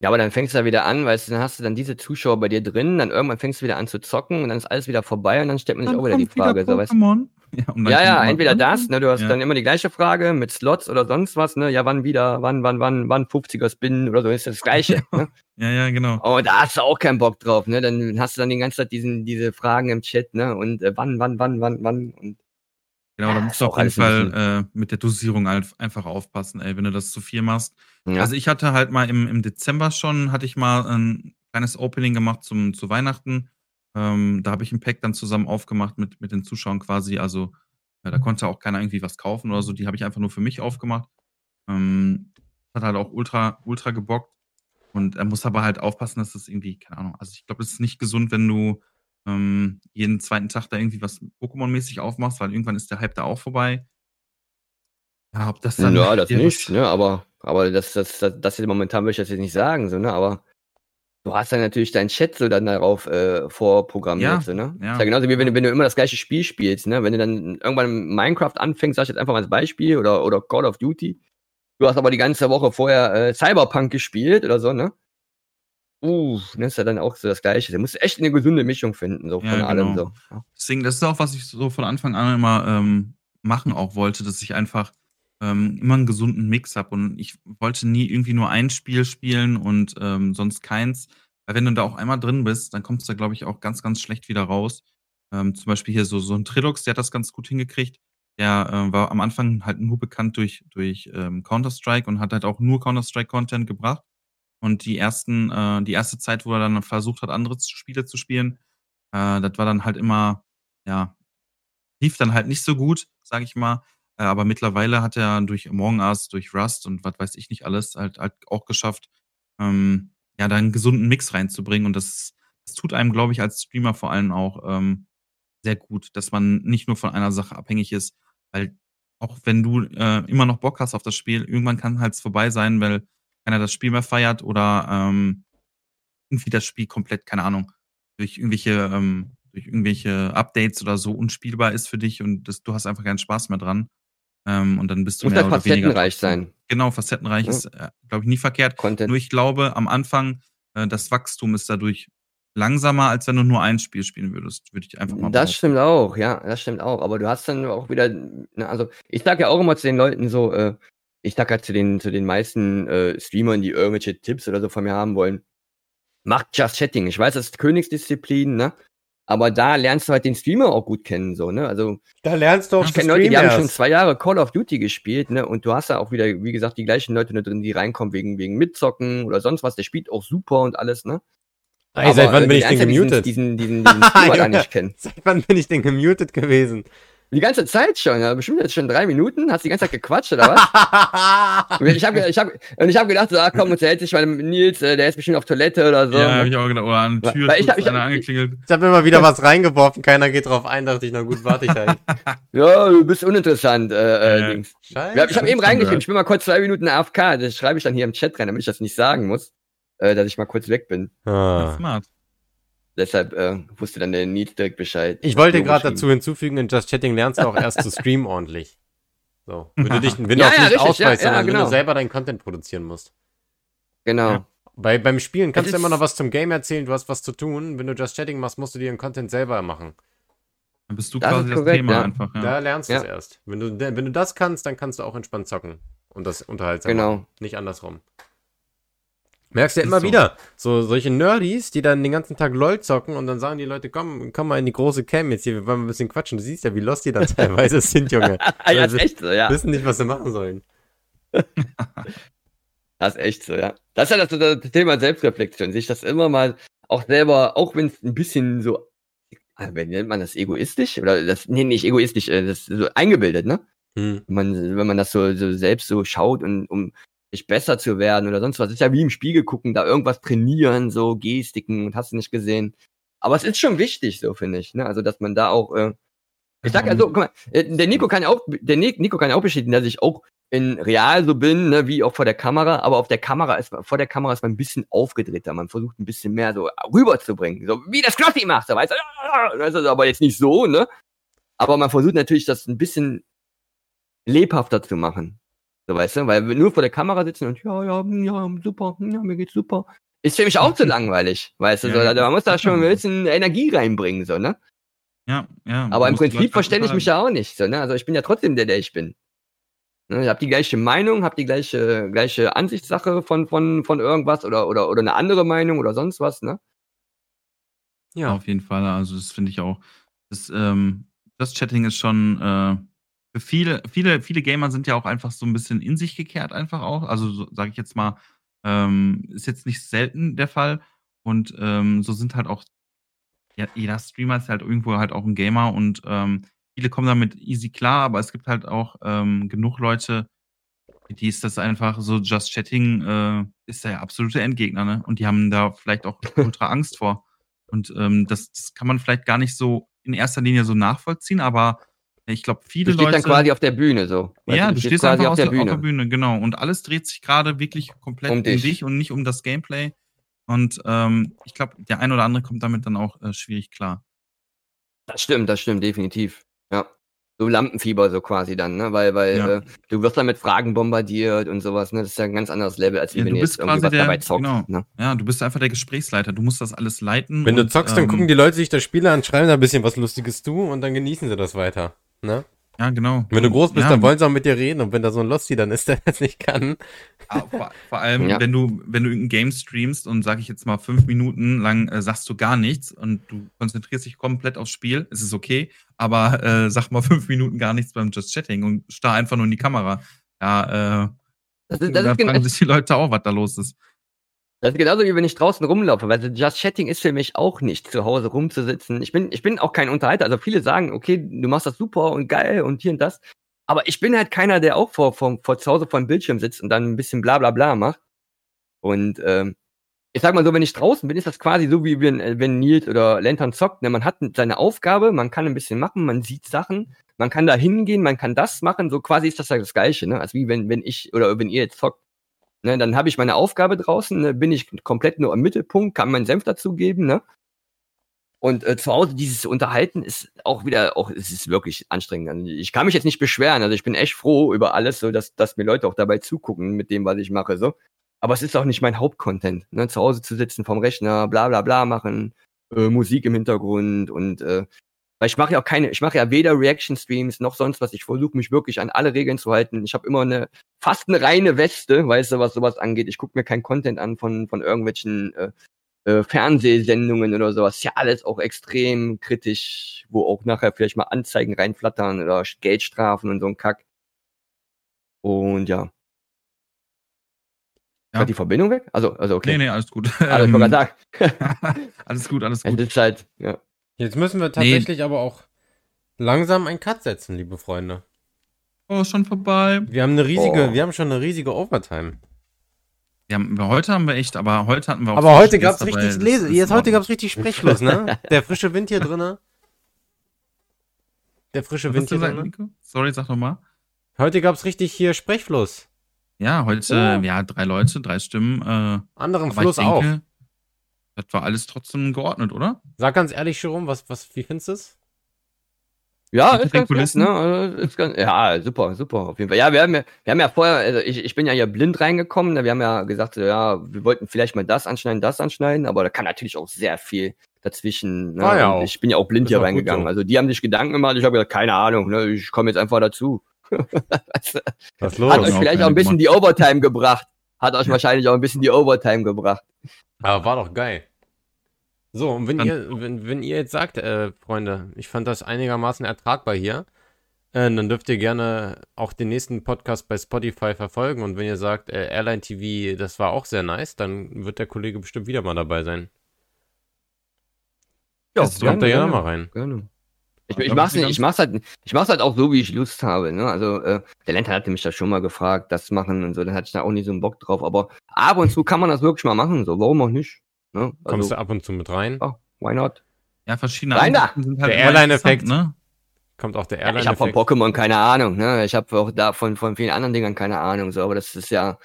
Ja, aber dann fängst du da wieder an, weißt du, dann hast du dann diese Zuschauer bei dir drin, dann irgendwann fängst du wieder an zu zocken und dann ist alles wieder vorbei und dann stellt man sich dann auch wieder die Frage. Wieder so, weißt? Ja, ja, ja entweder das, ne, du hast ja. dann immer die gleiche Frage mit Slots oder sonst was, ne, ja, wann wieder, wann, wann, wann, wann 50er Spin oder so, ist das Gleiche. ne? Ja, ja, genau. Oh, da hast du auch keinen Bock drauf, ne, dann hast du dann die ganze Zeit diesen, diese Fragen im Chat, ne, und äh, wann, wann, wann, wann, wann und Genau, da musst du auf jeden Fall äh, mit der Dosierung einfach aufpassen, ey, wenn du das zu viel machst. Ja. Also ich hatte halt mal im, im Dezember schon, hatte ich mal ein kleines Opening gemacht zum, zu Weihnachten. Ähm, da habe ich ein Pack dann zusammen aufgemacht mit, mit den Zuschauern quasi. Also ja, da konnte auch keiner irgendwie was kaufen oder so. Die habe ich einfach nur für mich aufgemacht. Ähm, hat halt auch ultra, ultra gebockt. Und er muss aber halt aufpassen, dass das irgendwie, keine Ahnung, also ich glaube, es ist nicht gesund, wenn du ähm, jeden zweiten Tag da irgendwie was Pokémon-mäßig aufmachst, weil irgendwann ist der Hype da auch vorbei. Ja, ob das dann. Ja, das nicht, ne, aber, aber das, das, das, das momentan möchte ich das jetzt nicht sagen, so, ne, aber du hast dann natürlich deinen Chat so dann darauf äh, vorprogrammiert, ja, so, ne? Ja. Ist ja genauso wie wenn du, wenn du immer das gleiche Spiel spielst, ne? Wenn du dann irgendwann Minecraft anfängst, sag ich jetzt einfach mal als Beispiel, oder, oder Call of Duty, du hast aber die ganze Woche vorher äh, Cyberpunk gespielt oder so, ne? Uh, das ist ja dann auch so das Gleiche. Du musst echt eine gesunde Mischung finden, so ja, von genau. allem. So. Deswegen, das ist auch, was ich so von Anfang an immer ähm, machen auch wollte, dass ich einfach ähm, immer einen gesunden Mix habe. Und ich wollte nie irgendwie nur ein Spiel spielen und ähm, sonst keins. Weil wenn du da auch einmal drin bist, dann kommst du da, glaube ich, auch ganz, ganz schlecht wieder raus. Ähm, zum Beispiel hier so, so ein Trilux, der hat das ganz gut hingekriegt. Der äh, war am Anfang halt nur bekannt durch, durch ähm, Counter-Strike und hat halt auch nur Counter-Strike-Content gebracht. Und die ersten, äh, die erste Zeit, wo er dann versucht hat, andere Spiele zu spielen, äh, das war dann halt immer, ja, lief dann halt nicht so gut, sag ich mal. Äh, aber mittlerweile hat er durch Among Us, durch Rust und was weiß ich nicht alles halt, halt auch geschafft, ähm, ja, da einen gesunden Mix reinzubringen. Und das, das tut einem, glaube ich, als Streamer vor allem auch ähm, sehr gut, dass man nicht nur von einer Sache abhängig ist, weil auch wenn du äh, immer noch Bock hast auf das Spiel, irgendwann kann halt vorbei sein, weil keiner das Spiel mehr feiert oder ähm, irgendwie das Spiel komplett, keine Ahnung, durch irgendwelche, ähm, durch irgendwelche Updates oder so unspielbar ist für dich und das, du hast einfach keinen Spaß mehr dran. Ähm, und dann bist du Muss mehr halt oder weniger. facettenreich sein. Genau, facettenreich Ja. ist, äh, glaube ich, nie verkehrt. Content. Nur ich glaube, am Anfang, äh, das Wachstum ist dadurch langsamer, als wenn du nur ein Spiel spielen würdest, würde ich einfach mal Das behaupten. stimmt auch, ja, das stimmt auch. Aber du hast dann auch wieder, ne, also ich sag ja auch immer zu den Leuten so, äh, ich sag ja zu den, zu den meisten äh, Streamern, die irgendwelche Tipps oder so von mir haben wollen, macht Just Chatting. Ich weiß, das ist Königsdisziplin, ne? Aber da lernst du halt den Streamer auch gut kennen, so, ne? Also Da lernst du auch ich kenne Leute, die haben schon zwei Jahre Call of Duty gespielt, ne? Und du hast da auch wieder, wie gesagt, die gleichen Leute da drin, die reinkommen wegen, wegen Mitzocken oder sonst was. Der spielt auch super und alles, ne? Ey, seit wann äh, bin ich denn ja diesen- gemutet? Diesen, diesen, diesen Streamer nicht kennen. Seit wann bin ich denn gemutet gewesen? Die ganze Zeit schon, ja, bestimmt jetzt schon drei Minuten. Hast die ganze Zeit gequatscht, oder was? Und ich habe ich hab, und ich hab gedacht, so, ah, komm, unterhält sich mal mit Nils, äh, der ist bestimmt auf Toilette oder so. Ja, hab ich auch gedacht, oder an der Tür Weil ich hab- ich hab- angeklingelt. Ich habe immer wieder was reingeworfen, keiner geht drauf ein, dachte ich, na gut, warte ich halt. Ja, du bist uninteressant, äh, Ja. äh, Dings. Scheiße. Ja, ich habe eben schon reingeschrieben, ich bin mal kurz zwei Minuten AFK, das schreibe ich dann hier im Chat rein, damit ich das nicht sagen muss, äh, dass ich mal kurz weg bin. Ah. Smart. Deshalb äh, wusste dann der Nils direkt Bescheid. Ich wollte gerade dazu hinzufügen, in Just Chatting lernst du auch erst zu streamen ordentlich. So. Wenn du dich, wenn Ja, du auch ja, nicht ausweichst, ja, ja, sondern wenn genau. du selber deinen Content produzieren musst. Genau. Ja. Bei, beim Spielen kannst du immer noch was zum Game erzählen, du hast was zu tun. Wenn du Just Chatting machst, musst du dir den Content selber machen. Dann bist du Das quasi das korrekt, Thema ja. einfach. Ja. Da lernst du es Ja. erst. Wenn du, wenn du das kannst, dann kannst du auch entspannt zocken. Und das unterhaltsam Genau. Nicht andersrum. Merkst du ja immer so. wieder. So, solche Nerdies, die dann den ganzen Tag LOL zocken und dann sagen die Leute, komm, komm mal in die große Cam jetzt hier, wir wollen ein bisschen quatschen. Du siehst ja, wie lost die dann teilweise sind, Junge. Ja, Also, ist echt so, ja. Wissen nicht, was sie machen sollen. Das ist echt so, ja. Das ist ja das, das Thema Selbstreflexion, sich das immer mal auch selber, auch wenn es ein bisschen so, ah, wie nennt man das, egoistisch? Oder das, nee, nicht egoistisch, äh, das ist so eingebildet, ne? Hm. Wenn man, wenn man das so, so selbst so schaut und um sich besser zu werden oder sonst was, ist ja wie im Spiegel gucken, da irgendwas trainieren, so Gestiken und hast du nicht gesehen. Aber es ist schon wichtig, so finde ich, ne? Also, dass man da auch, äh, ich sag ja so, guck mal, äh, der Nico kann ja auch, der Ni- Nico kann ja auch bestätigen, dass ich auch in real so bin, ne, wie auch vor der Kamera, aber auf der Kamera ist, vor der Kamera ist man ein bisschen aufgedrehter, man versucht ein bisschen mehr so rüberzubringen, so wie das Knossi macht, so weißt du, aber jetzt nicht so, ne, aber man versucht natürlich, das ein bisschen lebhafter zu machen, so weißt du, weil wir nur vor der Kamera sitzen und ja, ja, hm, ja, super, hm, ja, mir geht's super, ist für mich auch zu langweilig, weißt du, so, also man muss da schon ein bisschen Energie reinbringen, so, ne, Ja, ja. aber im Prinzip Leute verstelle ich mich ja auch nicht. So, ne? Also ich bin ja trotzdem der, der ich bin. Ne? Ich habe die gleiche Meinung, habe die gleiche, gleiche Ansichtssache von, von, von irgendwas oder, oder, oder eine andere Meinung oder sonst was. Ne? Ja. Auf jeden Fall. Also, das finde ich auch. Das, ähm, das Chatting ist schon äh, für viele, viele, viele Gamer sind ja auch einfach so ein bisschen in sich gekehrt, einfach auch. Also, so, sage ich jetzt mal, ähm, ist jetzt nicht selten der Fall. Und ähm, so sind halt auch, ja, jeder Streamer ist halt irgendwo halt auch ein Gamer und ähm, viele kommen damit easy klar, aber es gibt halt auch ähm, genug Leute, die ist das einfach so, Just Chatting äh, ist der absolute Endgegner, ne? Und die haben da vielleicht auch ultra Angst vor. Und ähm, das, das kann man vielleicht gar nicht so in erster Linie so nachvollziehen, aber ich glaube, Du viele stehst Leute. dann quasi auf der Bühne so. Weißt ja, du stehst einfach auf der, Bühne. auf der Bühne. Genau. Und alles dreht sich gerade wirklich komplett Um um dich. dich. und nicht um das Gameplay. Und ähm, ich glaube, der ein oder andere kommt damit dann auch äh, schwierig klar. Das stimmt, das stimmt, definitiv. Ja. So Lampenfieber so quasi dann, ne? Weil, weil Ja. äh, du wirst dann mit Fragen bombardiert und sowas, ne? Das ist ja ein ganz anderes Level, als wie Ja, wenn du du bist jetzt irgendwie quasi was der- dabei zockst. genau. Ne? Ja, du bist einfach der Gesprächsleiter. Du musst das alles leiten. Wenn du und, zockst, dann ähm, gucken die Leute sich das Spiel an, schreiben da ein bisschen was Lustiges zu und dann genießen sie das weiter. Ne? Ja, genau. Wenn du groß bist, ja, dann wollen sie auch mit dir reden und wenn da so ein Losty dann ist, der das nicht kann. Ah, vor, vor allem, Ja. wenn du, wenn du irgendein Game streamst und sag ich jetzt mal fünf Minuten lang äh, sagst du gar nichts und du konzentrierst dich komplett aufs Spiel, ist es okay, aber äh, sag mal fünf Minuten gar nichts beim Just Chatting und starr einfach nur in die Kamera. Ja, äh, Das ist, das da ist genau, fragen sich die Leute auch, was da los ist. Das ist genauso wie wenn ich draußen rumlaufe, weil Just Chatting ist für mich auch nicht, zu Hause rumzusitzen. Ich bin, ich bin auch kein Unterhalter. Also viele sagen, okay, du machst das super und geil und hier und das. Aber ich bin halt keiner, der auch vor, vor, vor zu Hause vor dem Bildschirm sitzt und dann ein bisschen bla bla bla macht. Und ähm, ich sag mal so, wenn ich draußen bin, ist das quasi so wie wenn, äh, wenn Nils oder Lantern zockt. Ne? Man hat seine Aufgabe, man kann ein bisschen machen, man sieht Sachen, man kann da hingehen, man kann das machen. So quasi ist das ja das Gleiche, ne? Als wie wenn, wenn ich oder wenn ihr jetzt zockt. Ne, dann habe ich meine Aufgabe draußen, ne, bin ich komplett nur im Mittelpunkt, kann meinen Senf dazugeben, ne? Und äh, zu Hause dieses Unterhalten ist auch wieder, auch es ist wirklich anstrengend. Also ich kann mich jetzt nicht beschweren. Also ich bin echt froh über alles, so dass, dass mir Leute auch dabei zugucken mit dem, was ich mache. So. Aber es ist auch nicht mein Hauptcontent. Ne? Zu Hause zu sitzen vom Rechner, bla bla bla machen, äh, Musik im Hintergrund und äh, weil ich mache ja auch keine, ich mache ja weder Reaction-Streams noch sonst was. Ich versuche mich wirklich an alle Regeln zu halten. Ich habe immer eine fast eine reine Weste, weißt du, was sowas angeht. Ich gucke mir keinen Content an von, von irgendwelchen äh, äh, Fernsehsendungen oder sowas. Ist ja alles auch extrem kritisch, wo auch nachher vielleicht mal Anzeigen reinflattern oder Geldstrafen und so ein Kack. Und ja. Ja. War die Verbindung weg? Also, also okay. Nee, nee, alles gut. Also, ich gerade sagen. alles gut, alles Es gut. ist halt, ja. Jetzt müssen wir tatsächlich aber auch langsam einen Cut setzen, liebe Freunde. Oh, ist schon vorbei. Wir haben eine riesige, Oh. wir haben schon eine riesige Overtime. Ja, heute haben wir echt, aber heute hatten wir auch. Aber heute gab's dabei, richtig Lese, jetzt heute Ordnung. gab's richtig Sprechfluss, ne? Der frische Wind hier drinne. Der frische Was Wind hier drinne. Nico? Sorry, sag noch mal. Heute gab's richtig hier Sprechfluss. Ja, heute, Oh. ja, drei Leute, drei Stimmen. Äh, Anderen Fluss ich auch. Das war alles trotzdem geordnet, oder? Sag ganz ehrlich, Jerome, was, was, wie findest du's? Ja, Hinter ist ganz gut, Kulissen? ne? Also, ist ganz, ja, super, super, auf jeden Fall. Ja, wir haben ja, wir haben ja vorher, also ich, ich bin ja hier blind reingekommen, ne? wir haben ja gesagt, ja, wir wollten vielleicht mal das anschneiden, das anschneiden, aber da kann natürlich auch sehr viel dazwischen. Ne? War ja. Ich bin ja auch blind hier reingegangen. so. Also die haben sich Gedanken gemacht, ich habe gesagt, keine Ahnung, ne? ich komme jetzt einfach dazu. Was Hat los? euch auch vielleicht auch ein bisschen die Overtime gebracht. Hat euch Ja. wahrscheinlich auch ein bisschen die Overtime gebracht. Aber war doch geil. So, und wenn Dann- ihr, wenn, wenn ihr jetzt sagt, äh, Freunde, ich fand das einigermaßen ertragbar hier, äh, dann dürft ihr gerne auch den nächsten Podcast bei Spotify verfolgen. Und wenn ihr sagt, äh, Airline TV, das war auch sehr nice, dann wird der Kollege bestimmt wieder mal dabei sein. Ja, Das Kommt da gerne mal rein. Gerne. Ich, Ja, ich mach's nicht, ich mach's halt, ich mach's halt auch so, wie ich Lust habe, ne? Also, äh, der Lenter hatte mich da schon mal gefragt, das machen und so, dann hatte ich da auch nicht so einen Bock drauf, aber ab und zu kann man das wirklich mal machen, so, warum auch nicht? Ne? Kommst Also, du ab und zu mit rein? ja, why not? Ja, verschiedene! Ansichten sind halt Der Airline-Effekt. Ne? Kommt auch der Ja, ich habe von. Pokémon keine Ahnung, ne? Ich habe auch da von, von vielen anderen Dingern keine Ahnung, so, aber das ist ja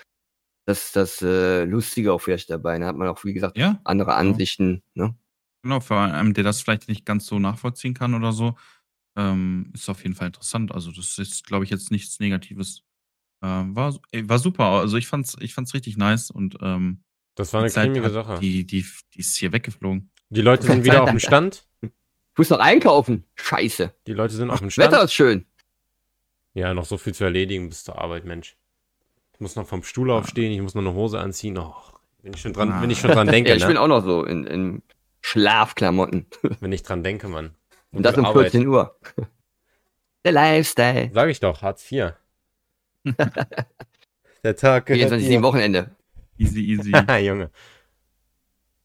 das, das äh, Lustige auch vielleicht dabei. Da hat man auch, wie gesagt, Ja, andere Ansichten, ne? Genau. Für einen, der das vielleicht nicht ganz so nachvollziehen kann oder so, ähm, ist auf jeden Fall interessant. Also, das ist, glaube ich, jetzt nichts Negatives. Ähm, war, ey, war super. Also, ich fand's, ich fand's richtig nice und ähm, Das war eine cremige Sache. Die, die, die ist hier weggeflogen. Die Leute sind wieder auf dem Stand. Ich muss noch einkaufen. Scheiße. Die Leute sind auf dem Wetter Stand. ist schön. Ja, noch so viel zu erledigen bis zur Arbeit, Mensch. Ich muss noch vom Stuhl aufstehen, ich muss noch eine Hose anziehen. Oh, wenn ich schon dran, Ah. wenn ich schon dran denke, Ja, ich bin ne? auch noch so in, in Schlafklamotten. Wenn ich dran denke, Mann. Und das die um Arbeit. 14 Uhr. Der Lifestyle. Sag ich doch, Hartz IV. Der Tag gehört 24 mir. Wochenende. Easy, easy. Junge.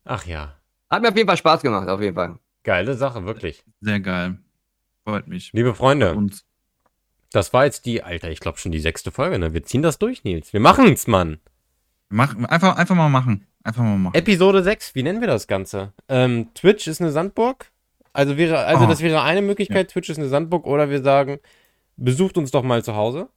Ach ja, Hat mir auf jeden Fall Spaß gemacht, auf jeden Fall. geile Sache, wirklich. Sehr geil. Freut mich. Liebe Freunde, Und das war jetzt die, Alter, ich glaube schon die sechste Folge, ne? Wir ziehen das durch, Nils. Wir machen's, Mann. Mach, einfach, einfach mal machen. Einfach mal machen. Episode 6, wie nennen wir das Ganze? Ähm, Twitch ist eine Sandburg. Also wäre, also Oh. das wäre eine Möglichkeit, Twitch ist eine Sandburg, oder wir sagen, besucht uns doch mal zu Hause.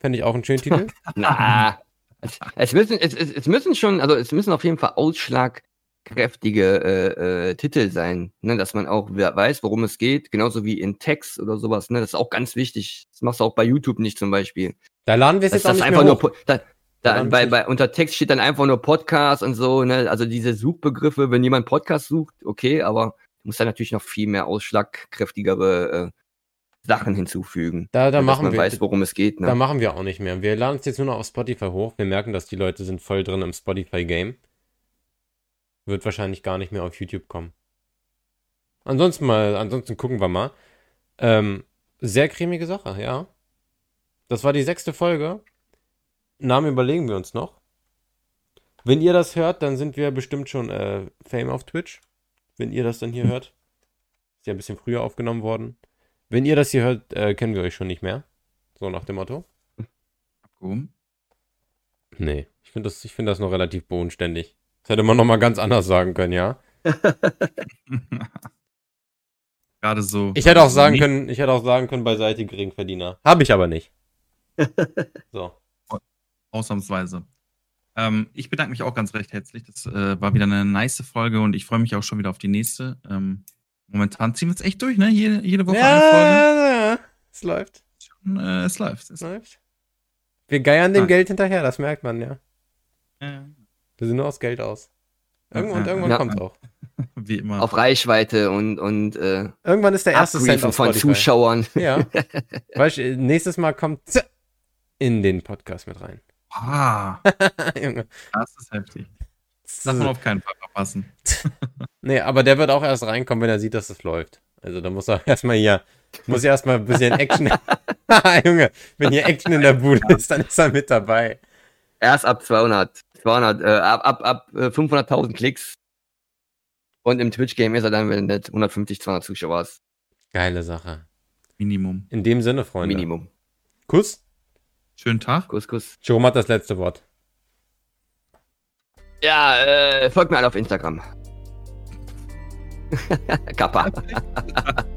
Fände ich auch einen schönen Titel. Na, es, es, müssen, es, es, es müssen schon, also es müssen auf jeden Fall ausschlagkräftige äh, äh, Titel sein, ne, dass man auch we- weiß, worum es geht, genauso wie in Text oder sowas. Ne, das ist auch ganz wichtig. Das machst du auch bei YouTube nicht zum Beispiel. Da laden wir es Das, jetzt auch das nicht einfach mehr nur, hoch. Po- da, da, Verdammt bei, bei, unter Text steht dann einfach nur Podcast und so, ne, also diese Suchbegriffe, wenn jemand Podcast sucht, okay, aber du musst da natürlich noch viel mehr ausschlagkräftigere äh, Sachen hinzufügen. Da, da machen man wir, weiß, worum es geht. Ne? da machen wir auch nicht mehr. Wir laden es jetzt nur noch auf Spotify hoch. Wir merken, dass die Leute sind voll drin im Spotify-Game. Wird wahrscheinlich gar nicht mehr auf YouTube kommen. Ansonsten mal, ansonsten gucken wir mal. Ähm, sehr cremige Sache, ja. Das war die sechste Folge. Namen überlegen wir uns noch. Wenn ihr das hört, dann sind wir bestimmt schon äh, Fame auf Twitch. Wenn ihr das dann hier hört. Ist ja ein bisschen früher aufgenommen worden. Wenn ihr das hier hört, äh, kennen wir euch schon nicht mehr. So nach dem Motto. Abgehoben. Nee, ich finde das, ich find das noch relativ bodenständig. Das hätte man noch mal ganz anders sagen können, ja. Gerade so. Ich hätte auch sagen können, ich hätte auch sagen können, beiseite Geringverdiener. Habe ich aber nicht. So. Ausnahmsweise. Ähm, ich bedanke mich auch ganz recht herzlich. Das äh, war wieder eine nice Folge und ich freue mich auch schon wieder auf die nächste. Ähm, momentan ziehen wir es echt durch, ne? Jede, jede Woche eine Folge. Ja, ja, es läuft. Und, äh, es läuft. Es läuft. Wir geiern dem Ah. Geld hinterher, das merkt man, ja. äh, Wir sind nur aufs Geld aus. Irgendwann, Ja, irgendwann ja. kommt's auch. wie immer. Auf Reichweite und, und äh, Irgendwann ist der erste Cent von Spotify. Zuschauern. Ja. weißt du, nächstes Mal kommt in den Podcast mit rein. Ah, Junge. das ist heftig. Das darf man auf keinen Fall verpassen. Nee, aber der wird auch erst reinkommen, wenn er sieht, dass es läuft. Also da muss er erstmal hier, muss ja erstmal ein bisschen Action. Junge, wenn hier Action in der Bude ist, dann ist er mit dabei. Erst ab 200, 200, äh, ab, ab, ab äh, 500.000 Klicks. Und im Twitch-Game ist er dann, wenn du 150, 200 Zuschauer hast. Geile Sache. Minimum. In dem Sinne, Freunde. Minimum. Kuss. Schönen Tag. Kuss, Kuss. Jerome hat das letzte Wort. Ja, äh, folgt mir alle auf Instagram. Kappa.